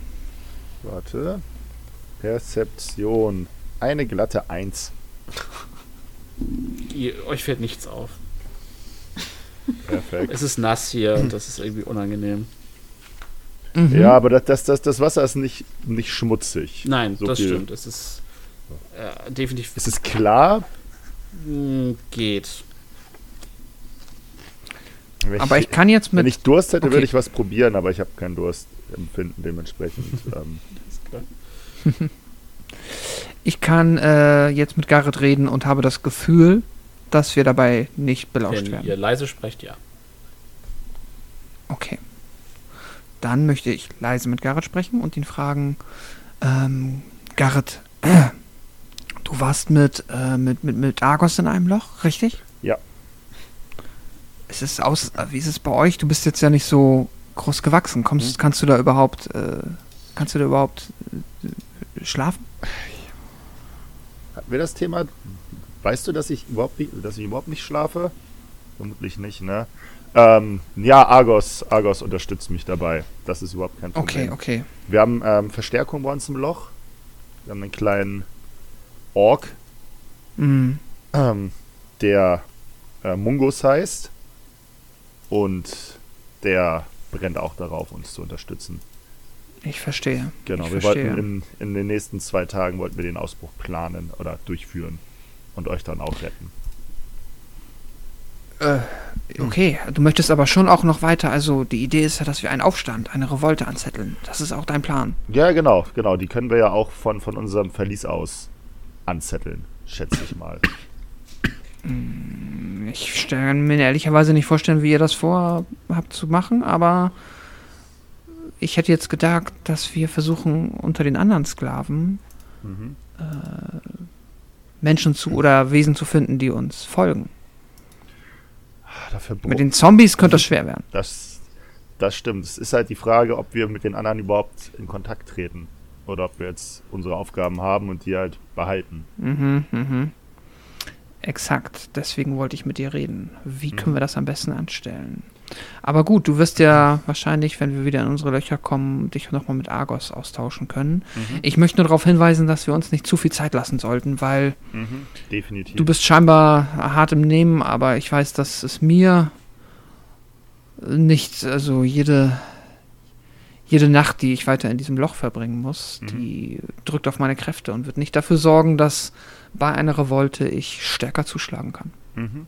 Warte. Perzeption. Eine glatte 1. Ihr, euch fällt nichts auf. Perfekt. Es ist nass hier und das ist irgendwie unangenehm. Mhm. Ja, aber das, das, das, das Wasser ist nicht, nicht schmutzig. Nein, So das viel. stimmt. Es ist äh, definitiv Es ist klar. mh, geht. Wenn Aber ich kann jetzt wenn mit. ich Durst hätte, Okay. würde ich was probieren, aber ich habe kein Durstempfinden dementsprechend. ähm, Ich kann äh, jetzt mit Garrett reden und habe das Gefühl, dass wir dabei nicht belauscht Wenn werden. ihr leise sprecht, ja. Okay. Dann möchte ich leise mit Garrett sprechen und ihn fragen, ähm, Garrett, du warst mit, äh, mit, mit, mit Argos in einem Loch, richtig? Ja. Ist es aus, äh, wie ist es bei euch? Du bist jetzt ja nicht so groß gewachsen. Kommst, kannst du da überhaupt, äh, kannst du da überhaupt äh, schlafen? hatten wir das Thema? Weißt du, dass ich überhaupt nicht, dass ich überhaupt nicht schlafe? Vermutlich nicht, ne? Ähm, ja, Argos, Argos unterstützt mich dabei. Das ist überhaupt kein Problem. Okay, okay. Wir haben ähm, Verstärkung bei uns im Loch. Wir haben einen kleinen Ork, Mhm. ähm, der äh, Mungus heißt. Und der brennt auch darauf, uns zu unterstützen. Ich verstehe. Genau, ich wir verstehe. wollten in, in den nächsten zwei Tagen wollten wir den Ausbruch planen oder durchführen und euch dann auch retten. Äh, okay, du möchtest aber schon auch noch weiter. Also die Idee ist ja, dass wir einen Aufstand, eine Revolte anzetteln. Das ist auch dein Plan. Ja, genau, genau. Die können wir ja auch von, von unserem Verlies aus anzetteln, schätze ich mal. Ich kann mir ehrlicherweise nicht vorstellen, wie ihr das vorhabt zu machen, aber ich hätte jetzt gedacht, dass wir versuchen, unter den anderen Sklaven Mhm. Menschen zu oder Wesen zu finden, die uns folgen. Dafür Mit den Zombies könnte das schwer werden. das, das stimmt. Es ist halt die Frage, ob wir mit den anderen überhaupt in Kontakt treten. Oder ob wir jetzt unsere Aufgaben haben und die halt behalten. Mhm, mhm. Exakt. Deswegen wollte ich mit dir reden. Wie können Mhm. wir das am besten anstellen? Aber gut, du wirst ja wahrscheinlich, wenn wir wieder in unsere Löcher kommen, dich nochmal mit Argos austauschen können. Mhm. Ich möchte nur darauf hinweisen, dass wir uns nicht zu viel Zeit lassen sollten, weil Mhm. Du bist scheinbar hart im Nehmen, aber ich weiß, dass es mir nicht, also jede, jede Nacht, die ich weiter in diesem Loch verbringen muss, Mhm. die drückt auf meine Kräfte und wird nicht dafür sorgen, dass bei einer Revolte ich stärker zuschlagen kann. Mhm.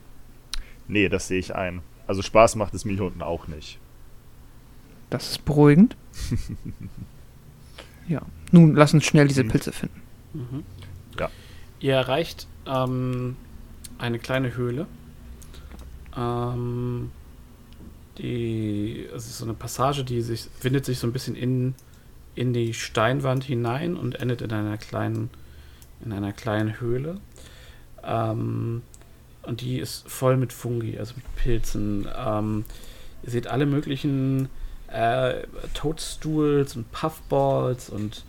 Nee, das sehe ich ein. Also Spaß macht es mir hier unten auch nicht. Das ist beruhigend. ja. Nun, lass uns schnell diese Mhm. Pilze finden. Mhm. Ja. Ihr erreicht ähm, eine kleine Höhle. Ähm, die, es ist so eine Passage, die sich windet sich so ein bisschen in, in die Steinwand hinein und endet in einer kleinen, in einer kleinen Höhle. Ähm, und die ist voll mit Fungi, also mit Pilzen. Ähm, ihr seht alle möglichen äh, Toadstools und Puffballs und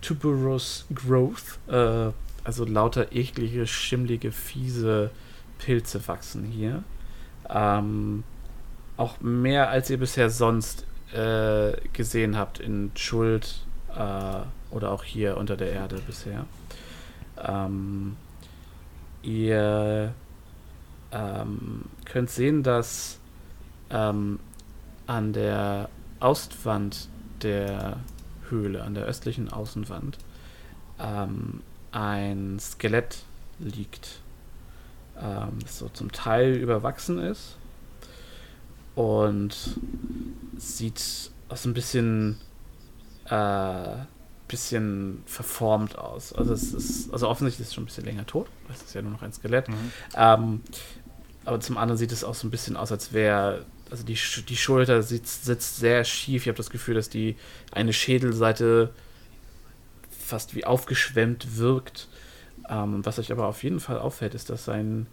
Tuberous Growth, äh, also lauter eklige, schimmlige, fiese Pilze wachsen hier. Ähm, auch mehr als ihr bisher sonst äh, gesehen habt in Schuld äh, oder auch hier unter der Erde bisher. Ähm, ihr ähm, könnt sehen, dass ähm, an der Ostwand der Höhle, an der östlichen Außenwand, ähm, ein Skelett liegt, ähm, das so zum Teil überwachsen ist und sieht auch so ein bisschen, äh, bisschen verformt aus. Also es ist, also offensichtlich ist es schon ein bisschen länger tot. Es ist ja nur noch ein Skelett. Ähm, aber zum anderen sieht es auch so ein bisschen aus, als wäre, also die, die Schulter sitzt, sitzt sehr schief. Ich habe das Gefühl, dass die eine Schädelseite fast wie aufgeschwemmt wirkt. Ähm, was euch aber auf jeden Fall auffällt, ist, dass ein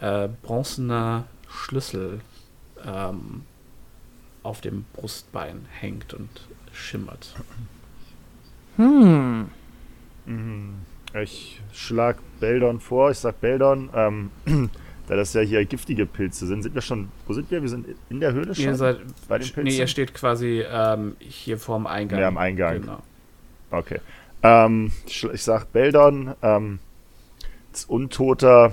äh, bronzener Schlüssel ähm, auf dem Brustbein hängt und schimmert. Hm. Ich schlag Beldon vor. Ich sag Beldon, ähm, da das ja hier giftige Pilze sind, sind wir schon. Wo sind wir? Wir sind in der Höhle schon? Ihr seid, bei den Pilzen? nee, ihr steht quasi ähm, hier vorm Eingang. Ja, am Eingang. Genau. Okay. Ähm, ich sag Beldon, ähm, als Untoter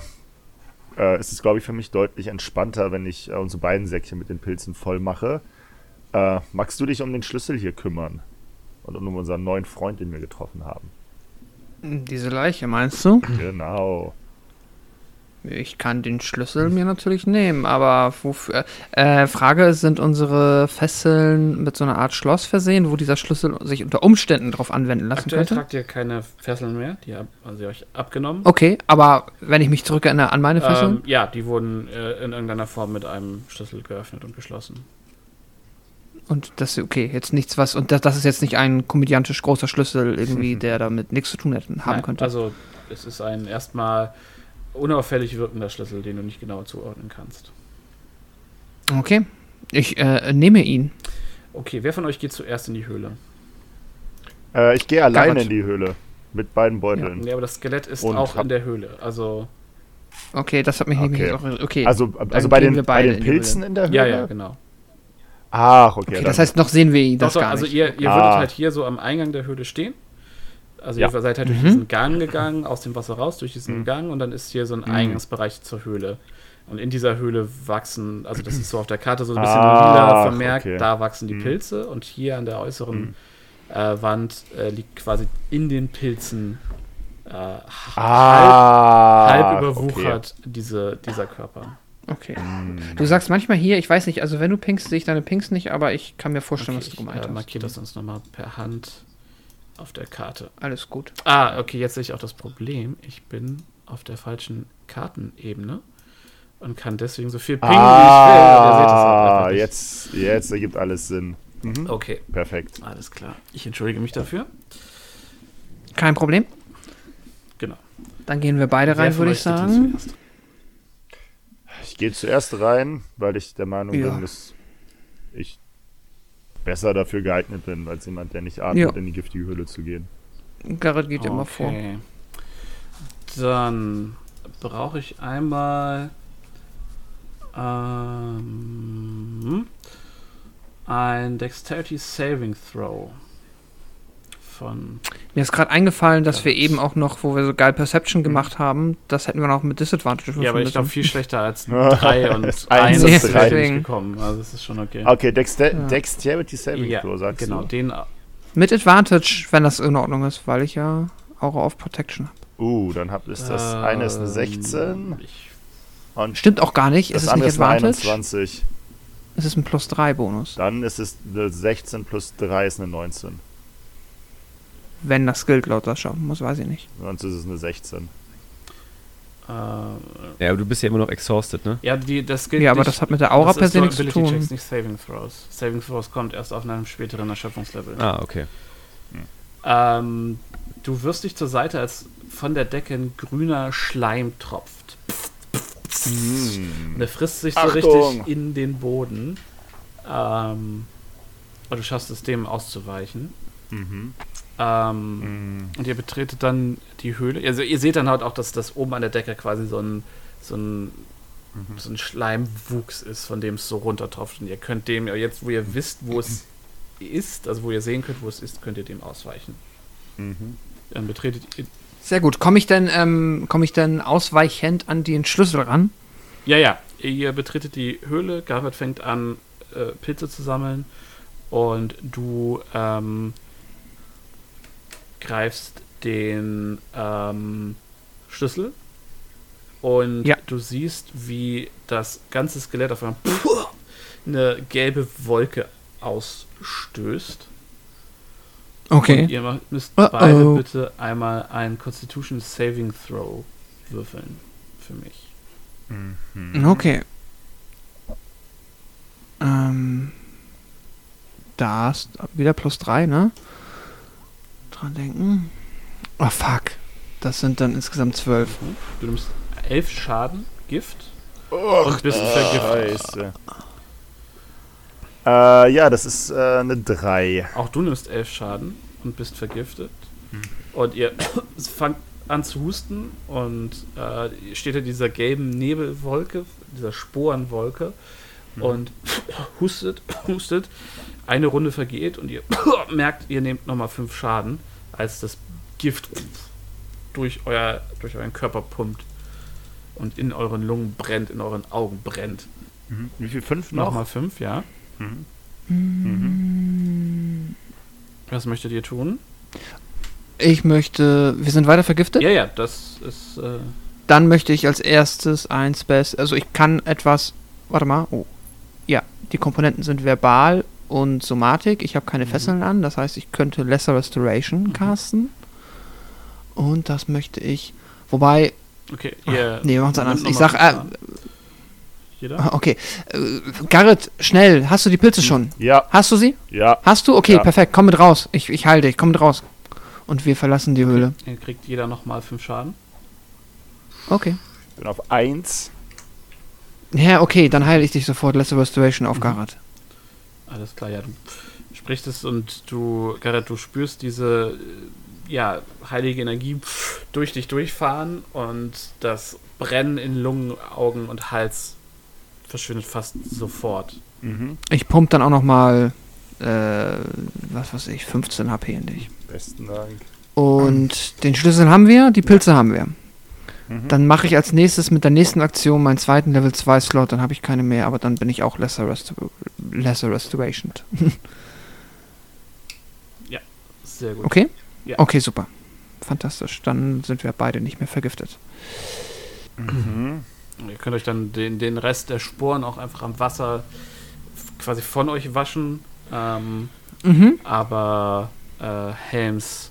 äh, ist es, glaube ich, für mich deutlich entspannter, wenn ich äh, unsere beiden Säckchen mit den Pilzen voll mache. Äh, magst du dich um den Schlüssel hier kümmern? Und um unseren neuen Freund, den wir getroffen haben. Diese Leiche, meinst du? Genau. Ich kann den Schlüssel mir natürlich nehmen, aber wofür? Äh, Frage, sind unsere Fesseln mit so einer Art Schloss versehen, wo dieser Schlüssel sich unter Umständen drauf anwenden lassen Aktuell könnte? tragt ihr keine Fesseln mehr, die haben sie euch abgenommen. Okay, aber wenn ich mich zurückerinnere an meine Fesseln? Ähm, ja, die wurden äh, in irgendeiner Form mit einem Schlüssel geöffnet und geschlossen. Und das okay, jetzt nichts was und das, das ist jetzt nicht ein komödiantisch großer Schlüssel irgendwie, der damit nichts zu tun hätte, haben Nein, könnte. Also, es ist ein erstmal unauffällig wirkender Schlüssel, den du nicht genau zuordnen kannst. okay, ich äh, nehme ihn. Okay, wer von euch geht zuerst in die Höhle? Äh, ich gehe alleine Garrett. in die Höhle. Mit beiden Beuteln. Ja, aber das Skelett ist Und auch in der Höhle. Also, Okay, das hat mich nicht Okay. mehr okay. Also, dann also bei, den, wir bei beide den in. Pilzen in der Höhle? ja, ja, genau. Ach, okay. okay, das heißt, noch sehen wir ihn das Doch, gar also nicht. ihr, ihr Ah. würdet halt hier so am Eingang der Höhle stehen. Also Ja. ihr seid halt durch Mhm. diesen Gang gegangen, aus dem Wasser raus, durch diesen Mhm. Gang und dann ist hier so ein Mhm. Eingangsbereich zur Höhle. Und in dieser Höhle wachsen, also das ist so auf der Karte so ein bisschen Ach, lila vermerkt, okay. da wachsen die Mhm. Pilze und hier an der äußeren Mhm. äh, Wand äh, liegt quasi in den Pilzen äh, ah, halb, halb überwuchert diese, dieser Körper. Okay. Okay. Du sagst manchmal hier, ich weiß nicht, also wenn du pinkst, sehe ich deine Pinks nicht, aber ich kann mir vorstellen, Okay, was du ich gemeint äh, hast. markiere das sonst nochmal per Hand auf der Karte. Alles gut. Ah, okay, jetzt sehe ich auch das Problem. Ich bin auf der falschen Kartenebene und kann deswegen so viel pingen, wie ich will. Ah, jetzt, jetzt ergibt alles Sinn. Mhm. Okay, Perfekt. alles klar. Ich entschuldige mich dafür. Kein Problem. Genau. Dann gehen wir beide Wer rein, würde ich sagen. zuerst? Ich gehe zuerst rein, weil ich der Meinung Ja. bin, dass ich besser dafür geeignet bin, als jemand, der nicht atmet, Ja. in die giftige Höhle zu gehen. Garrett geht immer vor. Okay. Dann brauche ich einmal ähm, ein Dexterity Saving Throw von Mir ist gerade eingefallen, dass wir Garrett. eben auch noch, wo wir so geil Perception gemacht haben, das hätten wir noch mit Disadvantage Ja, aber ich glaube viel schlechter als 3 und 1 Eins und ist drei. nicht gekommen. Also das ist schon okay. Okay, Dexter Ja. Dexterity Saving ja, Throw, sagst genau, du? den Mit Advantage, wenn das in Ordnung ist, weil ich ja Aura of Protection habe. Uh, dann hab, ist das eine ist eine Ähm, 16 Ich, und Stimmt auch gar nicht. das ist es andere nicht ist eine Advantage? 21. Es ist ein plus 3 Bonus. Dann ist es eine 16 plus 3 ist eine 19. Wenn das gilt laut Sascha. Muss, weiß ich nicht. Sonst ist es eine 16. äh, Ja, aber du bist ja immer noch exhausted, ne? ja, die, das gilt Ja, aber nicht- das hat mit der Aura das per se nichts zu tun. Checks, nicht Saving Throws. Saving Throws kommt erst auf einem späteren Erschöpfungslevel. Ah, okay. Ähm, du wirst dich zur Seite, als von der Decke ein grüner Schleim tropft. Und der frisst sich so Achtung! richtig in den Boden. Ähm, und du schaffst es, dem auszuweichen. Mhm. Ähm, Mhm. Und ihr betretet dann die Höhle. Also ihr seht dann halt auch, dass das oben an der Decke quasi so ein, so ein, so ein Schleimwuchs ist, von dem es so runtertropft. Und ihr könnt dem, jetzt wo ihr wisst, wo es ist, also wo ihr sehen könnt, wo es ist, könnt ihr dem ausweichen. Mhm. Dann betretet ihr. Sehr gut. Komme ich denn, ähm, komme ich denn ausweichend an den Schlüssel ran? Ja, ja. Ihr betretet die Höhle, Garvert fängt an, äh, Pilze zu sammeln und du ähm, greifst den ähm, Schlüssel und Ja. du siehst, wie das ganze Skelett auf einmal eine gelbe Wolke ausstößt. Okay. Und ihr macht- müsst Uh-oh. beide bitte einmal einen Constitution Saving Throw würfeln für mich. Mhm. Okay. Ähm, da ist wieder plus 3, ne? Dran denken. Oh, fuck. Das sind dann insgesamt 12. Du nimmst elf Schaden, Gift Och, und bist vergiftet. Scheiße. Äh, ja, das ist äh, eine 3. Auch du nimmst elf Schaden und bist vergiftet. Und ihr fangt an zu husten und äh, steht in dieser gelben Nebelwolke, dieser Sporenwolke und hustet, hustet. Eine Runde vergeht und ihr merkt, ihr nehmt nochmal fünf Schaden, als das Gift durch, euer, durch euren Körper pumpt. und in euren Lungen brennt, in euren Augen brennt. Mhm. Wie viel? Fünf noch? Nochmal fünf, ja. Mhm. Mhm. Was möchtet ihr tun? Ich möchte. Wir sind weiter vergiftet? Ja, ja, das ist. Äh, Dann möchte ich als erstes ein Spell. Also ich kann etwas. Warte mal. Oh. Ja, die Komponenten sind verbal und Somatik. Ich habe keine Fesseln an. Das heißt, ich könnte Lesser Restoration casten. Und das möchte ich. Wobei. okay, ihr. Nee, wir machen's nehmt anders. Ich sag. Äh. Jeder? ah, okay. Äh, Garrett, schnell. Hast du die Pilze schon? Ja, Hast du sie? ja. Hast du? Okay, Ja. perfekt. Komm mit raus. Ich, ich heile dich. Komm mit raus. Und wir verlassen die Höhle. Ihr kriegt jeder nochmal fünf Schaden. Okay. Bin auf eins. Ja, okay, dann heile ich dich sofort. Lesser Restoration auf Garrett. Alles klar, ja. Du sprichst es und du, Garrett, du spürst diese äh, ja, heilige Energie durch dich durchfahren und das Brennen in Lungen, Augen und Hals verschwindet fast sofort. Mhm. Ich pump dann auch noch mal, äh, was weiß ich, 15 HP in dich. Besten Dank. Und den Schlüssel haben wir, die Pilze haben wir. Mhm. Dann mache ich als nächstes mit der nächsten Aktion meinen zweiten Level 2 Slot, dann habe ich keine mehr, aber dann bin ich auch Lesser, Resto Lesser Restoration. Sehr gut. Okay? Ja. Okay, super. Fantastisch. Dann sind wir beide nicht mehr vergiftet. Mhm. Ihr könnt euch dann den, den Rest der Sporen auch einfach am Wasser quasi von euch waschen. Ähm, Mhm. aber äh, Helms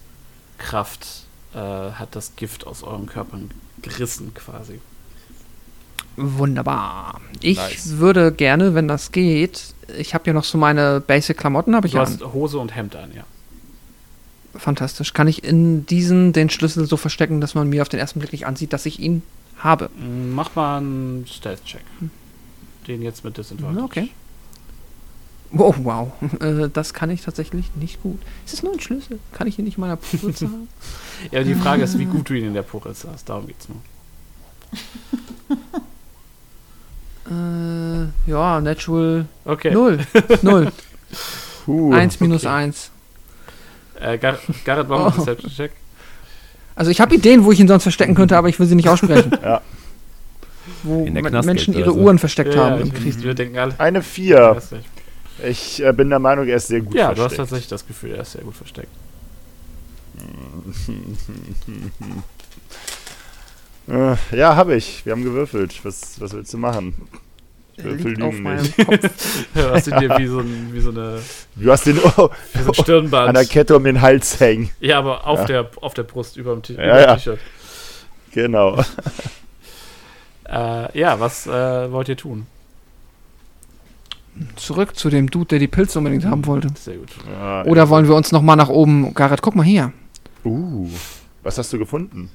Kraft äh, hat das Gift aus euren Körpern gerissen quasi. Wunderbar. Ich Nice. würde gerne, wenn das geht, ich habe ja noch so meine Basic-Klamotten, habe ich Du hast Hose und Hemd an, ja. Fantastisch. Kann ich in diesen den Schlüssel so verstecken, dass man mir auf den ersten Blick nicht ansieht, dass ich ihn habe? Mach mal einen Stealth-Check. Den jetzt mit Disadvantage. Okay. Oh, wow. Äh, das kann ich tatsächlich nicht gut. Ist es nur ein Schlüssel? Kann ich ihn nicht in meiner Putze haben? Ja, die Frage ist, wie gut du ihn in der Puritz hast. Darum geht's nur. äh, ja, Natural Okay. 0. 0. Puh. 1 minus okay. 1. Äh, Gar Garrett, einen Oh. Deception-Check. Also ich habe Ideen, wo ich ihn sonst verstecken könnte, aber ich will sie nicht aussprechen. Ja. Wo Menschen ihre so. Uhren versteckt Ja, haben ja, im Krieg. wir denken alle. Eine vier. Ich äh, bin der Meinung, er ist sehr gut Ja, du hast versteckt. tatsächlich das Gefühl, er ist sehr gut versteckt. Äh, ja, habe ich. Wir haben gewürfelt. Was, was willst du machen? Würfel meinem nicht. Kopf. Du hast ihn dir wie so, ein, wie so, eine, Du hast den oh, wie so ein Stirnband. an der Kette um den Hals hängen. Ja, aber auf, Ja. Der, auf der Brust über dem T- Ja, ja. T-Shirt. Genau. Äh, ja, was äh, wollt ihr tun? Zurück zu dem Dude, der die Pilze unbedingt haben wollte. Sehr gut. Ja, Oder wollen wir uns nochmal nach oben... Garrett, guck mal hier. Uh, was hast du gefunden?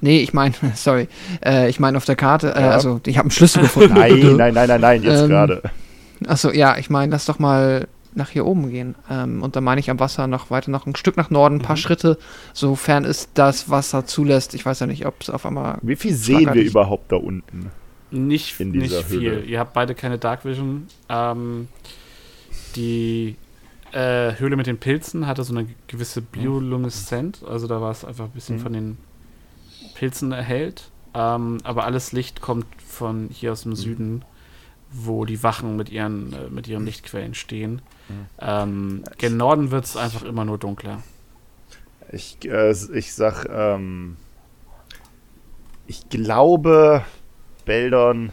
Nee, ich meine, sorry. Äh, ich meine auf der Karte, äh, Ja. also ich habe einen Schlüssel gefunden. Nein, nein, nein, nein, nein, jetzt Ähm, gerade. Achso, ja, ich meine, lass doch mal nach hier oben gehen. Ähm, und dann meine ich am Wasser noch weiter noch ein Stück nach Norden, ein paar Mhm. Schritte, sofern es das Wasser zulässt. Ich weiß ja nicht, ob es auf einmal. Wie viel sehen wir überhaupt da unten? Nicht, In nicht dieser viel. Höhle. Ihr habt beide keine Dark Vision. Ähm, die äh, Höhle mit den Pilzen hatte so eine gewisse Bioluminescent. Also da war es einfach ein bisschen Mhm. von den Pilzen erhellt. Ähm, aber alles Licht kommt von hier aus dem Süden, wo die Wachen mit ihren, äh, mit ihren Lichtquellen stehen. Mhm. Ähm, gen Norden wird es einfach immer nur dunkler. Ich, äh, ich sag, ähm, ich glaube, Beldon,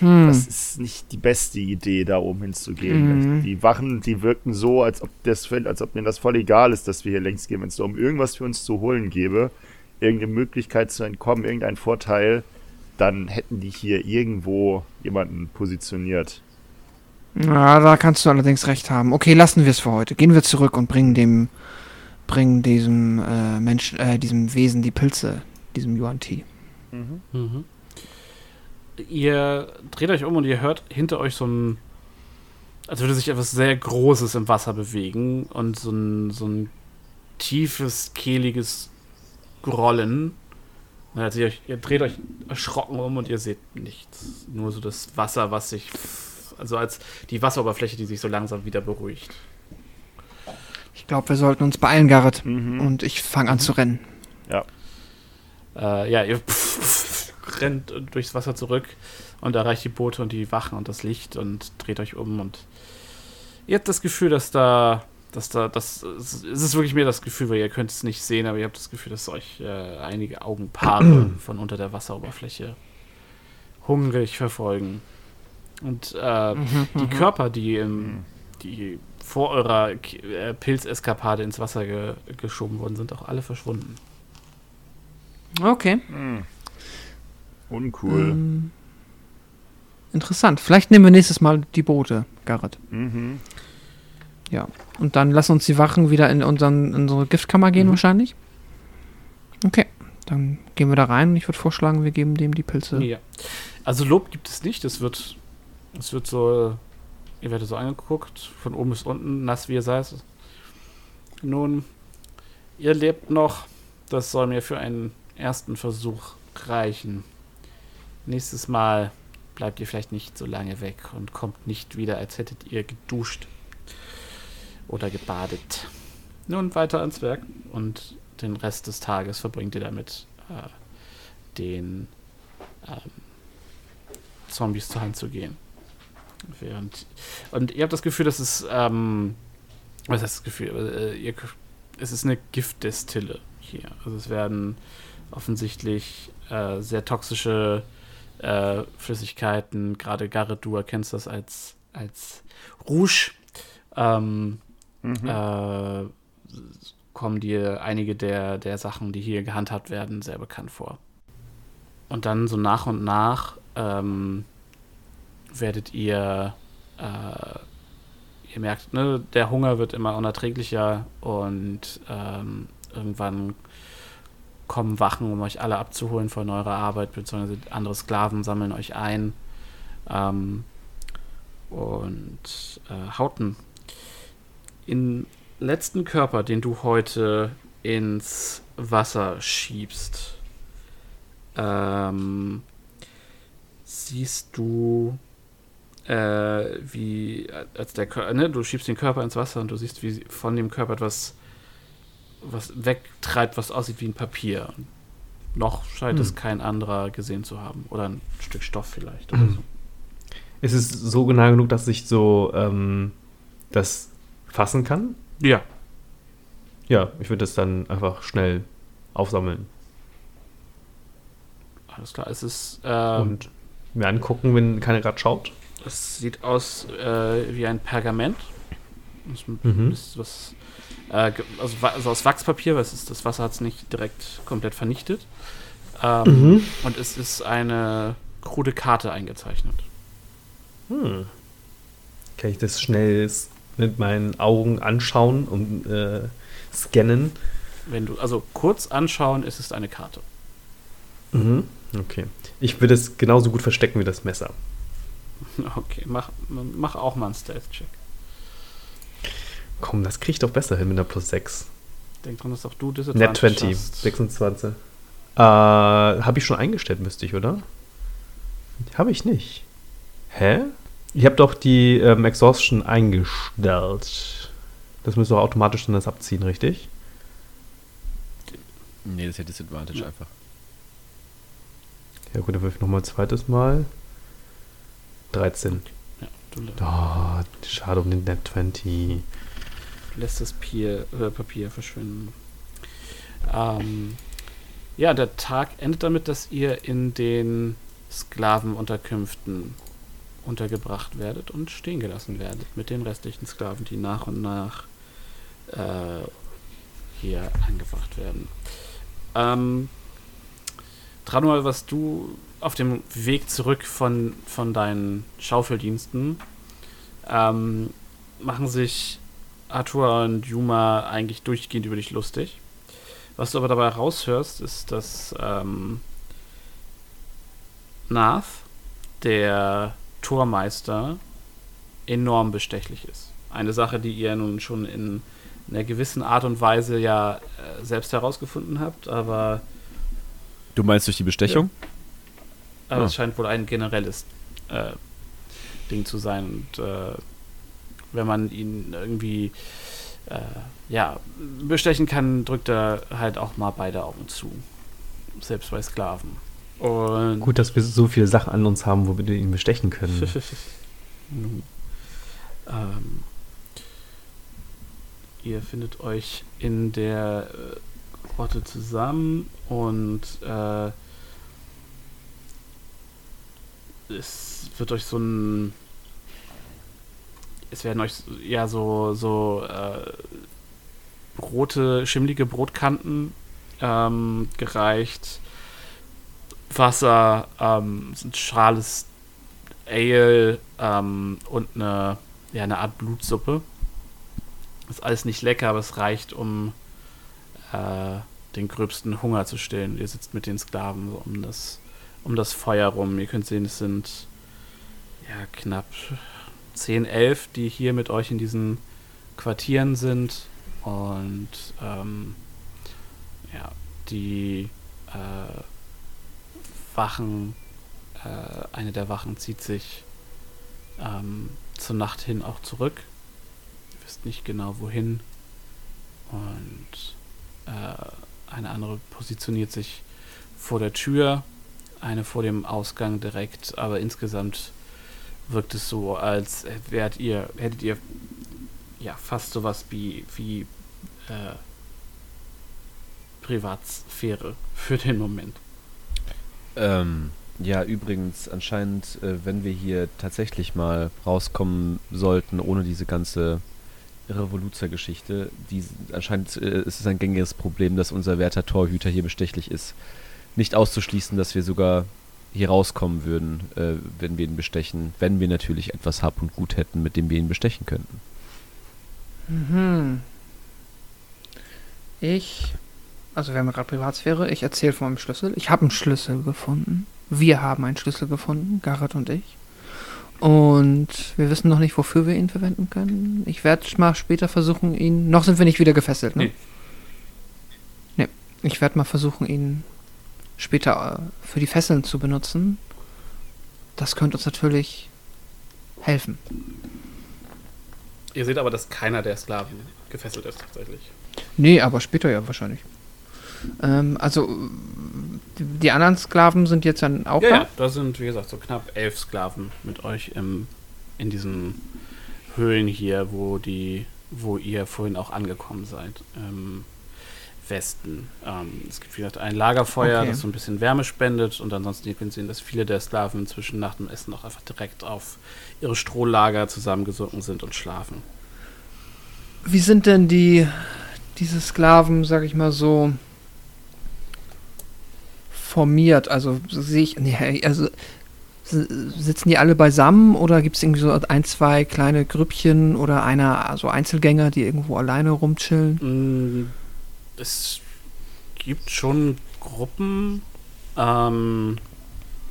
Hm. das ist nicht die beste Idee, da oben hinzugehen. Mhm. Die Wachen, die wirken so, als ob, das, als ob denen das voll egal ist, dass wir hier längs gehen. Wenn es da um irgendwas für uns zu holen gäbe, irgendeine Möglichkeit zu entkommen, irgendein Vorteil, dann hätten die hier irgendwo jemanden positioniert. Ja, da kannst du allerdings recht haben. Okay, lassen wir es für heute. Gehen wir zurück und bringen dem, bringen diesem äh, Menschen, äh, diesem Wesen die Pilze, diesem Yuan Ti. Mhm. Ihr dreht euch um und ihr hört hinter euch so ein, als würde sich etwas sehr Großes im Wasser bewegen und so ein, so ein tiefes, kehliges Grollen. Und als ihr, euch, ihr dreht euch erschrocken um und ihr seht nichts. Nur so das Wasser, was sich, also als die Wasseroberfläche, die sich so langsam wieder beruhigt. Ich glaube, wir sollten uns beeilen, Garrett. Mhm. Und ich fange an zu rennen. Äh, ja, ihr rennt durchs Wasser zurück und erreicht die Boote und die Wachen und das Licht und dreht euch um und ihr habt das Gefühl, dass da, dass da, das es ist wirklich mehr das Gefühl, weil ihr könnt es nicht sehen, aber ihr habt das Gefühl, dass euch äh, einige Augenpaare von unter der Wasseroberfläche hungrig verfolgen. Und äh, die Körper, die, im, die vor eurer äh, Pilzeskapade ins Wasser ge geschoben worden sind, auch alle verschwunden. Okay. Hm. Uncool. Ähm, interessant. Vielleicht nehmen wir nächstes Mal die Boote, Garrett. Mhm. Ja. Und dann lass uns die Wachen wieder in, unseren, in unsere Giftkammer gehen, Mhm. wahrscheinlich. Okay. Dann gehen wir da rein und ich würde vorschlagen, wir geben dem die Pilze. Ja. Also Lob gibt es nicht. Es wird, es wird so, ihr werdet so angeguckt, von oben bis unten, nass wie ihr seid. Nun, ihr lebt noch. Das soll mir für einen ersten Versuch reichen. Nächstes Mal bleibt ihr vielleicht nicht so lange weg und kommt nicht wieder, als hättet ihr geduscht oder gebadet. Nun weiter ans Werk und den Rest des Tages verbringt ihr damit, äh, den ähm, Zombies zur Hand zu gehen. Während, und ihr habt das Gefühl, dass es, ähm, was heißt das Gefühl? Äh, ihr, es ist eine Giftdestille hier. Also es werden offensichtlich äh, sehr toxische äh, Flüssigkeiten, gerade Garrett, du erkennst das als, als Rouge, ähm, Mhm. äh, kommen dir einige der, der Sachen, die hier gehandhabt werden, sehr bekannt vor. Und dann so nach und nach ähm, werdet ihr, äh, ihr merkt, ne, der Hunger wird immer unerträglicher und ähm, irgendwann kommen Wachen, um euch alle abzuholen von eurer Arbeit, beziehungsweise andere Sklaven sammeln euch ein. Ähm, und äh, Hauten, im letzten Körper, den du heute ins Wasser schiebst, ähm, siehst du, äh, wie, als der Körper, ne, du schiebst den Körper ins Wasser und du siehst, wie von dem Körper etwas, was wegtreibt, was aussieht wie ein Papier. Noch scheint es Hm. kein anderer gesehen zu haben. Oder ein Stück Stoff vielleicht oder so. Ist es so genau genug, dass ich so ähm, das fassen kann? Ja, Ja, ich würde das dann einfach schnell aufsammeln alles klar. Es ist, ähm, und mir angucken, wenn keiner gerade schaut. Es sieht aus äh, wie ein Pergament. Das Mhm. was, äh, also, also aus Wachspapier, weil es ist, das Wasser hat es nicht direkt komplett vernichtet. Ähm, Mhm. Und es ist eine krude Karte eingezeichnet. Hm. Kann ich das schnell mit meinen Augen anschauen und äh, scannen? Wenn du, also kurz anschauen, ist es eine Karte. Mhm. Okay. Ich würde es genauso gut verstecken wie das Messer. Okay, mach, mach auch mal einen Stealth-Check. Komm, das kriege ich doch besser hin mit einer plus 6. Denk dran, dass auch du Net Disadvantage 20, hast. 26. Äh, habe ich schon eingestellt, müsste ich, oder? Habe ich nicht. Hä? Ich habe doch die ähm, Exhaustion eingestellt. Das müsste doch automatisch dann das abziehen, richtig? Nee, das ist ja Disadvantage einfach. Ja gut, dann wirf ich nochmal ein zweites Mal. 13. Ja, du Oh, schade um den Net 20. lässt das Pier, äh, Papier verschwinden. Ähm, ja, der Tag endet damit, dass ihr in den Sklavenunterkünften untergebracht werdet und stehen gelassen werdet mit den restlichen Sklaven, die nach und nach äh, hier angebracht werden. Ähm, Tranual, was du auf dem Weg zurück von, von deinen Schaufeldiensten ähm, machen sich Arthur und Yuma eigentlich durchgehend über dich lustig. Was du aber dabei raushörst, ist, dass ähm, Nath, der Tormeister, enorm bestechlich ist. Eine Sache, die ihr nun schon in einer gewissen Art und Weise ja äh, selbst herausgefunden habt, aber Du meinst durch die Bestechung? aber Ah. es scheint wohl ein generelles äh, Ding zu sein. Und äh, wenn man ihn irgendwie äh, ja, bestechen kann, drückt er halt auch mal beide Augen zu. Selbst bei Sklaven. Und Gut, dass wir so viele Sachen an uns haben, womit wir ihn bestechen können. Ähm, ihr findet euch in der äh, zusammen und äh, es wird euch so ein es werden euch ja so so äh, rote schimmlige Brotkanten ähm, gereicht Wasser ähm, ein schales Ale ähm, und eine, ja, eine Art Blutsuppe. Ist alles nicht lecker, aber es reicht, um äh, den gröbsten Hunger zu stillen. Ihr sitzt mit den Sklaven so um das, um das Feuer rum. Ihr könnt sehen, es sind ja knapp 10, 11, die hier mit euch in diesen Quartieren sind. Und ähm, ja, die äh, Wachen äh, eine der Wachen zieht sich ähm, zur Nacht hin auch zurück. Ihr wisst nicht genau wohin. Und äh, eine andere positioniert sich vor der Tür, eine vor dem Ausgang direkt, aber insgesamt wirkt es so, als wärt ihr, hättet ihr ja fast sowas wie, wie äh, Privatsphäre für den Moment. Ähm, ja, übrigens, anscheinend, äh, wenn wir hier tatsächlich mal rauskommen sollten, ohne diese ganze Revoluzer-Geschichte, die, anscheinend äh, ist es ein gängiges Problem, dass unser werter Torhüter hier bestechlich ist. Nicht auszuschließen, dass wir sogar hier rauskommen würden, äh, wenn wir ihn bestechen, wenn wir natürlich etwas Hab und Gut hätten, mit dem wir ihn bestechen könnten. Mhm. Ich, also wir haben gerade Privatsphäre, ich erzähle von meinem Schlüssel. Ich habe einen Schlüssel gefunden. Wir haben einen Schlüssel gefunden, Garrett und ich. Und wir wissen noch nicht, wofür wir ihn verwenden können. Ich werde mal später versuchen, ihn. Noch sind wir nicht wieder gefesselt, ne? Nee. Nee. Ich werde mal versuchen, ihn später äh, für die Fesseln zu benutzen. Das könnte uns natürlich helfen. Ihr seht aber, dass keiner der Sklaven gefesselt ist tatsächlich. Nee, aber später ja wahrscheinlich. Ähm, also, die, anderen Sklaven sind jetzt dann auch Ja, da? ja, da sind, wie gesagt, so knapp elf Sklaven mit euch im, in diesen Höhlen hier, wo die, wo ihr vorhin auch angekommen seid. Im Westen. Ähm, es gibt, wie gesagt, ein Lagerfeuer, Okay. das so ein bisschen Wärme spendet und ansonsten ihr könnt sehen, dass viele der Sklaven inzwischen nach dem Essen auch einfach direkt auf ihre Strohlager zusammengesunken sind und schlafen. Wie sind denn die, diese Sklaven, sag ich mal so, formiert? Also sehe ich, nee, also sitzen die alle beisammen oder gibt es irgendwie so ein, zwei kleine Grüppchen oder einer, also Einzelgänger, die irgendwo alleine rumchillen? Mm, Es gibt schon Gruppen, ähm,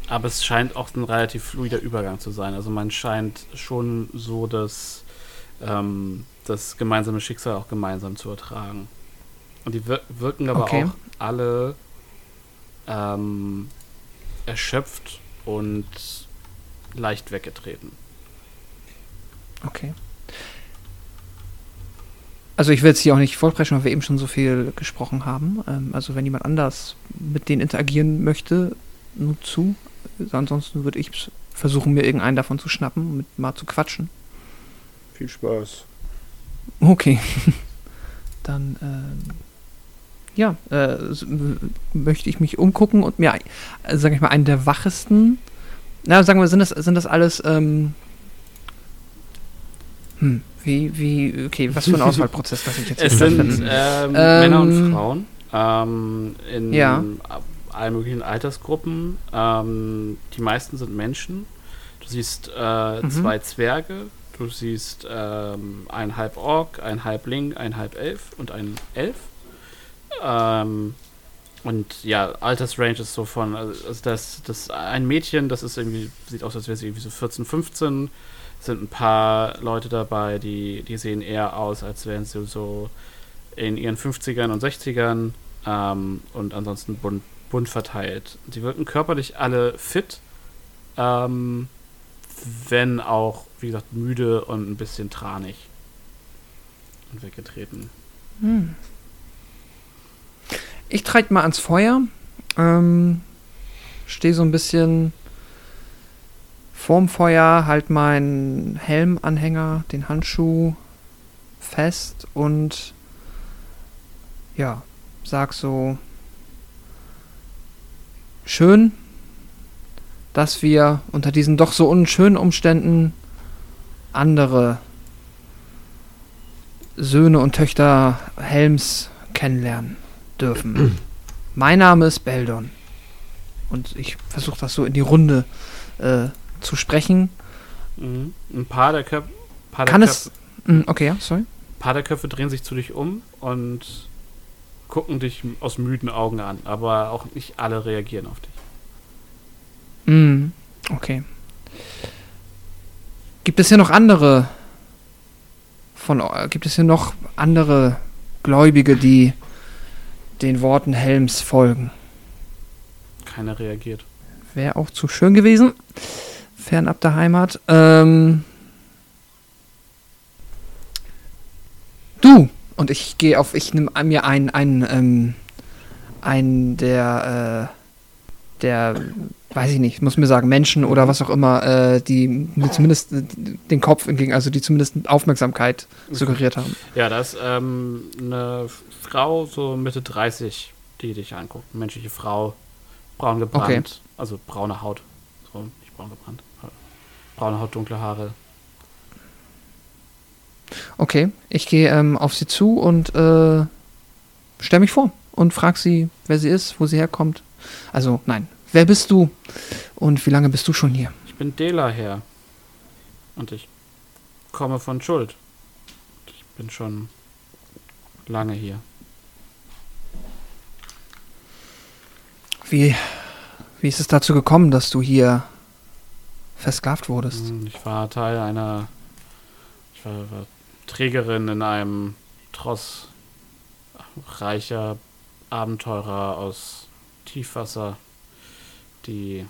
aber es scheint auch ein relativ fluider Übergang zu sein. Also man scheint schon so das, ähm, das gemeinsame Schicksal auch gemeinsam zu ertragen. Und die wir wirken aber Okay. auch alle ähm, erschöpft und leicht weggetreten. Okay. Also ich will jetzt hier auch nicht vollpreschen, weil wir eben schon so viel gesprochen haben. Ähm, also wenn jemand anders mit denen interagieren möchte, nur zu. Ansonsten würde ich versuchen, mir irgendeinen davon zu schnappen und mit mal zu quatschen. Viel Spaß. Okay. Dann, ähm, ja, äh, möchte ich mich umgucken und mir, äh, sage ich mal, einen der wachesten, na, sagen wir, sind das, sind das alles, ähm, hm, wie, wie, okay, was für ein Auswahlprozess lasse ich jetzt Es hier sind ähm, Ähm, Männer und Frauen ähm, in Ja. allen möglichen Altersgruppen. Ähm, die meisten sind Menschen. Du siehst äh, Mhm. zwei Zwerge, du siehst ähm, ein halb Ork, ein halb Ling, ein halb Elf und ein Elf. Ähm, und ja, Altersrange ist so von, also also das, das ein Mädchen, das ist irgendwie, sieht aus, als wäre sie irgendwie so 14, 15. Sind ein paar Leute dabei, die, die sehen eher aus, als wären sie so in ihren 50ern und 60ern ähm, und ansonsten bunt, bunt verteilt. Sie wirken körperlich alle fit, ähm, wenn auch, wie gesagt, müde und ein bisschen tranig und weggetreten. Hm. Ich trete mal ans Feuer. Ähm, stehe so ein bisschen vorm Feuer, halt meinen Helmanhänger, den Handschuh fest und ja, sag so schön, dass wir unter diesen doch so unschönen Umständen andere Söhne und Töchter Helms kennenlernen dürfen. mein Name ist Beldon. Und ich versuche das so in die Runde äh, zu sprechen. Mhm. Ein paar der Köpfe. Kann es. Mh, okay, ja, sorry. Ein paar der Köpfe drehen sich zu dich um und gucken dich aus müden Augen an, aber auch nicht alle reagieren auf dich. Mm, okay. Gibt es hier noch andere von gibt es hier noch andere Gläubige, die den Worten Helms folgen? Keiner reagiert. Wäre auch zu schön gewesen. Fernab der Heimat. Ähm, du! Und ich gehe auf, ich nehme mir einen, einen, ähm, einen der, äh, der, weiß ich nicht, muss mir sagen, Menschen oder was auch immer, äh, die mir zumindest äh, den Kopf entgegen, also die zumindest Aufmerksamkeit suggeriert haben. Ja, da ist ähm, eine Frau, so Mitte 30, die dich anguckt. Eine menschliche Frau, braun gebrannt, also braune Haut. So, nicht braun gebrannt. Braune Haut, dunkle Haare. Okay, ich gehe ähm, auf sie zu und äh, stelle mich vor und frage sie, wer sie ist, wo sie herkommt. Also, nein, wer bist du und wie lange bist du schon hier? Ich bin Dela her. Und ich komme von Schuld. Ich bin schon lange hier. Wie, wie ist es dazu gekommen, dass du hier versklavt wurdest? Hm, Ich war Teil einer. Ich war, war Trägerin in einem Tross reicher Abenteurer aus Tiefwasser, die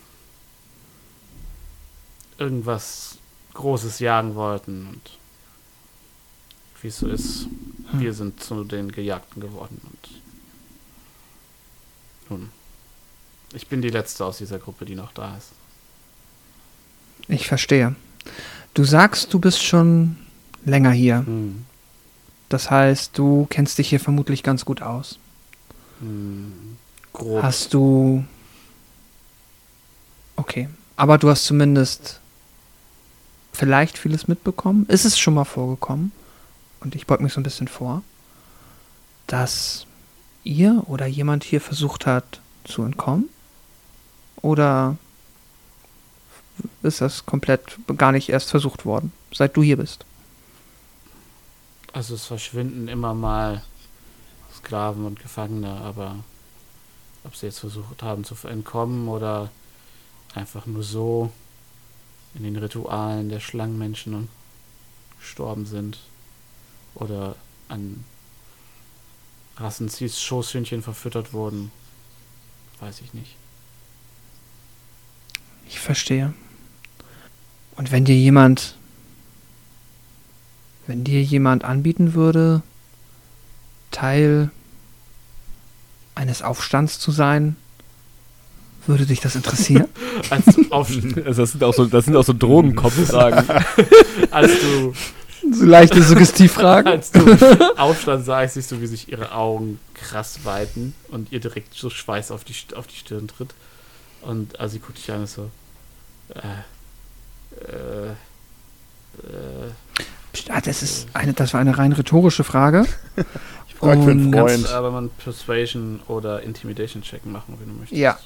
irgendwas Großes jagen wollten. Und wie es so ist, Hm. wir sind zu den Gejagten geworden. Und nun, ich bin die Letzte aus dieser Gruppe, die noch da ist. Ich verstehe. Du sagst, du bist schon länger hier. Hm. Das heißt, du kennst dich hier vermutlich ganz gut aus. Hm. Grob. Hast du. Okay. Aber du hast zumindest vielleicht vieles mitbekommen. Ist es schon mal vorgekommen? Und ich beug mich so ein bisschen vor, dass ihr oder jemand hier versucht hat zu entkommen? Oder ist das komplett gar nicht erst versucht worden, seit du hier bist? Also es verschwinden immer mal Sklaven und Gefangene, aber ob sie jetzt versucht haben zu entkommen oder einfach nur so in den Ritualen der Schlangenmenschen gestorben sind oder an Rassenzis Schoßhündchen verfüttert wurden, weiß ich nicht. Ich verstehe. Und wenn dir jemand, wenn dir jemand anbieten würde, Teil eines Aufstands zu sein, würde dich das interessieren? Also das sind auch so, das sind auch so Drogenkopffragen. als du so leichte Suggestivfragen. Als du Aufstand sagst, siehst du, wie sich ihre Augen krass weiten und ihr direkt so Schweiß auf die, auf die Stirn tritt. Und also sie guckt dich an und so. Äh, ah, das ist eine, das war eine rein rhetorische Frage. Ich frage für einen Und Freund. kannst aber mal Persuasion oder Intimidation checken machen, wenn du möchtest. Ja.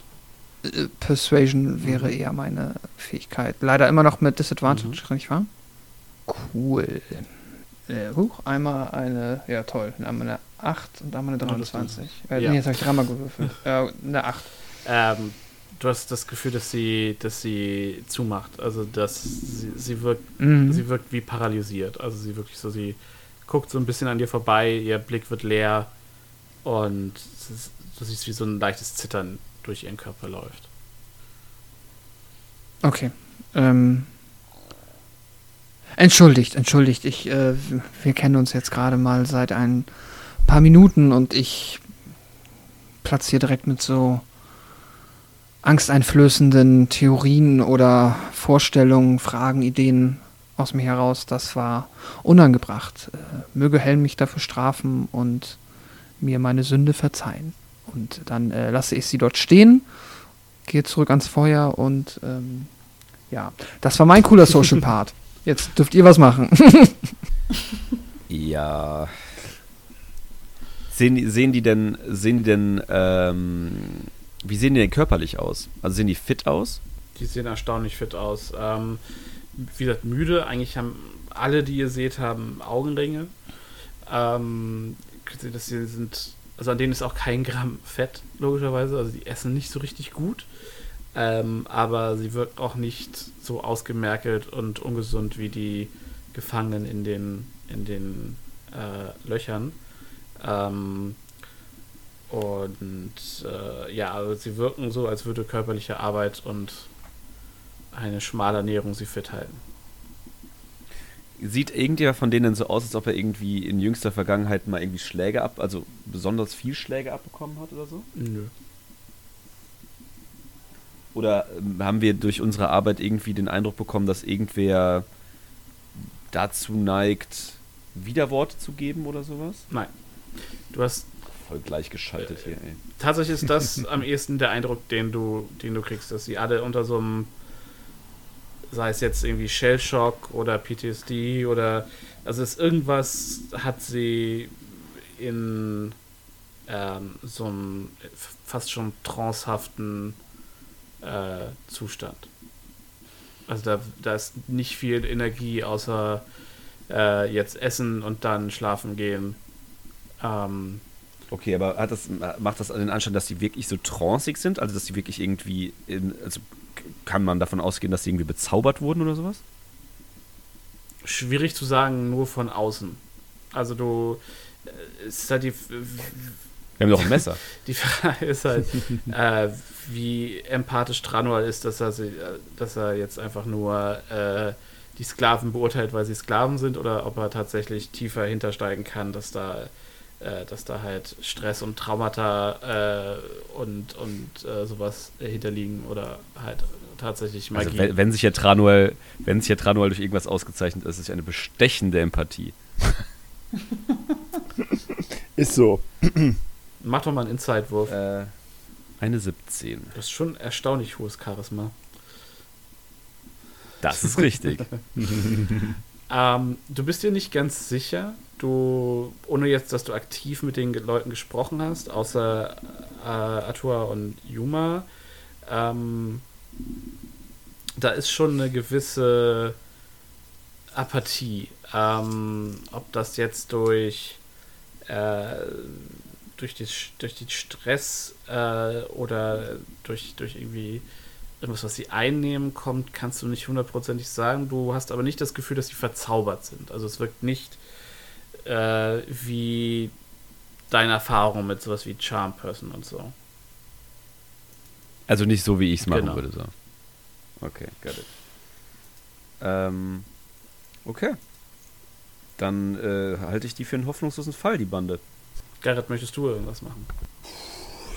Äh, Persuasion wäre eher meine Fähigkeit. Leider immer noch mit Disadvantage, nicht wahr? Cool. Äh, huch, einmal eine, ja toll, einmal eine 8 und einmal eine Ja, das 23. Äh, ja. Nee, jetzt habe ich dreimal gewürfelt. äh, eine 8. Ähm, du hast das Gefühl, dass sie, dass sie zumacht. Also dass sie, sie wirkt Mhm. Sie wirkt wie paralysiert. Also sie wirklich so, sie guckt so ein bisschen an dir vorbei, ihr Blick wird leer und ist, du siehst, wie so ein leichtes Zittern durch ihren Körper läuft. Okay. Ähm, entschuldigt, entschuldigt. Ich, äh, wir kennen uns jetzt gerade mal seit ein paar Minuten und ich platziere direkt mit so angsteinflößenden Theorien oder Vorstellungen, Fragen, Ideen aus mir heraus. Das war unangebracht. Äh, möge Helm mich dafür strafen und mir meine Sünde verzeihen. Und dann äh, lasse ich sie dort stehen, gehe zurück ans Feuer und ähm, ja, das war mein cooler Social Part. Jetzt dürft ihr was machen. Ja. Sehen, sehen die denn, sehen die denn, ähm, wie sehen die denn körperlich aus? Also sehen die fit aus? Die sehen erstaunlich fit aus. Ähm, wie gesagt, müde. Eigentlich haben alle, die ihr seht, haben Augenringe. Ähm, dass sie sind, also an denen ist auch kein Gramm Fett, logischerweise. Also die essen nicht so richtig gut. Ähm, aber sie wirken auch nicht so ausgemerkelt und ungesund wie die Gefangenen in den, in den äh, Löchern. Ähm, und äh, ja, also sie wirken so, als würde körperliche Arbeit und eine schmale Ernährung sie fit halten. Sieht irgendjemand von denen so aus, als ob er irgendwie in jüngster Vergangenheit mal irgendwie Schläge ab, also besonders viel Schläge abbekommen hat oder so? Nö. Oder ähm, haben wir durch unsere Arbeit irgendwie den Eindruck bekommen, dass irgendwer dazu neigt, Widerworte zu geben oder sowas? Nein. Du hast Voll gleichgeschaltet hier, ey. tatsächlich ist das am ehesten der Eindruck, den du, den du kriegst, dass sie alle unter so einem, sei es jetzt irgendwie Shellshock oder PTSD oder also es irgendwas hat sie in ähm, so einem fast schon trancehaften äh, Zustand. Also da, da ist nicht viel Energie außer äh, jetzt essen und dann schlafen gehen. Ähm, Okay, aber hat das, macht das den Anschein, dass die wirklich so tranceig sind? Also, dass die wirklich irgendwie, in, also kann man davon ausgehen, dass sie irgendwie bezaubert wurden oder sowas? schwierig zu sagen, nur von außen. Also du, äh, es ist halt die, Wir haben doch ein Messer. die Frage ist halt, äh, wie empathisch Tranual ist, dass er, äh, dass er jetzt einfach nur äh, die Sklaven beurteilt, weil sie Sklaven sind, oder ob er tatsächlich tiefer hintersteigen kann, dass da, äh, dass da halt Stress und Traumata äh, und, und äh, sowas hinterliegen oder halt tatsächlich Magie. Also, wenn, wenn sich ja Tranuel, wenn sich ja Tranuel durch irgendwas ausgezeichnet ist, ist es eine bestechende Empathie. Ist so. Mach doch mal einen Inside-Wurf. Äh, eine 17. Das ist schon erstaunlich hohes Charisma. Das ist richtig. Ähm, du bist dir nicht ganz sicher. Du, ohne jetzt, dass du aktiv mit den Leuten gesprochen hast, außer äh, Atua und Yuma, ähm, da ist schon eine gewisse Apathie. Ähm, ob das jetzt durch, äh, durch, die, durch den Stress äh, oder durch, durch irgendwie irgendwas, was sie einnehmen, kommt, kannst du nicht hundertprozentig sagen. Du hast aber nicht das Gefühl, dass sie verzaubert sind. Also es wirkt nicht äh, wie deine Erfahrung mit sowas wie Charm Person und so. Also nicht so, wie ich es machen Genau. würde. So. Okay, got it. Ähm, okay. Dann äh, halte ich die für einen hoffnungslosen Fall, die Bande. Garrett, möchtest du irgendwas machen?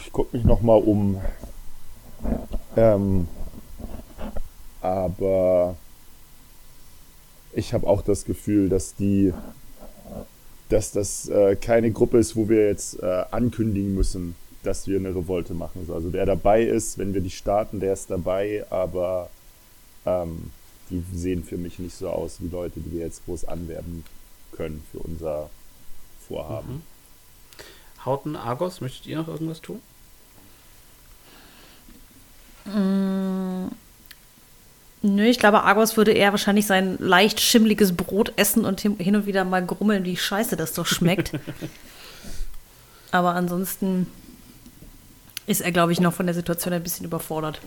Ich gucke mich nochmal um. Ähm, aber ich habe auch das Gefühl, dass die, dass das äh, keine Gruppe ist, wo wir jetzt äh, ankündigen müssen, dass wir eine Revolte machen. Also wer dabei ist, wenn wir die starten, der ist dabei, aber ähm, die sehen für mich nicht so aus wie Leute, die wir jetzt groß anwerben können für unser Vorhaben. Mhm. Hauten, Argos, möchtet ihr noch irgendwas tun? Nö, ich glaube, Argos würde eher wahrscheinlich sein leicht schimmliges Brot essen und hin und wieder mal grummeln, wie scheiße das doch schmeckt. Aber ansonsten ist er, glaube ich, noch von der Situation ein bisschen überfordert.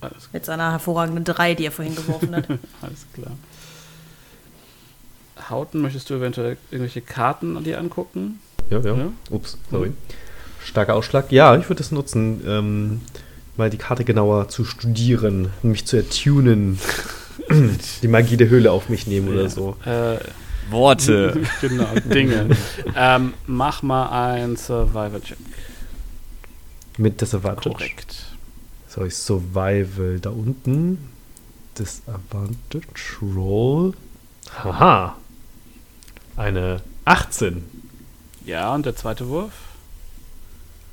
Alles, Mit seiner hervorragenden 3, die er vorhin geworfen hat. alles klar. Hauten, möchtest du eventuell irgendwelche Karten dir angucken? Ja, ja. Ja? Ups, sorry. Starker Ausschlag. Ja, ich würde das nutzen, ähm, mal die Karte genauer zu studieren, mich zu ertunen, die Magie der Höhle auf mich nehmen oder so. Äh, Worte. genau, Dinge. ähm, mach mal ein Survivor-Check. Mit Disadvantage. Korrekt. So, ich Survival da unten. Disadvantage Roll. Haha. Eine 18. Ja, und der zweite Wurf?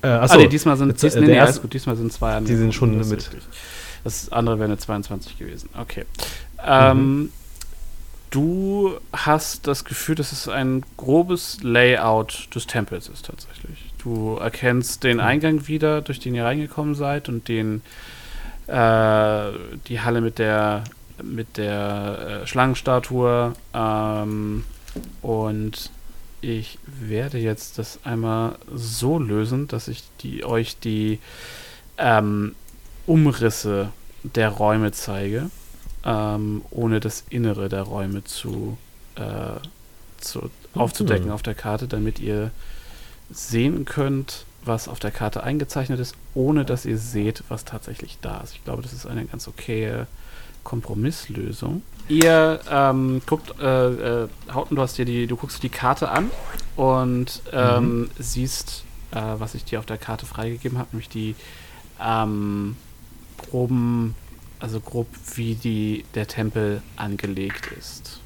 Äh, Ah, achso, nee, diesmal sind, dies, äh, nee, nee, erste- gut, diesmal sind zwei die sind schon das mit. richtig. Das andere wäre eine 22 gewesen. Okay. Ähm, Du hast das Gefühl, dass es ein grobes Layout des Tempels ist tatsächlich. Du erkennst den Eingang wieder, durch den ihr reingekommen seid und den äh, die Halle mit der mit der äh, Schlangenstatue ähm, und ich werde jetzt das einmal so lösen, dass ich die, euch die ähm, Umrisse der Räume zeige, ähm, ohne das Innere der Räume zu, äh, zu aufzudecken Mhm. auf der Karte, damit ihr sehen könnt, was auf der Karte eingezeichnet ist, ohne dass ihr seht, was tatsächlich da ist. Ich glaube, das ist eine ganz okaye Kompromisslösung. Ihr ähm, guckt, äh, äh, Hauten, du hast dir die, du guckst dir die Karte an und ähm, siehst, äh, was ich dir auf der Karte freigegeben habe, nämlich die ähm, groben, also grob wie die der Tempel angelegt ist.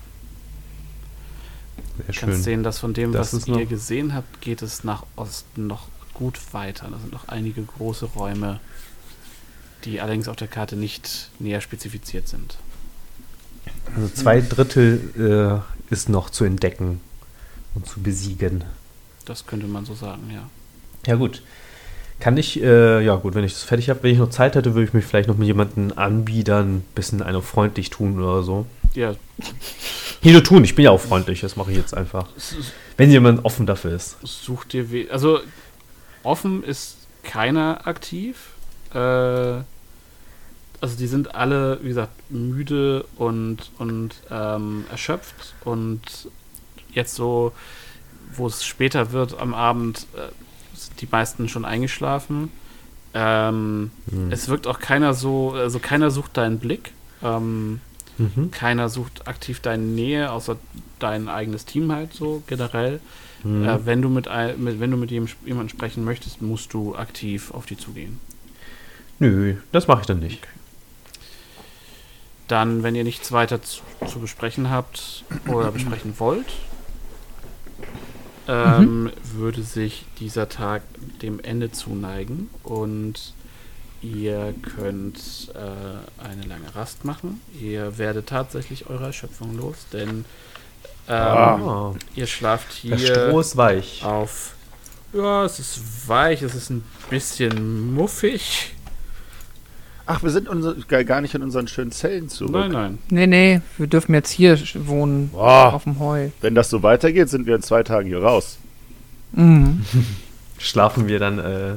Sehr Du schön. kannst sehen, dass von dem, Das was ihr gesehen habt, geht es nach Osten noch gut weiter. Da sind noch einige große Räume, die allerdings auf der Karte nicht näher spezifiziert sind. Also zwei Drittel äh, ist noch zu entdecken und zu besiegen. Das könnte man so sagen, ja. Ja, gut. Kann ich, äh, ja gut, wenn ich das fertig habe, wenn ich noch Zeit hätte, würde ich mich vielleicht noch mit jemandem anbiedern, bisschen einer freundlich tun oder so. Ja, Hier nur tun, ich bin ja auch freundlich, das mache ich jetzt einfach. Wenn jemand offen dafür ist. such dir we Also offen ist keiner aktiv. Äh, also die sind alle, wie gesagt, müde und, und ähm, erschöpft und jetzt so, wo es später wird am Abend, äh, sind die meisten schon eingeschlafen. Ähm, Hm. Es wirkt auch keiner so, also keiner sucht deinen Blick. Ähm, Mhm. keiner sucht aktiv deine Nähe, außer dein eigenes Team halt so generell. Mhm. Äh, wenn du mit, mit wenn du mit jemandem sprechen möchtest, musst du aktiv auf die zugehen. Nö, das mache ich dann nicht. Dann, wenn ihr nichts weiter zu, zu besprechen habt oder besprechen wollt, ähm, würde sich dieser Tag dem Ende zuneigen und ihr könnt äh, eine lange Rast machen. Ihr werdet tatsächlich eure Erschöpfung los, denn ähm, Ah, ihr schlaft hier Stroh ist weich. auf. Ja, es ist weich, es ist ein bisschen muffig. Ach, wir sind unser, gar nicht in unseren schönen Zellen zurück. Nein, nein. Nee, nee, wir dürfen jetzt hier wohnen, Boah, auf dem Heu. wenn das so weitergeht, sind wir in zwei Tagen hier raus. Mhm. Schlafen wir dann, äh,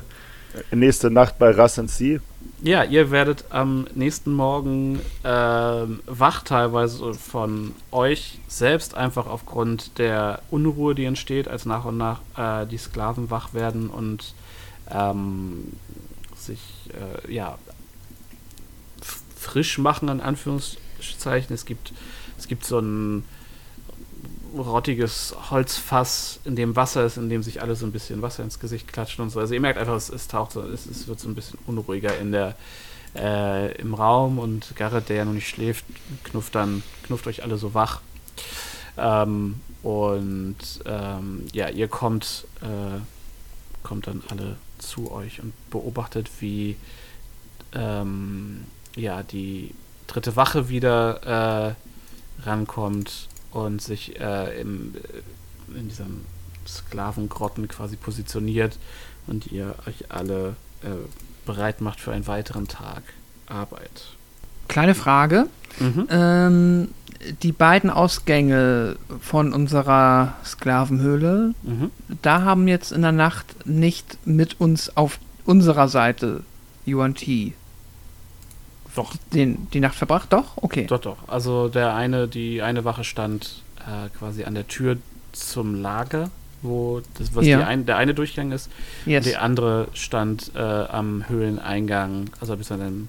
Nächste Nacht bei Russ and Sea. Ja, ihr werdet am nächsten Morgen ähm, wach teilweise von euch selbst, einfach aufgrund der Unruhe, die entsteht, als nach und nach äh, die Sklaven wach werden und ähm, sich äh, ja frisch machen, in Anführungszeichen. Es gibt, es gibt so ein rottiges Holzfass, in dem Wasser ist, in dem sich alle so ein bisschen Wasser ins Gesicht klatschen und so. Also ihr merkt einfach, es, es taucht so, es, es wird so ein bisschen unruhiger in der äh, im Raum und Garrett, der ja noch nicht schläft, knufft dann, knufft euch alle so wach. Ähm, und ähm, ja, ihr kommt, äh, kommt dann alle zu euch und beobachtet, wie ähm, ja, die dritte Wache wieder äh, rankommt und sich äh, im, äh, in diesen Sklavengrotten quasi positioniert und ihr euch alle äh, bereit macht für einen weiteren Tag Arbeit. Kleine Frage. Mhm. Ähm, die beiden Ausgänge von unserer Sklavenhöhle, Mhm. da haben jetzt in der Nacht nicht mit uns auf unserer Seite UNT Doch, den, die Nacht verbracht? Doch? Okay. doch, doch. Also der eine, die eine Wache stand äh, quasi an der Tür zum Lager, wo das, was Ja. ein, der eine Durchgang ist. Yes. Die andere stand äh, am Höhleneingang, also bis an dem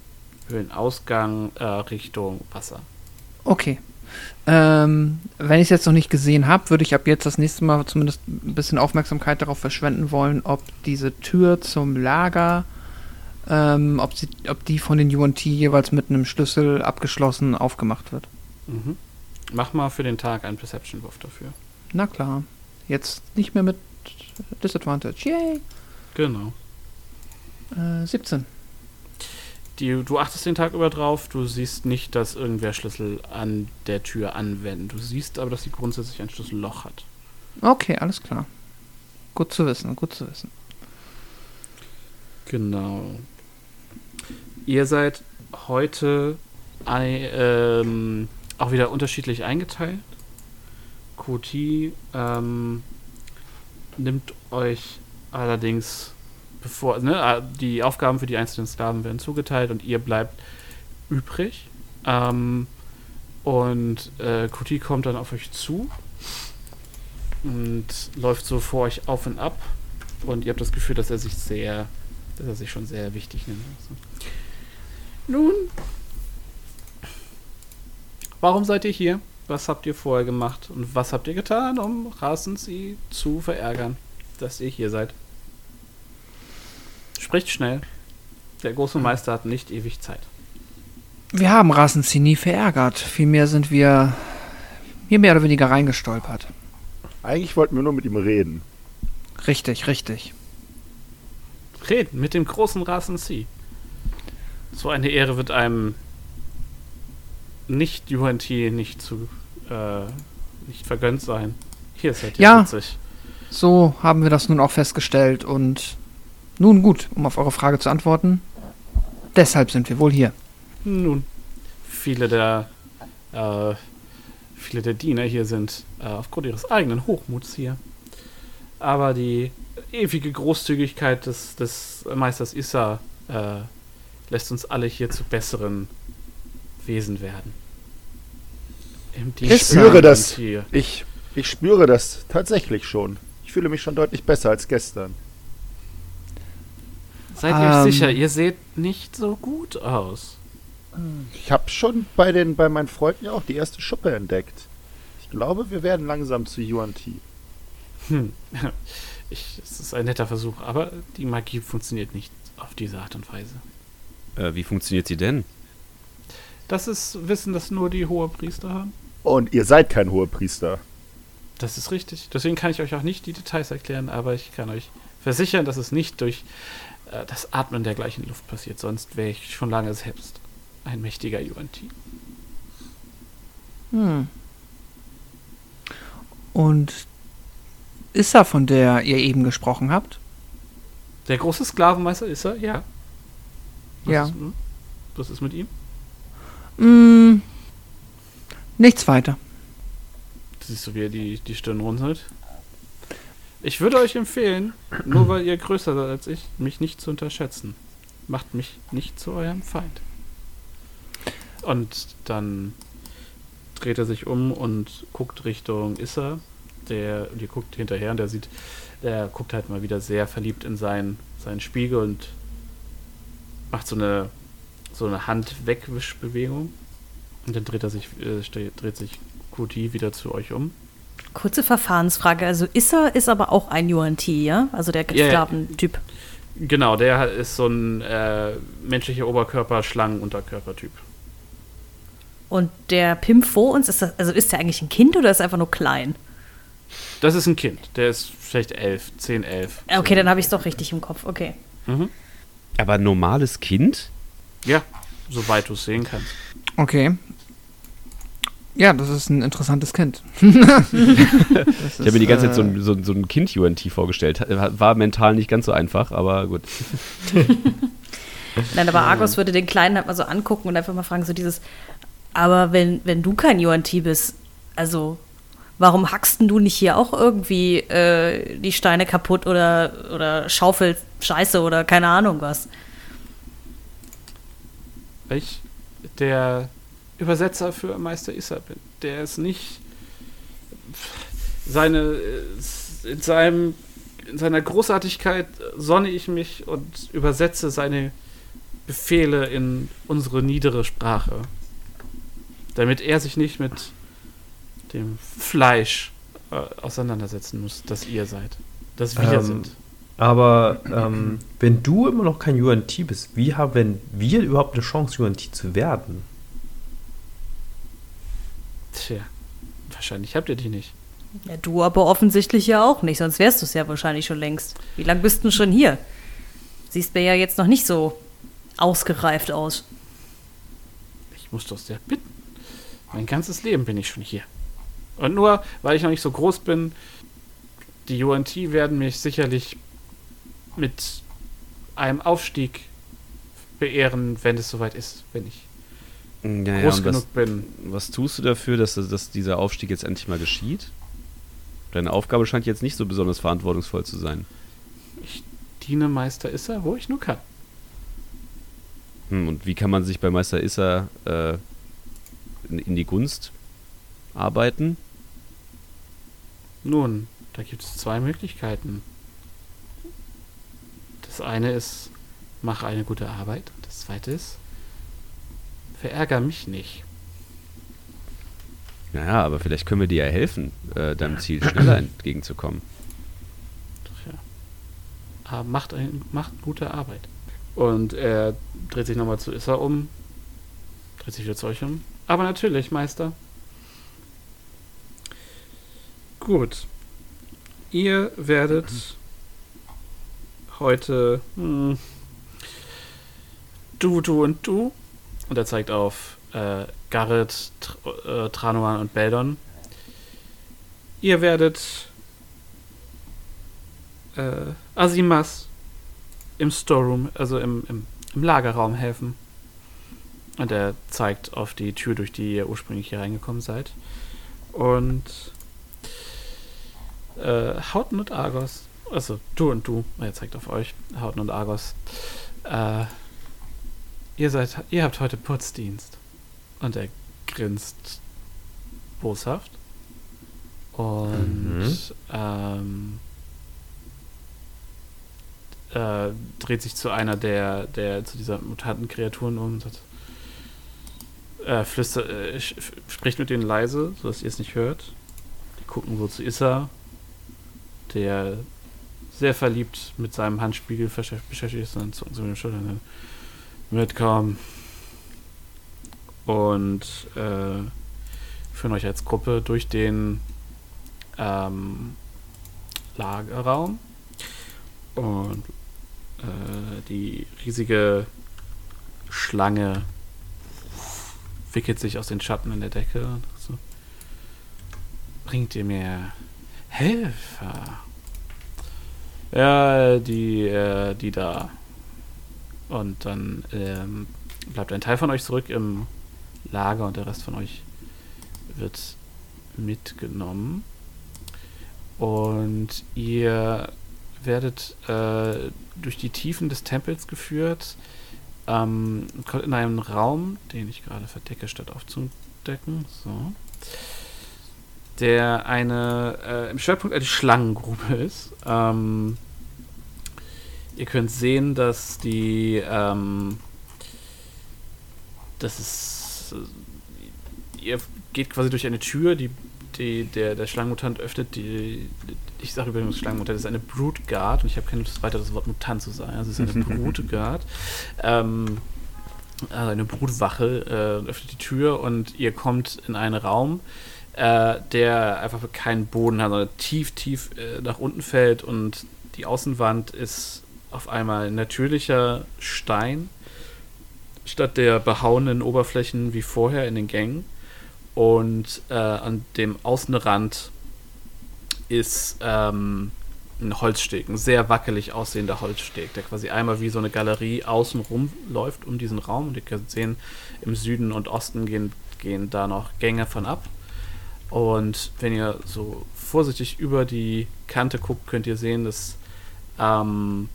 Höhlenausgang äh, Richtung Wasser. Okay. Ähm, wenn ich es jetzt noch nicht gesehen habe, würde ich ab jetzt das nächste Mal zumindest ein bisschen Aufmerksamkeit darauf verschwenden wollen, ob diese Tür zum Lager ähm, ob, sie, ob die von den UNT jeweils mit einem Schlüssel abgeschlossen aufgemacht wird. Mhm. Mach mal für den Tag einen Perception-Wurf dafür. Na klar. Jetzt nicht mehr mit Disadvantage. Yay! Genau. Äh, 17. Die, du achtest den Tag über drauf, du siehst nicht, dass irgendwer Schlüssel an der Tür anwenden. Du siehst aber, dass sie grundsätzlich ein Schlüsselloch hat. Okay, alles klar. Gut zu wissen, gut zu wissen. Genau. Ihr seid heute ei- ähm, auch wieder unterschiedlich eingeteilt. Koti ähm, nimmt euch allerdings, bevor ne, äh, die Aufgaben für die einzelnen Sklaven werden zugeteilt und ihr bleibt übrig. Ähm, und äh, Koti kommt dann auf euch zu und läuft so vor euch auf und ab. Und ihr habt das Gefühl, dass er sich sehr, dass er sich schon sehr wichtig nimmt. Also. Nun, warum seid ihr hier? Was habt ihr vorher gemacht? Und was habt ihr getan, um Rasensi zu verärgern, dass ihr hier seid? Spricht schnell. Der große Meister hat nicht ewig Zeit. Wir haben Rasenzi nie verärgert. Vielmehr sind wir hier mehr oder weniger reingestolpert. Eigentlich wollten wir nur mit ihm reden. Richtig, richtig. Reden mit dem großen Rasensi. So eine Ehre wird einem nicht UNT nicht zu äh, nicht vergönnt sein. Hier seid ihr Ja. witzig. So haben wir das nun auch festgestellt und nun gut, um auf eure Frage zu antworten. Deshalb sind wir wohl hier. Nun, viele der äh, viele der Diener hier sind äh, aufgrund ihres eigenen Hochmuts hier. Aber die ewige Großzügigkeit des, des Meisters Issa äh, lässt uns alle hier zu besseren Wesen werden. Ich spüre das. Hier. Ich, ich spüre das tatsächlich schon. Ich fühle mich schon deutlich besser als gestern. Seid ihr euch Ähm. sicher, ihr seht nicht so gut aus. Ich habe schon bei, den, bei meinen Freunden ja auch die erste Schuppe entdeckt. Ich glaube, wir werden langsam zu UNT. Hm. Ich, es ist ein netter Versuch, aber die Magie funktioniert nicht auf diese Art und Weise. Äh, wie funktioniert sie denn? Das ist Wissen, das nur die Hohepriester haben. Und ihr seid kein Hohepriester. Das ist richtig. Deswegen kann ich euch auch nicht die Details erklären, aber ich kann euch versichern, dass es nicht durch äh, das Atmen der gleichen Luft passiert. Sonst wäre ich schon lange selbst ein mächtiger UNT. Hm. Und Issa, von der ihr eben gesprochen habt? Der große Sklavenmeister ist er? Ja. Was Ja. Ist, hm? was ist mit ihm? Hm, nichts weiter. Siehst du, wie er die, die Stirn runzelt? Ich würde euch empfehlen, nur weil ihr größer seid als ich, mich nicht zu unterschätzen. Macht mich nicht zu eurem Feind. Und dann dreht er sich um und guckt Richtung Issa. Der, ihr guckt hinterher und der sieht, der guckt halt mal wieder sehr verliebt in seinen, seinen Spiegel und macht so eine, so eine Handwegwischbewegung. Und dann dreht er sich, äh, dreht sich Kuti wieder zu euch um. Kurze Verfahrensfrage. Also Issa ist aber auch ein UNT, ja? Also der. Sklaventyp. Genau, der ist so ein äh, menschlicher Oberkörper, Schlangen-Unterkörpertyp. Und der Pimp vor uns, ist das, also ist der eigentlich ein Kind oder ist er einfach nur klein? Das ist ein Kind, der ist vielleicht elf, zehn, elf. Okay, dann habe ich es doch richtig im Kopf. Okay. Mhm. Aber ein normales Kind? Ja, soweit du es sehen kannst. Okay. Ja, das ist ein interessantes Kind. ich habe mir die ganze Zeit so äh, ein, so, ein- so ein Kind-UNT vorgestellt. Hat- War mental nicht ganz so einfach, aber gut. Nein, aber Argos würde den Kleinen halt mal so angucken und einfach mal fragen, so dieses, aber wenn, wenn du kein UNT bist, also warum hackst du nicht hier auch irgendwie äh, die Steine kaputt oder, oder schaufelst Scheiße oder keine Ahnung was? Ich der Übersetzer für Meister Issa bin. Der ist nicht seine äh, in seinem in seiner Großartigkeit sonne ich mich und übersetze seine Befehle in unsere niedere Sprache. Damit er sich nicht mit dem Fleisch äh, auseinandersetzen muss, das ihr seid. Das wir Ähm, sind. Aber ähm, wenn du immer noch kein UNT bist, wie haben wir überhaupt eine Chance, UNT zu werden? Tja, wahrscheinlich habt ihr die nicht. Ja, du aber offensichtlich ja auch nicht, sonst wärst du es ja wahrscheinlich schon längst. Wie lange bist du denn schon hier? Siehst mir ja jetzt noch nicht so ausgereift aus. Ich muss doch sehr bitten. Mein ganzes Leben bin ich schon hier. Und nur, weil ich noch nicht so groß bin, die UNT werden mich sicherlich mit einem Aufstieg beehren, wenn es soweit ist, wenn ich Ja, groß was, genug bin. was tust du dafür, dass, dass dieser Aufstieg jetzt endlich mal geschieht? Deine Aufgabe scheint jetzt nicht so besonders verantwortungsvoll zu sein. Ich diene Meister Issa, wo ich nur kann. Hm, und wie kann man sich bei Meister Issa äh, in, in die Gunst arbeiten? Nun, da gibt es zwei Möglichkeiten. Das eine ist, mach eine gute Arbeit. Und das zweite ist, verärger mich nicht. Naja, aber vielleicht können wir dir ja helfen, äh, deinem Ziel schneller entgegenzukommen. Tja. Aber macht, ein, macht gute Arbeit. Und er dreht sich nochmal zu Issa um. Dreht sich wieder zu euch um. Aber natürlich, Meister. Gut. Ihr werdet heute hm, du, du und du. Und er zeigt auf äh, Garrett, Tr äh, Tranuan und Beldon. Ihr werdet äh, Asimas im Storeroom, also im, im, im Lagerraum helfen. Und er zeigt auf die Tür, durch die ihr ursprünglich hier reingekommen seid. Und äh, Hauten und Argos, also du und du, er zeigt auf euch, Hauten und Argos, äh, ihr seid, ihr habt heute Putzdienst. Und er grinst boshaft. Und Mhm. ähm, äh, dreht sich zu einer der, der zu dieser mutanten Kreaturen um und sagt, äh, flüstert, äh, spricht mit denen leise, sodass ihr es nicht hört. Die gucken, wozu ist er, der sehr verliebt mit seinem Handspiegel beschäftigt ist und zu den Schultern. Mitkommen. Und äh, führen euch als Gruppe durch den ähm, Lagerraum. Und äh, die riesige Schlange wickelt sich aus den Schatten in der Decke. So. Bringt ihr mir Helfer? Ja, die, äh, die da. Und dann ähm, bleibt ein Teil von euch zurück im Lager und der Rest von euch wird mitgenommen. Und ihr werdet äh, durch die Tiefen des Tempels geführt. Ähm, kommt in einen Raum, den ich gerade verdecke, statt aufzudecken. So. Der eine äh, im Schwerpunkt eine Schlangengrube ist. Ähm, ihr könnt sehen, dass die ähm, das ist äh, ihr geht quasi durch eine Tür, die, die der, der Schlangenmutant öffnet die ich sage übrigens Schlangenmutant, das ist eine Broodguard und ich habe keine Lust weiter das Wort Mutant zu sagen. Also es ist eine Broodguard. ähm, also eine Brutwache äh, öffnet die Tür und ihr kommt in einen Raum, äh, der einfach keinen Boden hat, sondern tief, tief äh, nach unten fällt und die Außenwand ist auf einmal natürlicher Stein statt der behauenen Oberflächen wie vorher in den Gängen. Und äh, an dem Außenrand ist ähm, ein Holzsteg, ein sehr wackelig aussehender Holzsteg, der quasi einmal wie so eine Galerie außen rum läuft um diesen Raum. Und ihr könnt sehen, im Süden und Osten gehen, gehen da noch Gänge von ab. Und wenn ihr so vorsichtig über die Kante guckt, könnt ihr sehen, dass ähm,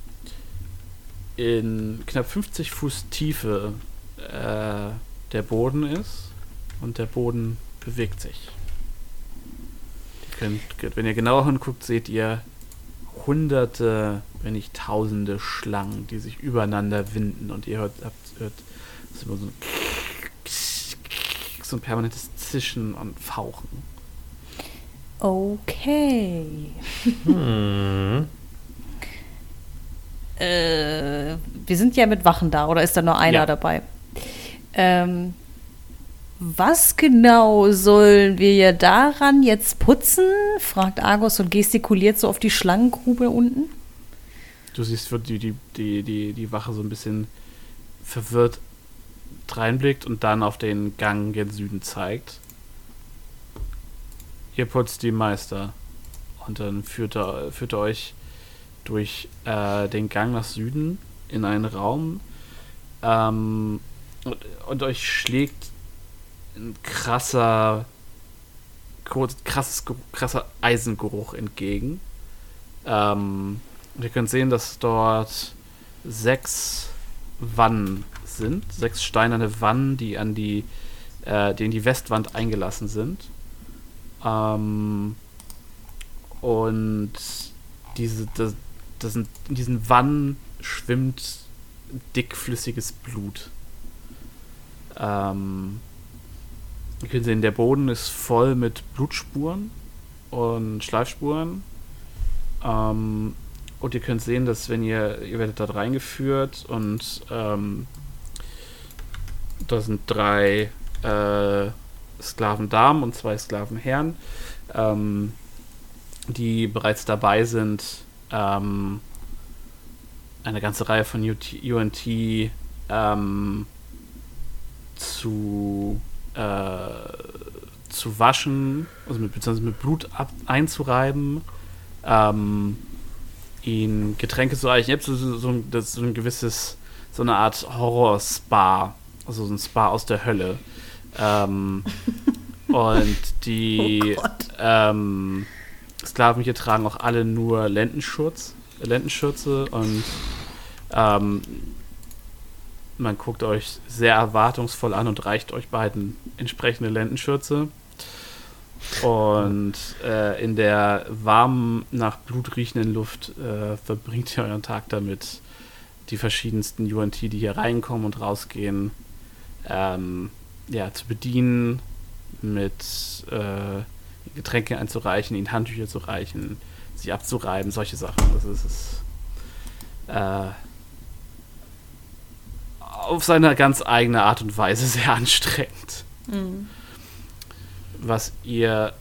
in knapp 50 Fuß Tiefe äh, der Boden ist und der Boden bewegt sich. Könnt, wenn ihr genauer hinguckt, seht ihr hunderte, wenn nicht tausende Schlangen, die sich übereinander winden und ihr hört, habt, hört so ein permanentes Zischen und Fauchen. Okay. Hm. äh, wir sind ja mit Wachen da, oder ist da nur einer Ja. dabei? Ähm, was genau sollen wir ja daran jetzt putzen? fragt Argos und gestikuliert so auf die Schlangengrube unten. Du siehst, wie die, die, die, die, die Wache so ein bisschen verwirrt reinblickt und dann auf den Gang gen Süden zeigt. Ihr putzt die Meister. Und dann führt er, führt er euch durch äh, den Gang nach Süden in einen Raum. Ähm, und, und euch schlägt ein krasser, krasses, krasser Eisengeruch entgegen. Ähm, und ihr könnt sehen, dass dort sechs Wannen sind, sechs steinerne Wannen, die an die, äh, die in die Westwand eingelassen sind. Ähm, und diese, das, das sind, in diesen Wannen schwimmt dickflüssiges Blut. Ähm, ihr könnt sehen, der Boden ist voll mit Blutspuren und Schleifspuren. Ähm, und ihr könnt sehen, dass wenn ihr, ihr werdet dort reingeführt und ähm, da sind drei äh, Sklavendamen und zwei Sklavenherren, ähm, die bereits dabei sind, ähm, eine ganze Reihe von UT, UNT ähm, zu, äh, zu waschen, also mit, beziehungsweise mit Blut ab, einzureiben, ähm, ihnen Getränke zu reichen. Ihr habt so, so, so ein gewisses, so eine Art Horror-Spa, also so ein Spa aus der Hölle. Ähm, und die ähm, Sklaven hier tragen auch alle nur Lendenschutz, äh, Lendenschürze und ähm, man guckt euch sehr erwartungsvoll an und reicht euch beiden entsprechende Lendenschürze. Und äh, in der warmen, nach Blut riechenden Luft äh, verbringt ihr euren Tag damit, die verschiedensten UNT, die hier reinkommen und rausgehen, ähm, ja, zu bedienen, mit äh, Getränke einzureichen, ihnen Handtücher zu reichen, sie abzureiben, solche Sachen. Das ist es. Äh, auf seine ganz eigene Art und Weise sehr anstrengend. Was ihr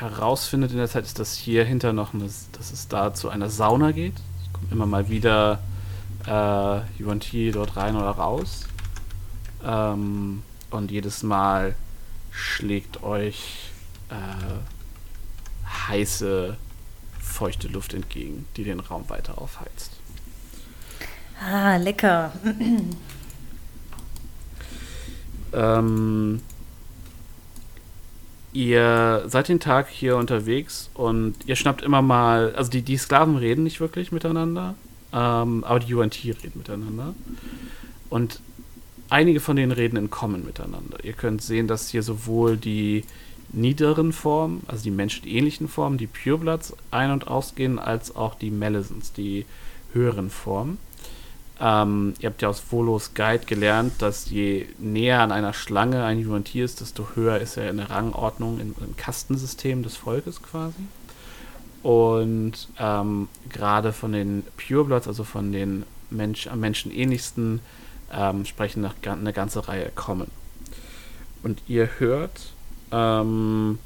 herausfindet in der Zeit ist, dass hier hinter noch eine, dass es da zu einer Sauna geht. Es kommt immer mal wieder äh, UNT dort rein oder raus. Ähm, und jedes Mal schlägt euch äh, heiße, feuchte Luft entgegen, die den Raum weiter aufheizt. Ah, lecker. Ähm, ihr seid den Tag hier unterwegs und ihr schnappt immer mal, also die, die Sklaven reden nicht wirklich miteinander, ähm, aber die UNT reden miteinander. Und einige von denen reden in Common miteinander. Ihr könnt sehen, dass hier sowohl die niederen Formen, also die menschenähnlichen Formen, die Purebloods ein- und ausgehen, als auch die Melisons, die höheren Formen. Ähm, ihr habt ja aus Volos Guide gelernt, dass je näher an einer Schlange ein UNT ist, desto höher ist er in der Rangordnung im, im Kastensystem des Volkes quasi. Und ähm, gerade von den Purebloods, also von den Mensch, am menschenähnlichsten, ähm, sprechen nach, ga- eine ganze Reihe kommen. Und ihr hört ähm,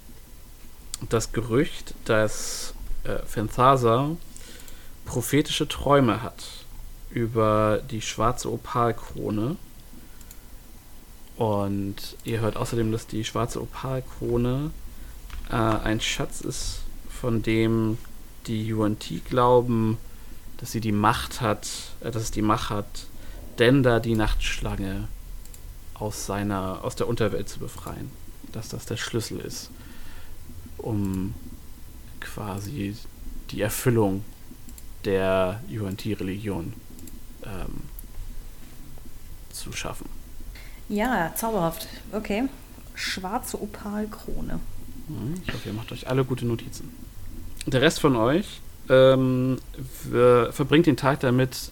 das Gerücht, dass äh, Fenthasa prophetische Träume hat über die schwarze Opalkrone. Und ihr hört außerdem, dass die schwarze Opalkrone äh, ein Schatz ist, von dem die UNT glauben, dass sie die Macht hat, äh, dass es die Macht hat, Denda die Nachtschlange aus seiner, aus der Unterwelt zu befreien. Dass das der Schlüssel ist, um quasi die Erfüllung der UNT-Religion ähm, zu schaffen. Ja, zauberhaft. Okay. Schwarze Opalkrone. Mhm, Ich hoffe, ihr macht euch alle gute Notizen. Der Rest von euch ähm, ver- verbringt den Tag damit,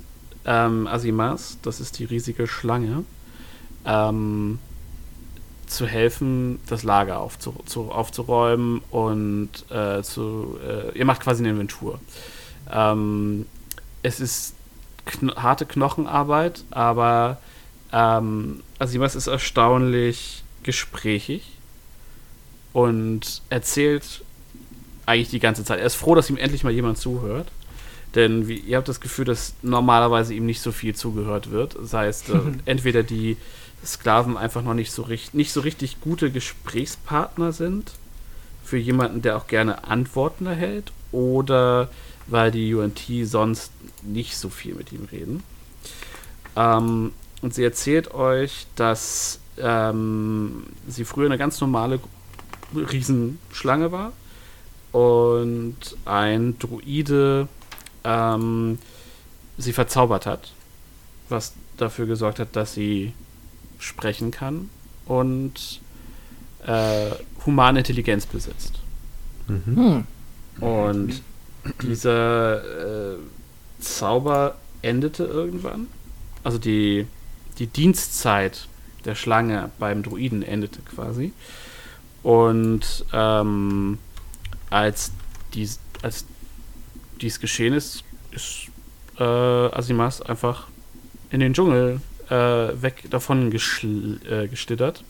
ähm, Asimas, das ist die riesige Schlange, ähm, zu helfen, das Lager aufzu zu, aufzuräumen und äh, zu. Äh, ihr macht quasi eine Inventur. Ähm, es ist kn harte Knochenarbeit, aber ähm, Asimas ist erstaunlich gesprächig und erzählt eigentlich die ganze Zeit. Er ist froh, dass ihm endlich mal jemand zuhört. Denn wie, ihr habt das Gefühl, dass normalerweise ihm nicht so viel zugehört wird. Das heißt, äh, entweder die Sklaven einfach noch nicht so, richtig, nicht so richtig gute Gesprächspartner sind für jemanden, der auch gerne Antworten erhält, oder weil die UNT sonst nicht so viel mit ihm reden. Ähm, und sie erzählt euch, dass ähm, sie früher eine ganz normale Riesenschlange war und ein Druide ähm, sie verzaubert hat, was dafür gesorgt hat, dass sie sprechen kann und äh, humane Intelligenz besitzt. Hm. Und dieser äh, Zauber endete irgendwann. Also die, die Dienstzeit der Schlange beim Druiden endete quasi. Und ähm, als, dies, als dies geschehen ist, ist äh, Asimas einfach in den Dschungel äh, weg davon äh, geschlittert.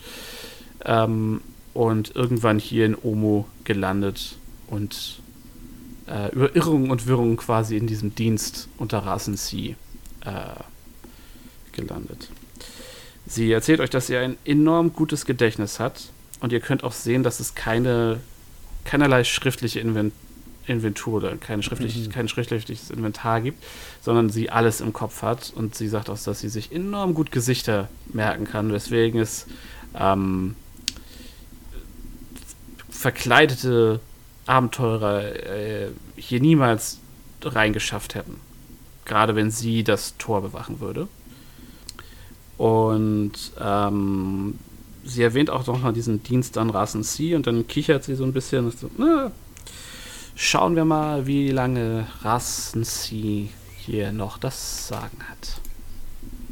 Ähm, und irgendwann hier in Omo gelandet und äh, über Irrungen und Wirrungen quasi in diesem Dienst unter Rasen-C äh, gelandet. Sie erzählt euch, dass sie ein enorm gutes Gedächtnis hat und ihr könnt auch sehen, dass es keine keinerlei schriftliche Invent Inventur oder keine schriftlich, kein schriftliches Inventar gibt, sondern sie alles im Kopf hat und sie sagt auch, dass sie sich enorm gut Gesichter merken kann, weswegen es ähm, verkleidete Abenteurer äh, hier niemals reingeschafft hätten. Gerade wenn sie das Tor bewachen würde. Und ähm, sie erwähnt auch noch mal diesen Dienst an Rasen C und dann kichert sie so ein bisschen. Und so, na, schauen wir mal, wie lange Rasen C hier noch das Sagen hat.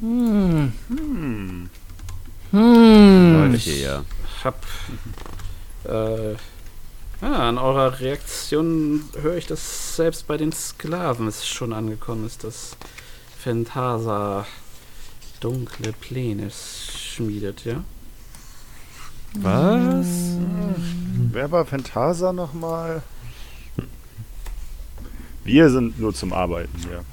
Hm. Hm. Hm. Leute hier, ja. Ich hab. Äh, ja, an eurer Reaktion höre ich, dass selbst bei den Sklaven es schon angekommen ist, dass Phantasa dunkle Pläne schmiedet, ja? Was? Wer war Phantasa nochmal? Wir sind nur zum Arbeiten hier.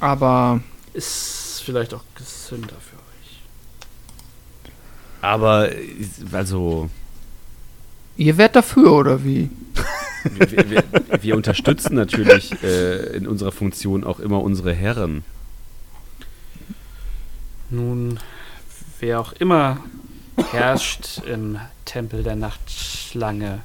Aber Ist vielleicht auch gesünder für euch. Aber, also, ihr wärt dafür, oder wie? wir, wir, wir unterstützen natürlich äh, in unserer Funktion auch immer unsere Herren. Nun, wer auch immer herrscht im Tempel der Nachtschlange,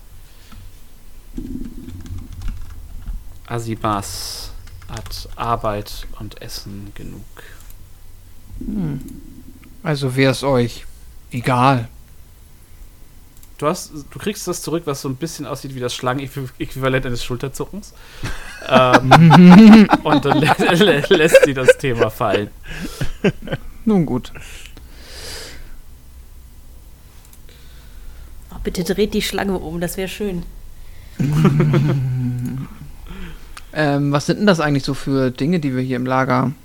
Asibas hat Arbeit und Essen genug. Hm. Also wäre es euch egal. Du, hast, du kriegst das zurück, was so ein bisschen aussieht wie das Schlangenäquivalent eines Schulterzuckens. ähm, und dann lä lä lässt sie das Thema fallen. Nun gut. Oh, bitte dreht die Schlange um, das wäre schön. Ähm, was sind denn das eigentlich so für Dinge, die wir hier im Lager haben?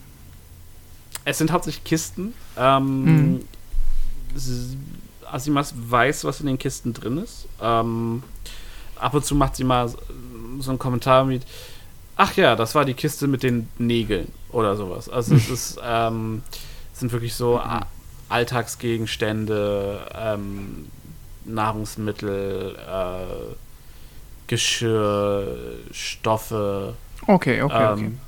Es sind hauptsächlich Kisten. Ähm, Mhm. Asimas weiß, was in den Kisten drin ist. Ähm, ab und zu macht sie mal so einen Kommentar mit, ach ja, das war die Kiste mit den Nägeln oder sowas. Also es ist, ähm, es sind wirklich so Alltagsgegenstände, ähm, Nahrungsmittel, äh, Geschirr, Stoffe, Okay, okay, okay. ähm,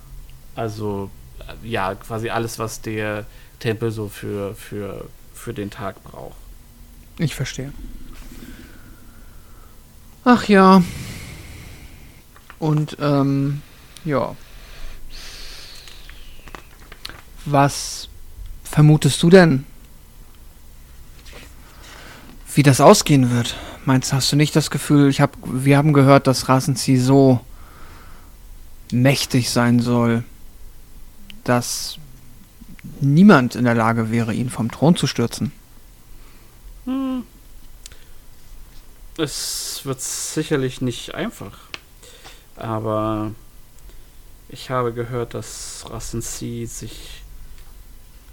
Also, äh, ja, quasi alles, was der Tempel so für, für, für den Tag braucht. Ich verstehe. Ach ja. Und, ähm, ja. Was vermutest du denn, wie das ausgehen wird? Meinst du, hast du nicht das Gefühl, ich hab, wir haben gehört, dass Rasenzi so mächtig sein soll, dass niemand in der Lage wäre, ihn vom Thron zu stürzen? Hm. Es wird sicherlich nicht einfach. Aber ich habe gehört, dass Rassensi sich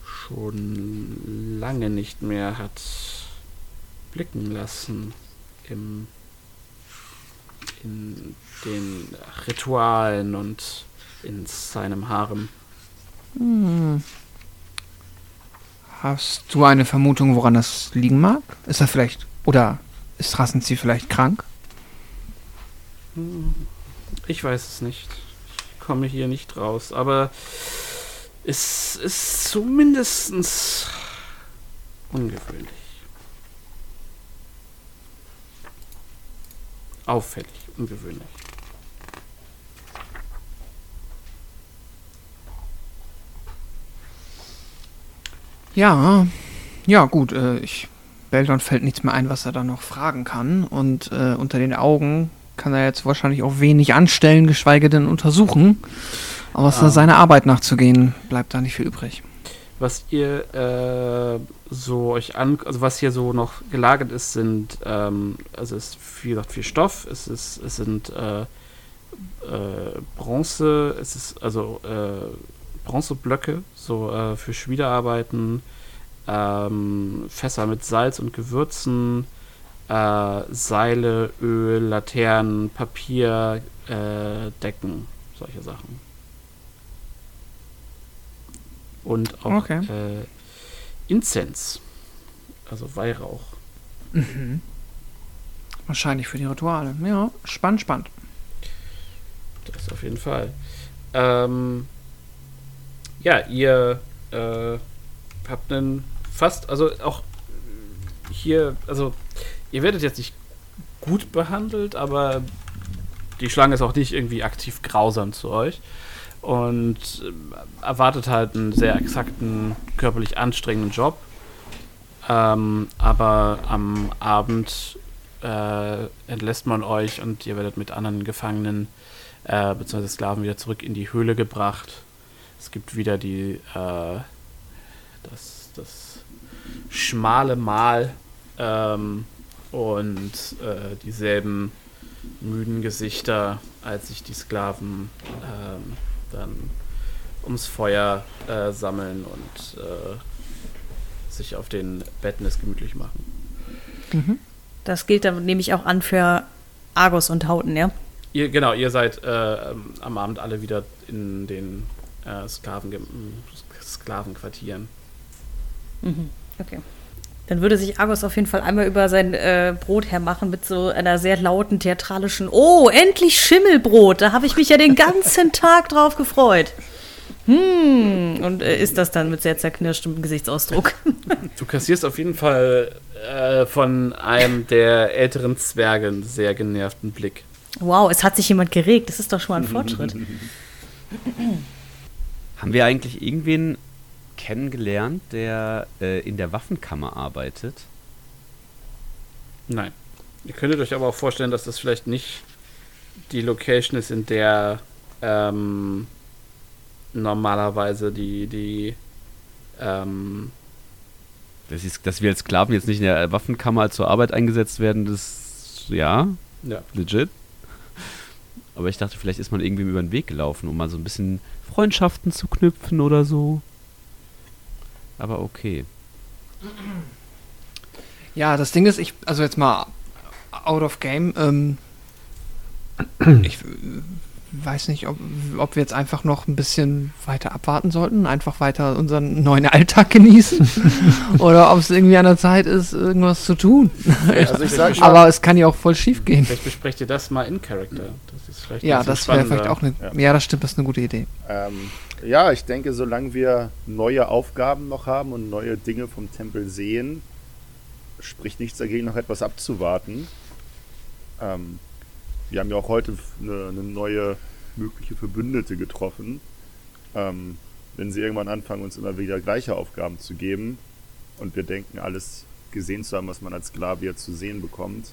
schon lange nicht mehr hat blicken lassen im, in den Ritualen und in seinem Harem. Hm. Hast du eine Vermutung, woran das liegen mag? Ist er vielleicht, oder ist Rassenzieh vielleicht krank? Ich weiß es nicht. Ich komme hier nicht raus, aber es ist zumindest ungewöhnlich. Auffällig, ungewöhnlich. Ja, ja, gut, äh, ich, Beldon fällt nichts mehr ein, was er da noch fragen kann. Und äh, unter den Augen kann er jetzt wahrscheinlich auch wenig anstellen, geschweige denn untersuchen. Aber Ah. außer seiner Arbeit nachzugehen, bleibt da nicht viel übrig. Was ihr äh, so euch an, also was hier so noch gelagert ist, sind, ähm, also es ist wie gesagt viel Stoff, es ist, es sind äh, äh, Bronze, es ist also äh, Bronzeblöcke, so äh, für Schmiedearbeiten, ähm, Fässer mit Salz und Gewürzen, äh, Seile, Öl, Laternen, Papier, Decken, solche Sachen. Und auch Okay. äh, Inzens, also Weihrauch. Mhm. Wahrscheinlich für die Rituale. Ja, spannend, spannend. Das auf jeden Fall. Ähm, ja, ihr äh, habt einen fast, also auch hier, also ihr werdet jetzt nicht gut behandelt, aber die Schlange ist auch nicht irgendwie aktiv grausam zu euch und ähm, erwartet halt einen sehr exakten, körperlich anstrengenden Job. Ähm, aber am Abend äh, entlässt man euch und ihr werdet mit anderen Gefangenen äh, bzw. Sklaven wieder zurück in die Höhle gebracht. Es gibt wieder die äh, das, das schmale Mahl ähm, und äh, dieselben müden Gesichter, als sich die Sklaven ähm, dann ums Feuer äh, sammeln und äh, sich auf den Betten es gemütlich machen. Das gilt dann, nehme ich auch an, für Argos und Hauten, ja? Ihr, genau, ihr seid äh, ähm, am Abend alle wieder in den äh, Sklaven, Sklavenquartieren. Mhm. Okay. Dann würde sich Argos auf jeden Fall einmal über sein äh, Brot hermachen mit so einer sehr lauten theatralischen Oh, endlich Schimmelbrot! Da habe ich mich ja den ganzen Tag drauf gefreut. Hm, und äh, ist das dann mit sehr zerknirschtem Gesichtsausdruck? Du kassierst auf jeden Fall äh, von einem der älteren Zwerge einen sehr genervten Blick. Wow, es hat sich jemand geregt. Das ist doch schon mal ein Fortschritt. Haben wir eigentlich irgendwen kennengelernt, der äh, in der Waffenkammer arbeitet? Nein. Ihr könntet euch aber auch vorstellen, dass das vielleicht nicht die Location ist, in der ähm, normalerweise die, die ähm, Das ist, dass wir als Sklaven jetzt nicht in der Waffenkammer zur Arbeit eingesetzt werden, das ja, ja, legit. Aber ich dachte, vielleicht ist man irgendwem über den Weg gelaufen, um mal so ein bisschen Freundschaften zu knüpfen oder so. Aber okay. Ja, das Ding ist, ich, also jetzt mal out of game, ähm, ich äh, weiß nicht, ob, ob wir jetzt einfach noch ein bisschen weiter abwarten sollten, einfach weiter unseren neuen Alltag genießen oder ob es irgendwie an der Zeit ist, irgendwas zu tun. Also ich sag mal, Aber es kann ja auch voll schief gehen. vielleicht besprecht ihr das mal in Character. Das ist vielleicht ein Ja, das wäre vielleicht auch eine, ja. das stimmt, das ist eine gute Idee. Ähm, ja, ich denke, solange wir neue Aufgaben noch haben und neue Dinge vom Tempel sehen, spricht nichts dagegen, noch etwas abzuwarten. Ähm, wir haben ja auch heute eine, eine neue mögliche Verbündete getroffen. Ähm, wenn sie irgendwann anfangen, uns immer wieder gleiche Aufgaben zu geben und wir denken, alles gesehen zu haben, was man als Sklavier zu sehen bekommt,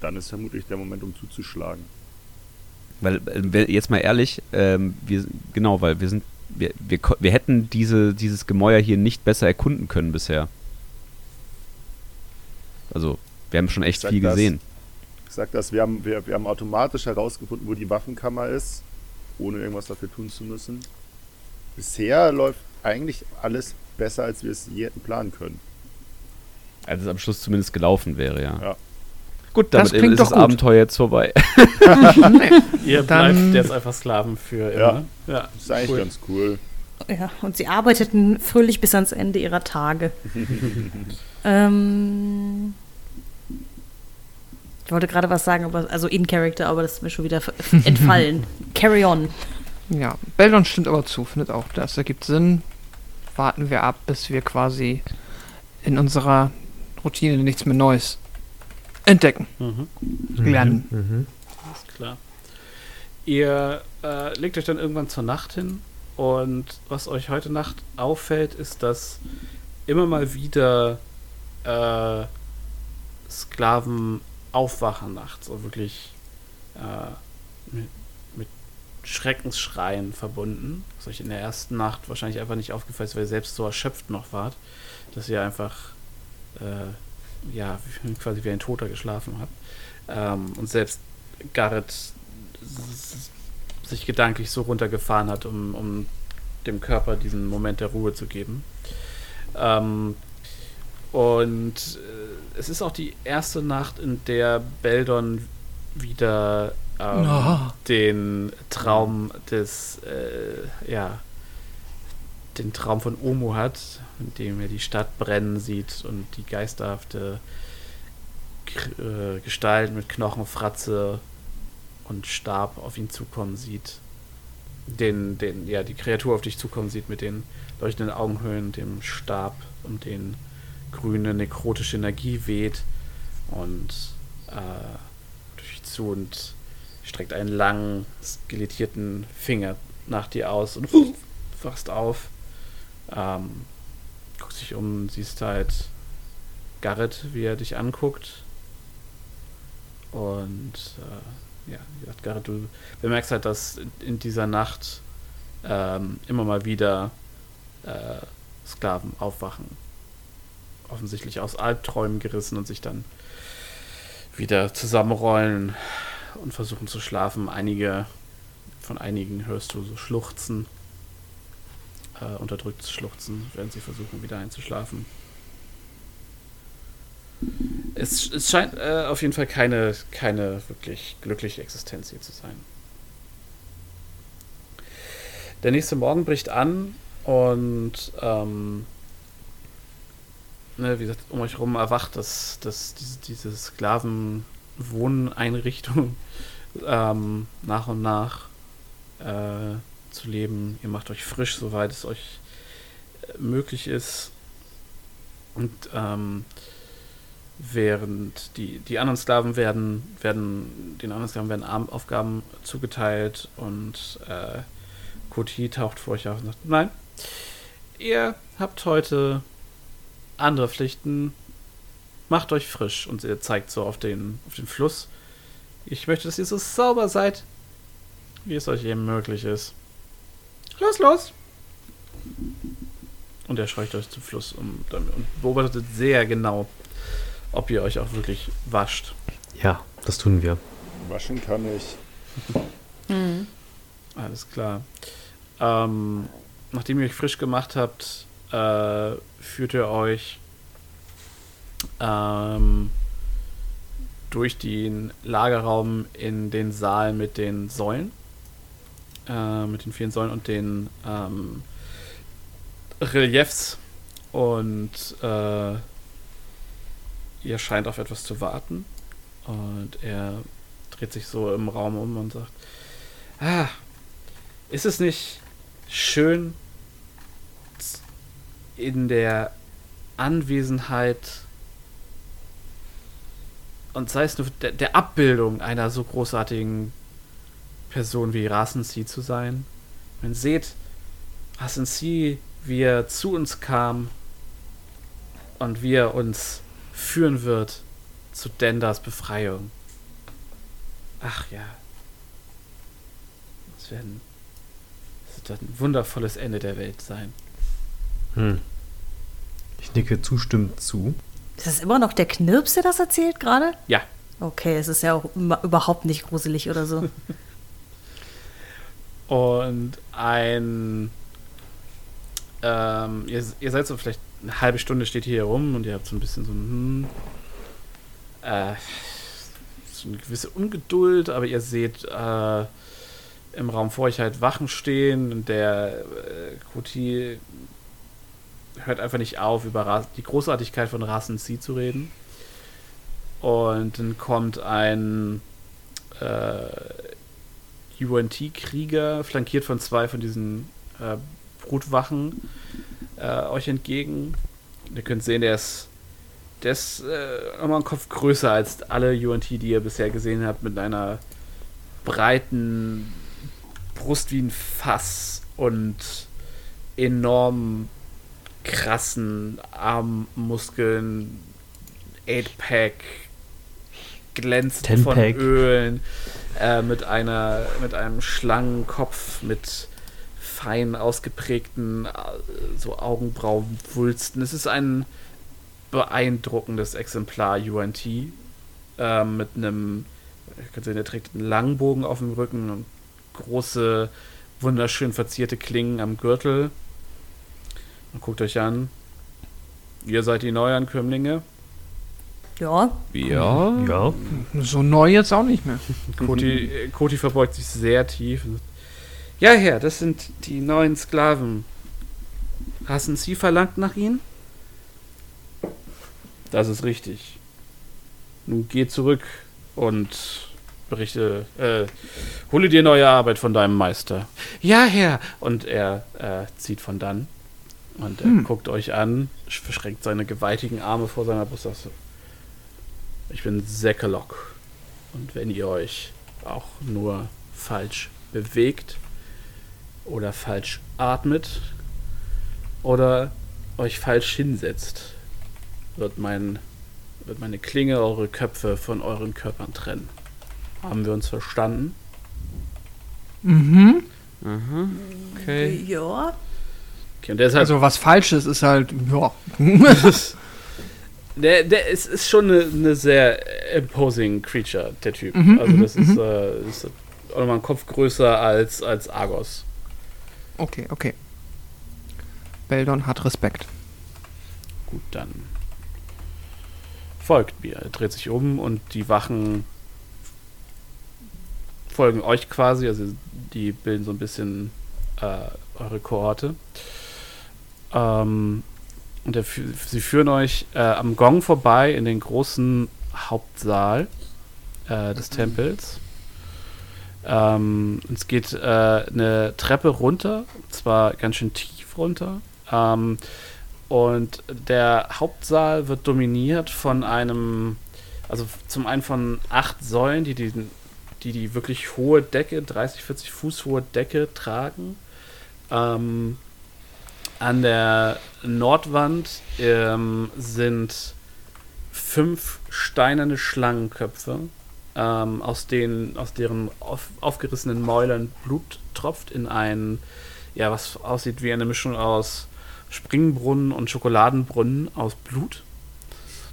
dann ist vermutlich der Moment, um zuzuschlagen. Weil, äh, jetzt mal ehrlich, ähm, wir, genau, weil wir sind, wir, wir, wir hätten diese, dieses Gemäuer hier nicht besser erkunden können bisher. Also, wir haben schon echt Sag viel das. gesehen. Ich sag das, wir haben, wir, wir haben automatisch herausgefunden, wo die Waffenkammer ist. ohne irgendwas dafür tun zu müssen. Bisher läuft eigentlich alles besser, als wir es je hätten planen können. Als es am Schluss zumindest gelaufen wäre, ja. Ja. Gut, Das damit klingt ist doch das gut. Abenteuer jetzt vorbei. Ihr Dann- bleibt jetzt einfach Sklaven für immer. Ja, Das ist eigentlich cool. ganz cool. Ja, und sie arbeiteten fröhlich bis ans Ende ihrer Tage. ähm, ich wollte gerade was sagen, aber, also in Character, aber das ist mir schon wieder entfallen. Carry on. Ja, Beldon stimmt aber zu, findet auch, das ergibt Sinn. Warten wir ab, bis wir quasi in unserer Routine nichts mehr Neues entdecken, Mhm. lernen. Mhm. Alles klar. Ihr äh, legt euch dann irgendwann zur Nacht hin und was euch heute Nacht auffällt, ist, dass immer mal wieder äh, Sklaven aufwachen nachts, so wirklich äh, mit, mit Schreckensschreien verbunden. Was euch in der ersten Nacht wahrscheinlich einfach nicht aufgefallen ist, weil ihr selbst so erschöpft noch wart, dass ihr einfach äh, ja, quasi wie ein Toter geschlafen habt. Ähm, und selbst Garrett sich gedanklich so runtergefahren hat, um, um dem Körper diesen Moment der Ruhe zu geben. Ähm, und äh, es ist auch die erste Nacht, in der Beldon wieder ähm, Oh. den Traum des, äh, ja, den Traum von Omo hat, in dem er die Stadt brennen sieht und die geisterhafte äh, Gestalt mit Knochenfratze und Stab auf ihn zukommen sieht. Den, den, ja, die Kreatur auf dich zukommen sieht mit den leuchtenden Augenhöhlen, dem Stab, um den grüne nekrotische Energie weht und äh, durch zu und streckt einen langen, skelettierten Finger nach dir aus und wachst auf. Ähm, guckst dich um, siehst halt Garrett, wie er dich anguckt. Und äh, ja, wie gesagt, Garrett, du bemerkst halt, dass in- in dieser Nacht ähm, immer mal wieder äh, Sklaven aufwachen. Offensichtlich aus Albträumen gerissen und sich dann wieder zusammenrollen und versuchen zu schlafen. Einige, von einigen hörst du so Schluchzen, äh, unterdrücktes Schluchzen, während sie versuchen, wieder einzuschlafen. Es, es scheint äh, auf jeden Fall keine, keine wirklich glückliche Existenz hier zu sein. Der nächste Morgen bricht an und ähm, ne, wie gesagt, um euch herum erwacht das, das, diese, diese Sklavenwohneinrichtung ähm, nach und nach äh, zu leben. Ihr macht euch frisch, soweit es euch äh, möglich ist. Und ähm, während die, die anderen Sklaven werden, werden, den anderen Sklaven werden Aufgaben zugeteilt und äh, Koti taucht vor euch auf und sagt, nein, ihr habt heute andere Pflichten, macht euch frisch und er zeigt so auf den, auf den Fluss. Ich möchte, dass ihr so sauber seid, wie es euch eben möglich ist. Los, los! Und er scheucht euch zum Fluss um, und beobachtet sehr genau, ob ihr euch auch wirklich wascht. Ja, das tun wir. Waschen kann ich. Mhm. Alles klar. Ähm, nachdem ihr euch frisch gemacht habt, äh, führt ihr euch ähm, durch den Lagerraum in den Saal mit den Säulen. Äh, mit den vielen Säulen und den ähm, Reliefs. Und äh, ihr scheint auf etwas zu warten. Und er dreht sich so im Raum um und sagt, ah, ist es nicht schön, in der Anwesenheit und sei es nur der, der Abbildung einer so großartigen Person wie Rasensi zu sein? Man seht, Rasensi, wie er zu uns kam und wie er uns führen wird zu Dendas Befreiung. Ach ja. Das wird ein wundervolles Ende der Welt sein. Hm. Ich nicke zustimmend zu. Ist das immer noch der Knirps, der das erzählt gerade? Ja. Okay, es ist ja auch überhaupt nicht gruselig oder so. Und ein. Ähm, ihr, ihr seid so vielleicht eine halbe Stunde steht hier rum und ihr habt so ein bisschen so ein. Hm, äh, so eine gewisse Ungeduld, aber ihr seht äh, im Raum vor euch halt Wachen stehen und der äh, Kuti hört einfach nicht auf, über die Großartigkeit von Rassen C zu reden. Und dann kommt ein äh, UNT-Krieger, flankiert von zwei von diesen äh, Brutwachen, äh, euch entgegen. Ihr könnt sehen, der ist, der ist äh, nochmal einen Kopf größer als alle UNT, die ihr bisher gesehen habt, mit einer breiten Brust wie ein Fass und enorm krassen Armmuskeln, 8-Pack, glänzt von. Ölen, äh, mit einer, mit einem Schlangenkopf, mit fein ausgeprägten äh, so Augenbrauenwulsten. Es ist ein beeindruckendes Exemplar UNT äh, mit einem, ich kann sehen, der trägt einen Langbogen auf dem Rücken und große, wunderschön verzierte Klingen am Gürtel. Und guckt euch an. Ihr seid die Neuankömmlinge. Ja, Ja. Ja. So neu jetzt auch nicht mehr. Koti, Koti verbeugt sich sehr tief. Ja, Herr, das sind die neuen Sklaven. Hassen Sie verlangt nach ihnen? Das ist richtig. Nun geh zurück und berichte, äh, hole dir neue Arbeit von deinem Meister. Ja, Herr. Und er äh, zieht von dann. Und er Hm. guckt euch an, verschränkt seine gewaltigen Arme vor seiner Brust. sagt so, Ich bin Sekelok. Und wenn ihr euch auch nur falsch bewegt oder falsch atmet oder euch falsch hinsetzt, wird, mein, wird meine Klinge eure Köpfe von euren Körpern trennen. Haben wir uns verstanden? Mhm. Aha. Okay. ja. Okay, deshalb Also was Falsches ist halt, ja. Der, der ist, ist schon eine, eine sehr imposing Creature, der Typ. Mhm, also mhm, das ist, äh, ist auch nochmal ein Kopf größer als, als Argos. okay, okay. Beldon hat Respekt. Gut, dann folgt mir. Er dreht sich um und die Wachen folgen euch quasi. Also die bilden so ein bisschen äh, eure Kohorte. Ähm, und der, sie führen euch äh, am Gong vorbei in den großen Hauptsaal äh, des Tempels. Ähm, es geht äh, eine Treppe runter, zwar ganz schön tief runter. Ähm, und der Hauptsaal wird dominiert von einem, also zum einen von acht Säulen, die die, die, die wirklich hohe Decke, 30, 40 Fuß hohe Decke tragen. Ähm, an der Nordwand ähm, sind fünf steinerne Schlangenköpfe, ähm, aus, denen, aus deren auf, aufgerissenen Mäulern Blut tropft in ein, ja, was aussieht wie eine Mischung aus Springbrunnen und Schokoladenbrunnen aus Blut.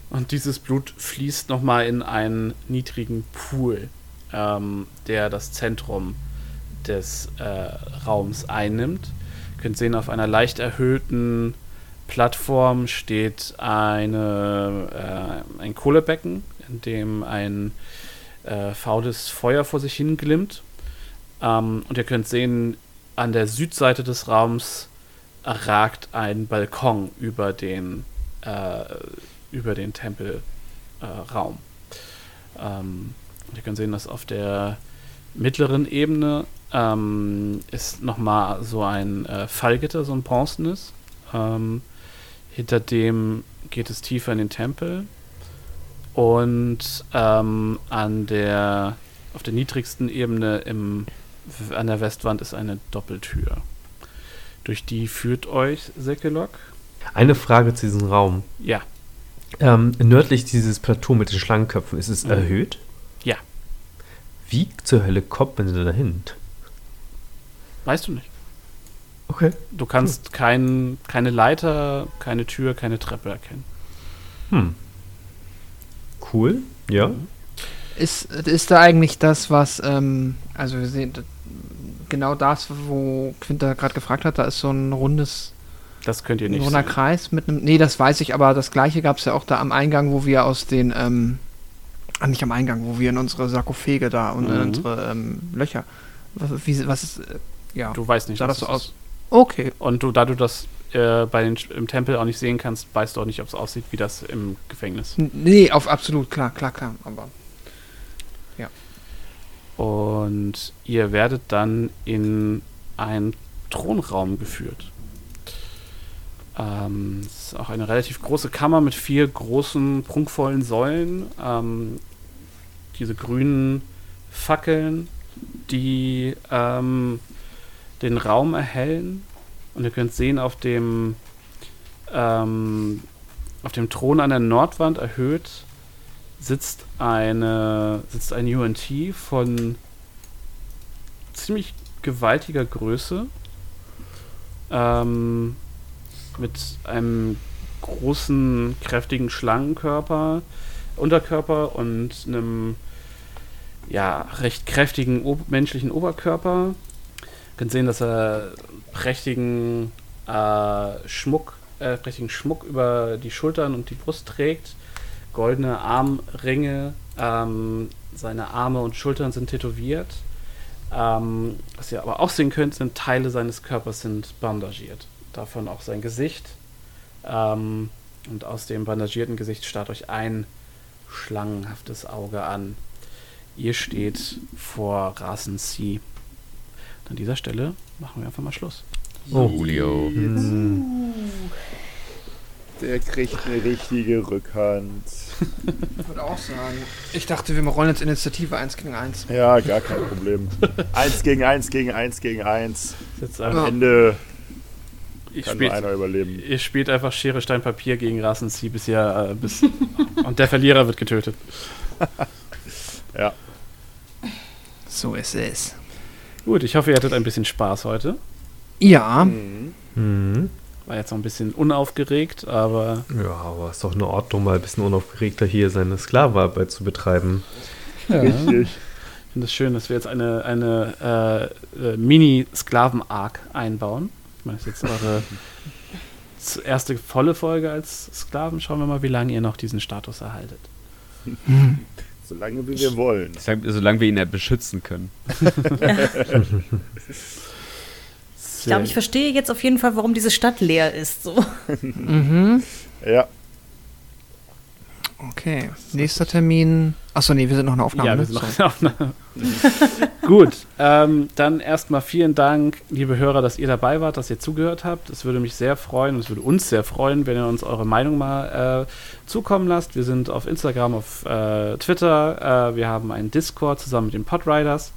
Und dieses Blut fließt nochmal in einen niedrigen Pool, ähm, der das Zentrum des äh, Raums einnimmt. Könnt sehen, auf einer leicht erhöhten Plattform steht eine, äh, ein Kohlebecken, in dem ein äh, faules Feuer vor sich hin glimmt. Ähm, und ihr könnt sehen, an der Südseite des Raums ragt ein Balkon über den, äh, über den Tempelraum. Äh, ähm, ihr könnt sehen, dass auf der mittleren Ebene ähm, ist nochmal so ein äh, Fallgitter, so ein bronzenes. Ähm, hinter dem geht es tiefer in den Tempel. Und ähm, an der, auf der niedrigsten Ebene im, an der Westwand ist eine Doppeltür. Durch die führt euch Sekelok. Eine Frage zu diesem Raum. Ja, Ähm, nördlich dieses Plateau mit den Schlangenköpfen, ist es Mhm. erhöht? Ja. Wie zur Hölle kommt man denn dahin? weißt du nicht. Okay. Du kannst kein, keine Leiter, keine Tür, keine Treppe erkennen. Hm. Cool. Ja. Ist, ist da eigentlich das, was, ähm, also wir sehen, genau das, wo Quinter gerade gefragt hat, da ist so ein rundes, Das könnt ihr ein nicht runder sehen. Kreis mit einem. Nee, das weiß ich, aber das gleiche gab es ja auch da am Eingang, wo wir aus den, ähm, ah, nicht am Eingang, wo wir in unsere Sarkophage da und in Mhm. unsere ähm, Löcher. Was, wie, was ist, äh, ja. Du weißt nicht, Sah was das so aus? Okay. Und du, da du das äh, bei den, im Tempel auch nicht sehen kannst, weißt du auch nicht, ob es aussieht wie das im Gefängnis. Nee, auf absolut, klar, klar, klar. Aber Und ihr werdet dann in einen Thronraum geführt. Ähm, es ist auch eine relativ große Kammer mit vier großen, prunkvollen Säulen. Ähm, diese grünen Fackeln, die ähm, den Raum erhellen. Und ihr könnt sehen, auf dem, ähm, auf dem Thron an der Nordwand erhöht sitzt eine sitzt ein UNT von ziemlich gewaltiger Größe ähm, mit einem großen kräftigen Schlangenkörper Unterkörper und einem ja recht kräftigen ob menschlichen Oberkörper ihr könnt sehen dass er prächtigen äh, Schmuck äh, prächtigen Schmuck über die Schultern und die Brust trägt goldene Armringe. Ähm, seine Arme und Schultern sind tätowiert. Ähm, was ihr aber auch sehen könnt, sind Teile seines Körpers sind bandagiert. Davon auch sein Gesicht. Ähm, und aus dem bandagierten Gesicht starrt euch ein schlangenhaftes Auge an. Ihr steht vor Rasen C. An dieser Stelle machen wir einfach mal Schluss. Oh. Julio. Der kriegt eine richtige Rückhand. ich würde auch sagen. Ich dachte, wir rollen jetzt Initiative 1 gegen 1. Ja, gar kein Problem. eins gegen eins gegen eins gegen eins. Jetzt Am einfach, Ende ich kann nur spiel, einer überleben. ihr spielt einfach Schere, Stein, Papier gegen Rasen C, bis ihr, äh, bis, und der Verlierer wird getötet. Ja. So ist es. Gut, ich hoffe, ihr hattet ein bisschen Spaß heute. Ja, Mhm. Mhm. War jetzt noch ein bisschen unaufgeregt, aber Ja, aber ist doch in Ordnung, mal ein bisschen unaufgeregter hier seine Sklavenarbeit zu betreiben. Richtig. ich finde es schön, dass wir jetzt eine, eine äh, äh, Mini-Sklaven-Arc einbauen. Ich meine, das ist jetzt eure erste volle Folge als Sklaven. Schauen wir mal, wie lange ihr noch diesen Status erhaltet. Solange wie wir wollen. Solange wir ihn ja beschützen können. Ich glaube, ich verstehe jetzt auf jeden Fall, warum diese Stadt leer ist. So. mhm. Ja. Okay. Nächster Termin. Achso, nee, wir sind noch eine Aufnahme. Ja, wir ne? sind noch in Aufnahme. Gut, ähm, dann erstmal vielen Dank, liebe Hörer, dass ihr dabei wart, dass ihr zugehört habt. Es würde mich sehr freuen und es würde uns sehr freuen, wenn ihr uns eure Meinung mal äh, zukommen lasst. Wir sind auf Instagram, auf äh, Twitter, äh, wir haben einen Discord zusammen mit den Podriders.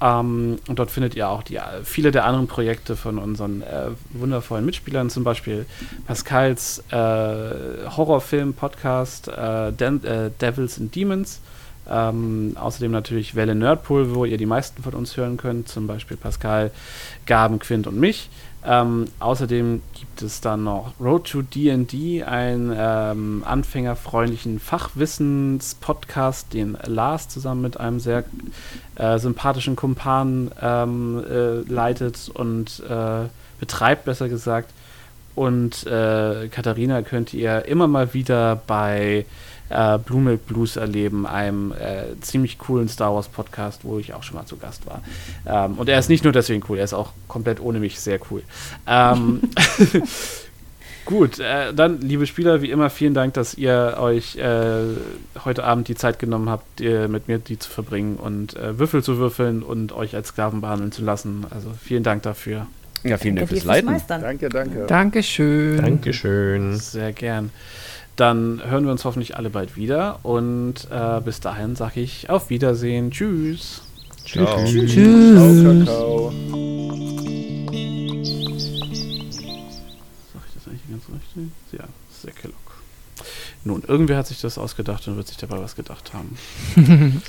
Ähm, und dort findet ihr auch die, viele der anderen Projekte von unseren äh, wundervollen Mitspielern, zum Beispiel Pascals äh, Horrorfilm-Podcast äh, äh, Devils and Demons. Ähm, außerdem natürlich Welle Nerdpool, wo ihr die meisten von uns hören könnt, zum Beispiel Pascal, Gaben, Quint und mich. Ähm, außerdem gibt es dann noch Road to D&D, einen ähm, anfängerfreundlichen Fachwissens-Podcast, den Lars zusammen mit einem sehr äh, sympathischen Kumpan ähm, äh, leitet und äh, betreibt, besser gesagt. Und äh, Katharina könnt ihr immer mal wieder bei äh, Blue Milk Blues erleben, einem äh, ziemlich coolen Star Wars Podcast, wo ich auch schon mal zu Gast war. Ähm, und er ist nicht nur deswegen cool, er ist auch komplett ohne mich sehr cool. Ähm, gut, äh, dann, liebe Spieler, wie immer, vielen Dank, dass ihr euch äh, heute Abend die Zeit genommen habt, äh, mit mir die zu verbringen und äh, Würfel zu würfeln und euch als Sklaven behandeln zu lassen. Also vielen Dank dafür. Ja, vielen Dank fürs Leiten. Danke, danke. Dankeschön. Dankeschön. Sehr gern. Dann hören wir uns hoffentlich alle bald wieder und äh, bis dahin sage ich auf Wiedersehen. Tschüss. Ciao. Tschüss. Ciao, Kakao. Sag ich das eigentlich ganz richtig? Ja, sehr Kellogg. Nun, irgendwer hat sich das ausgedacht und wird sich dabei was gedacht haben.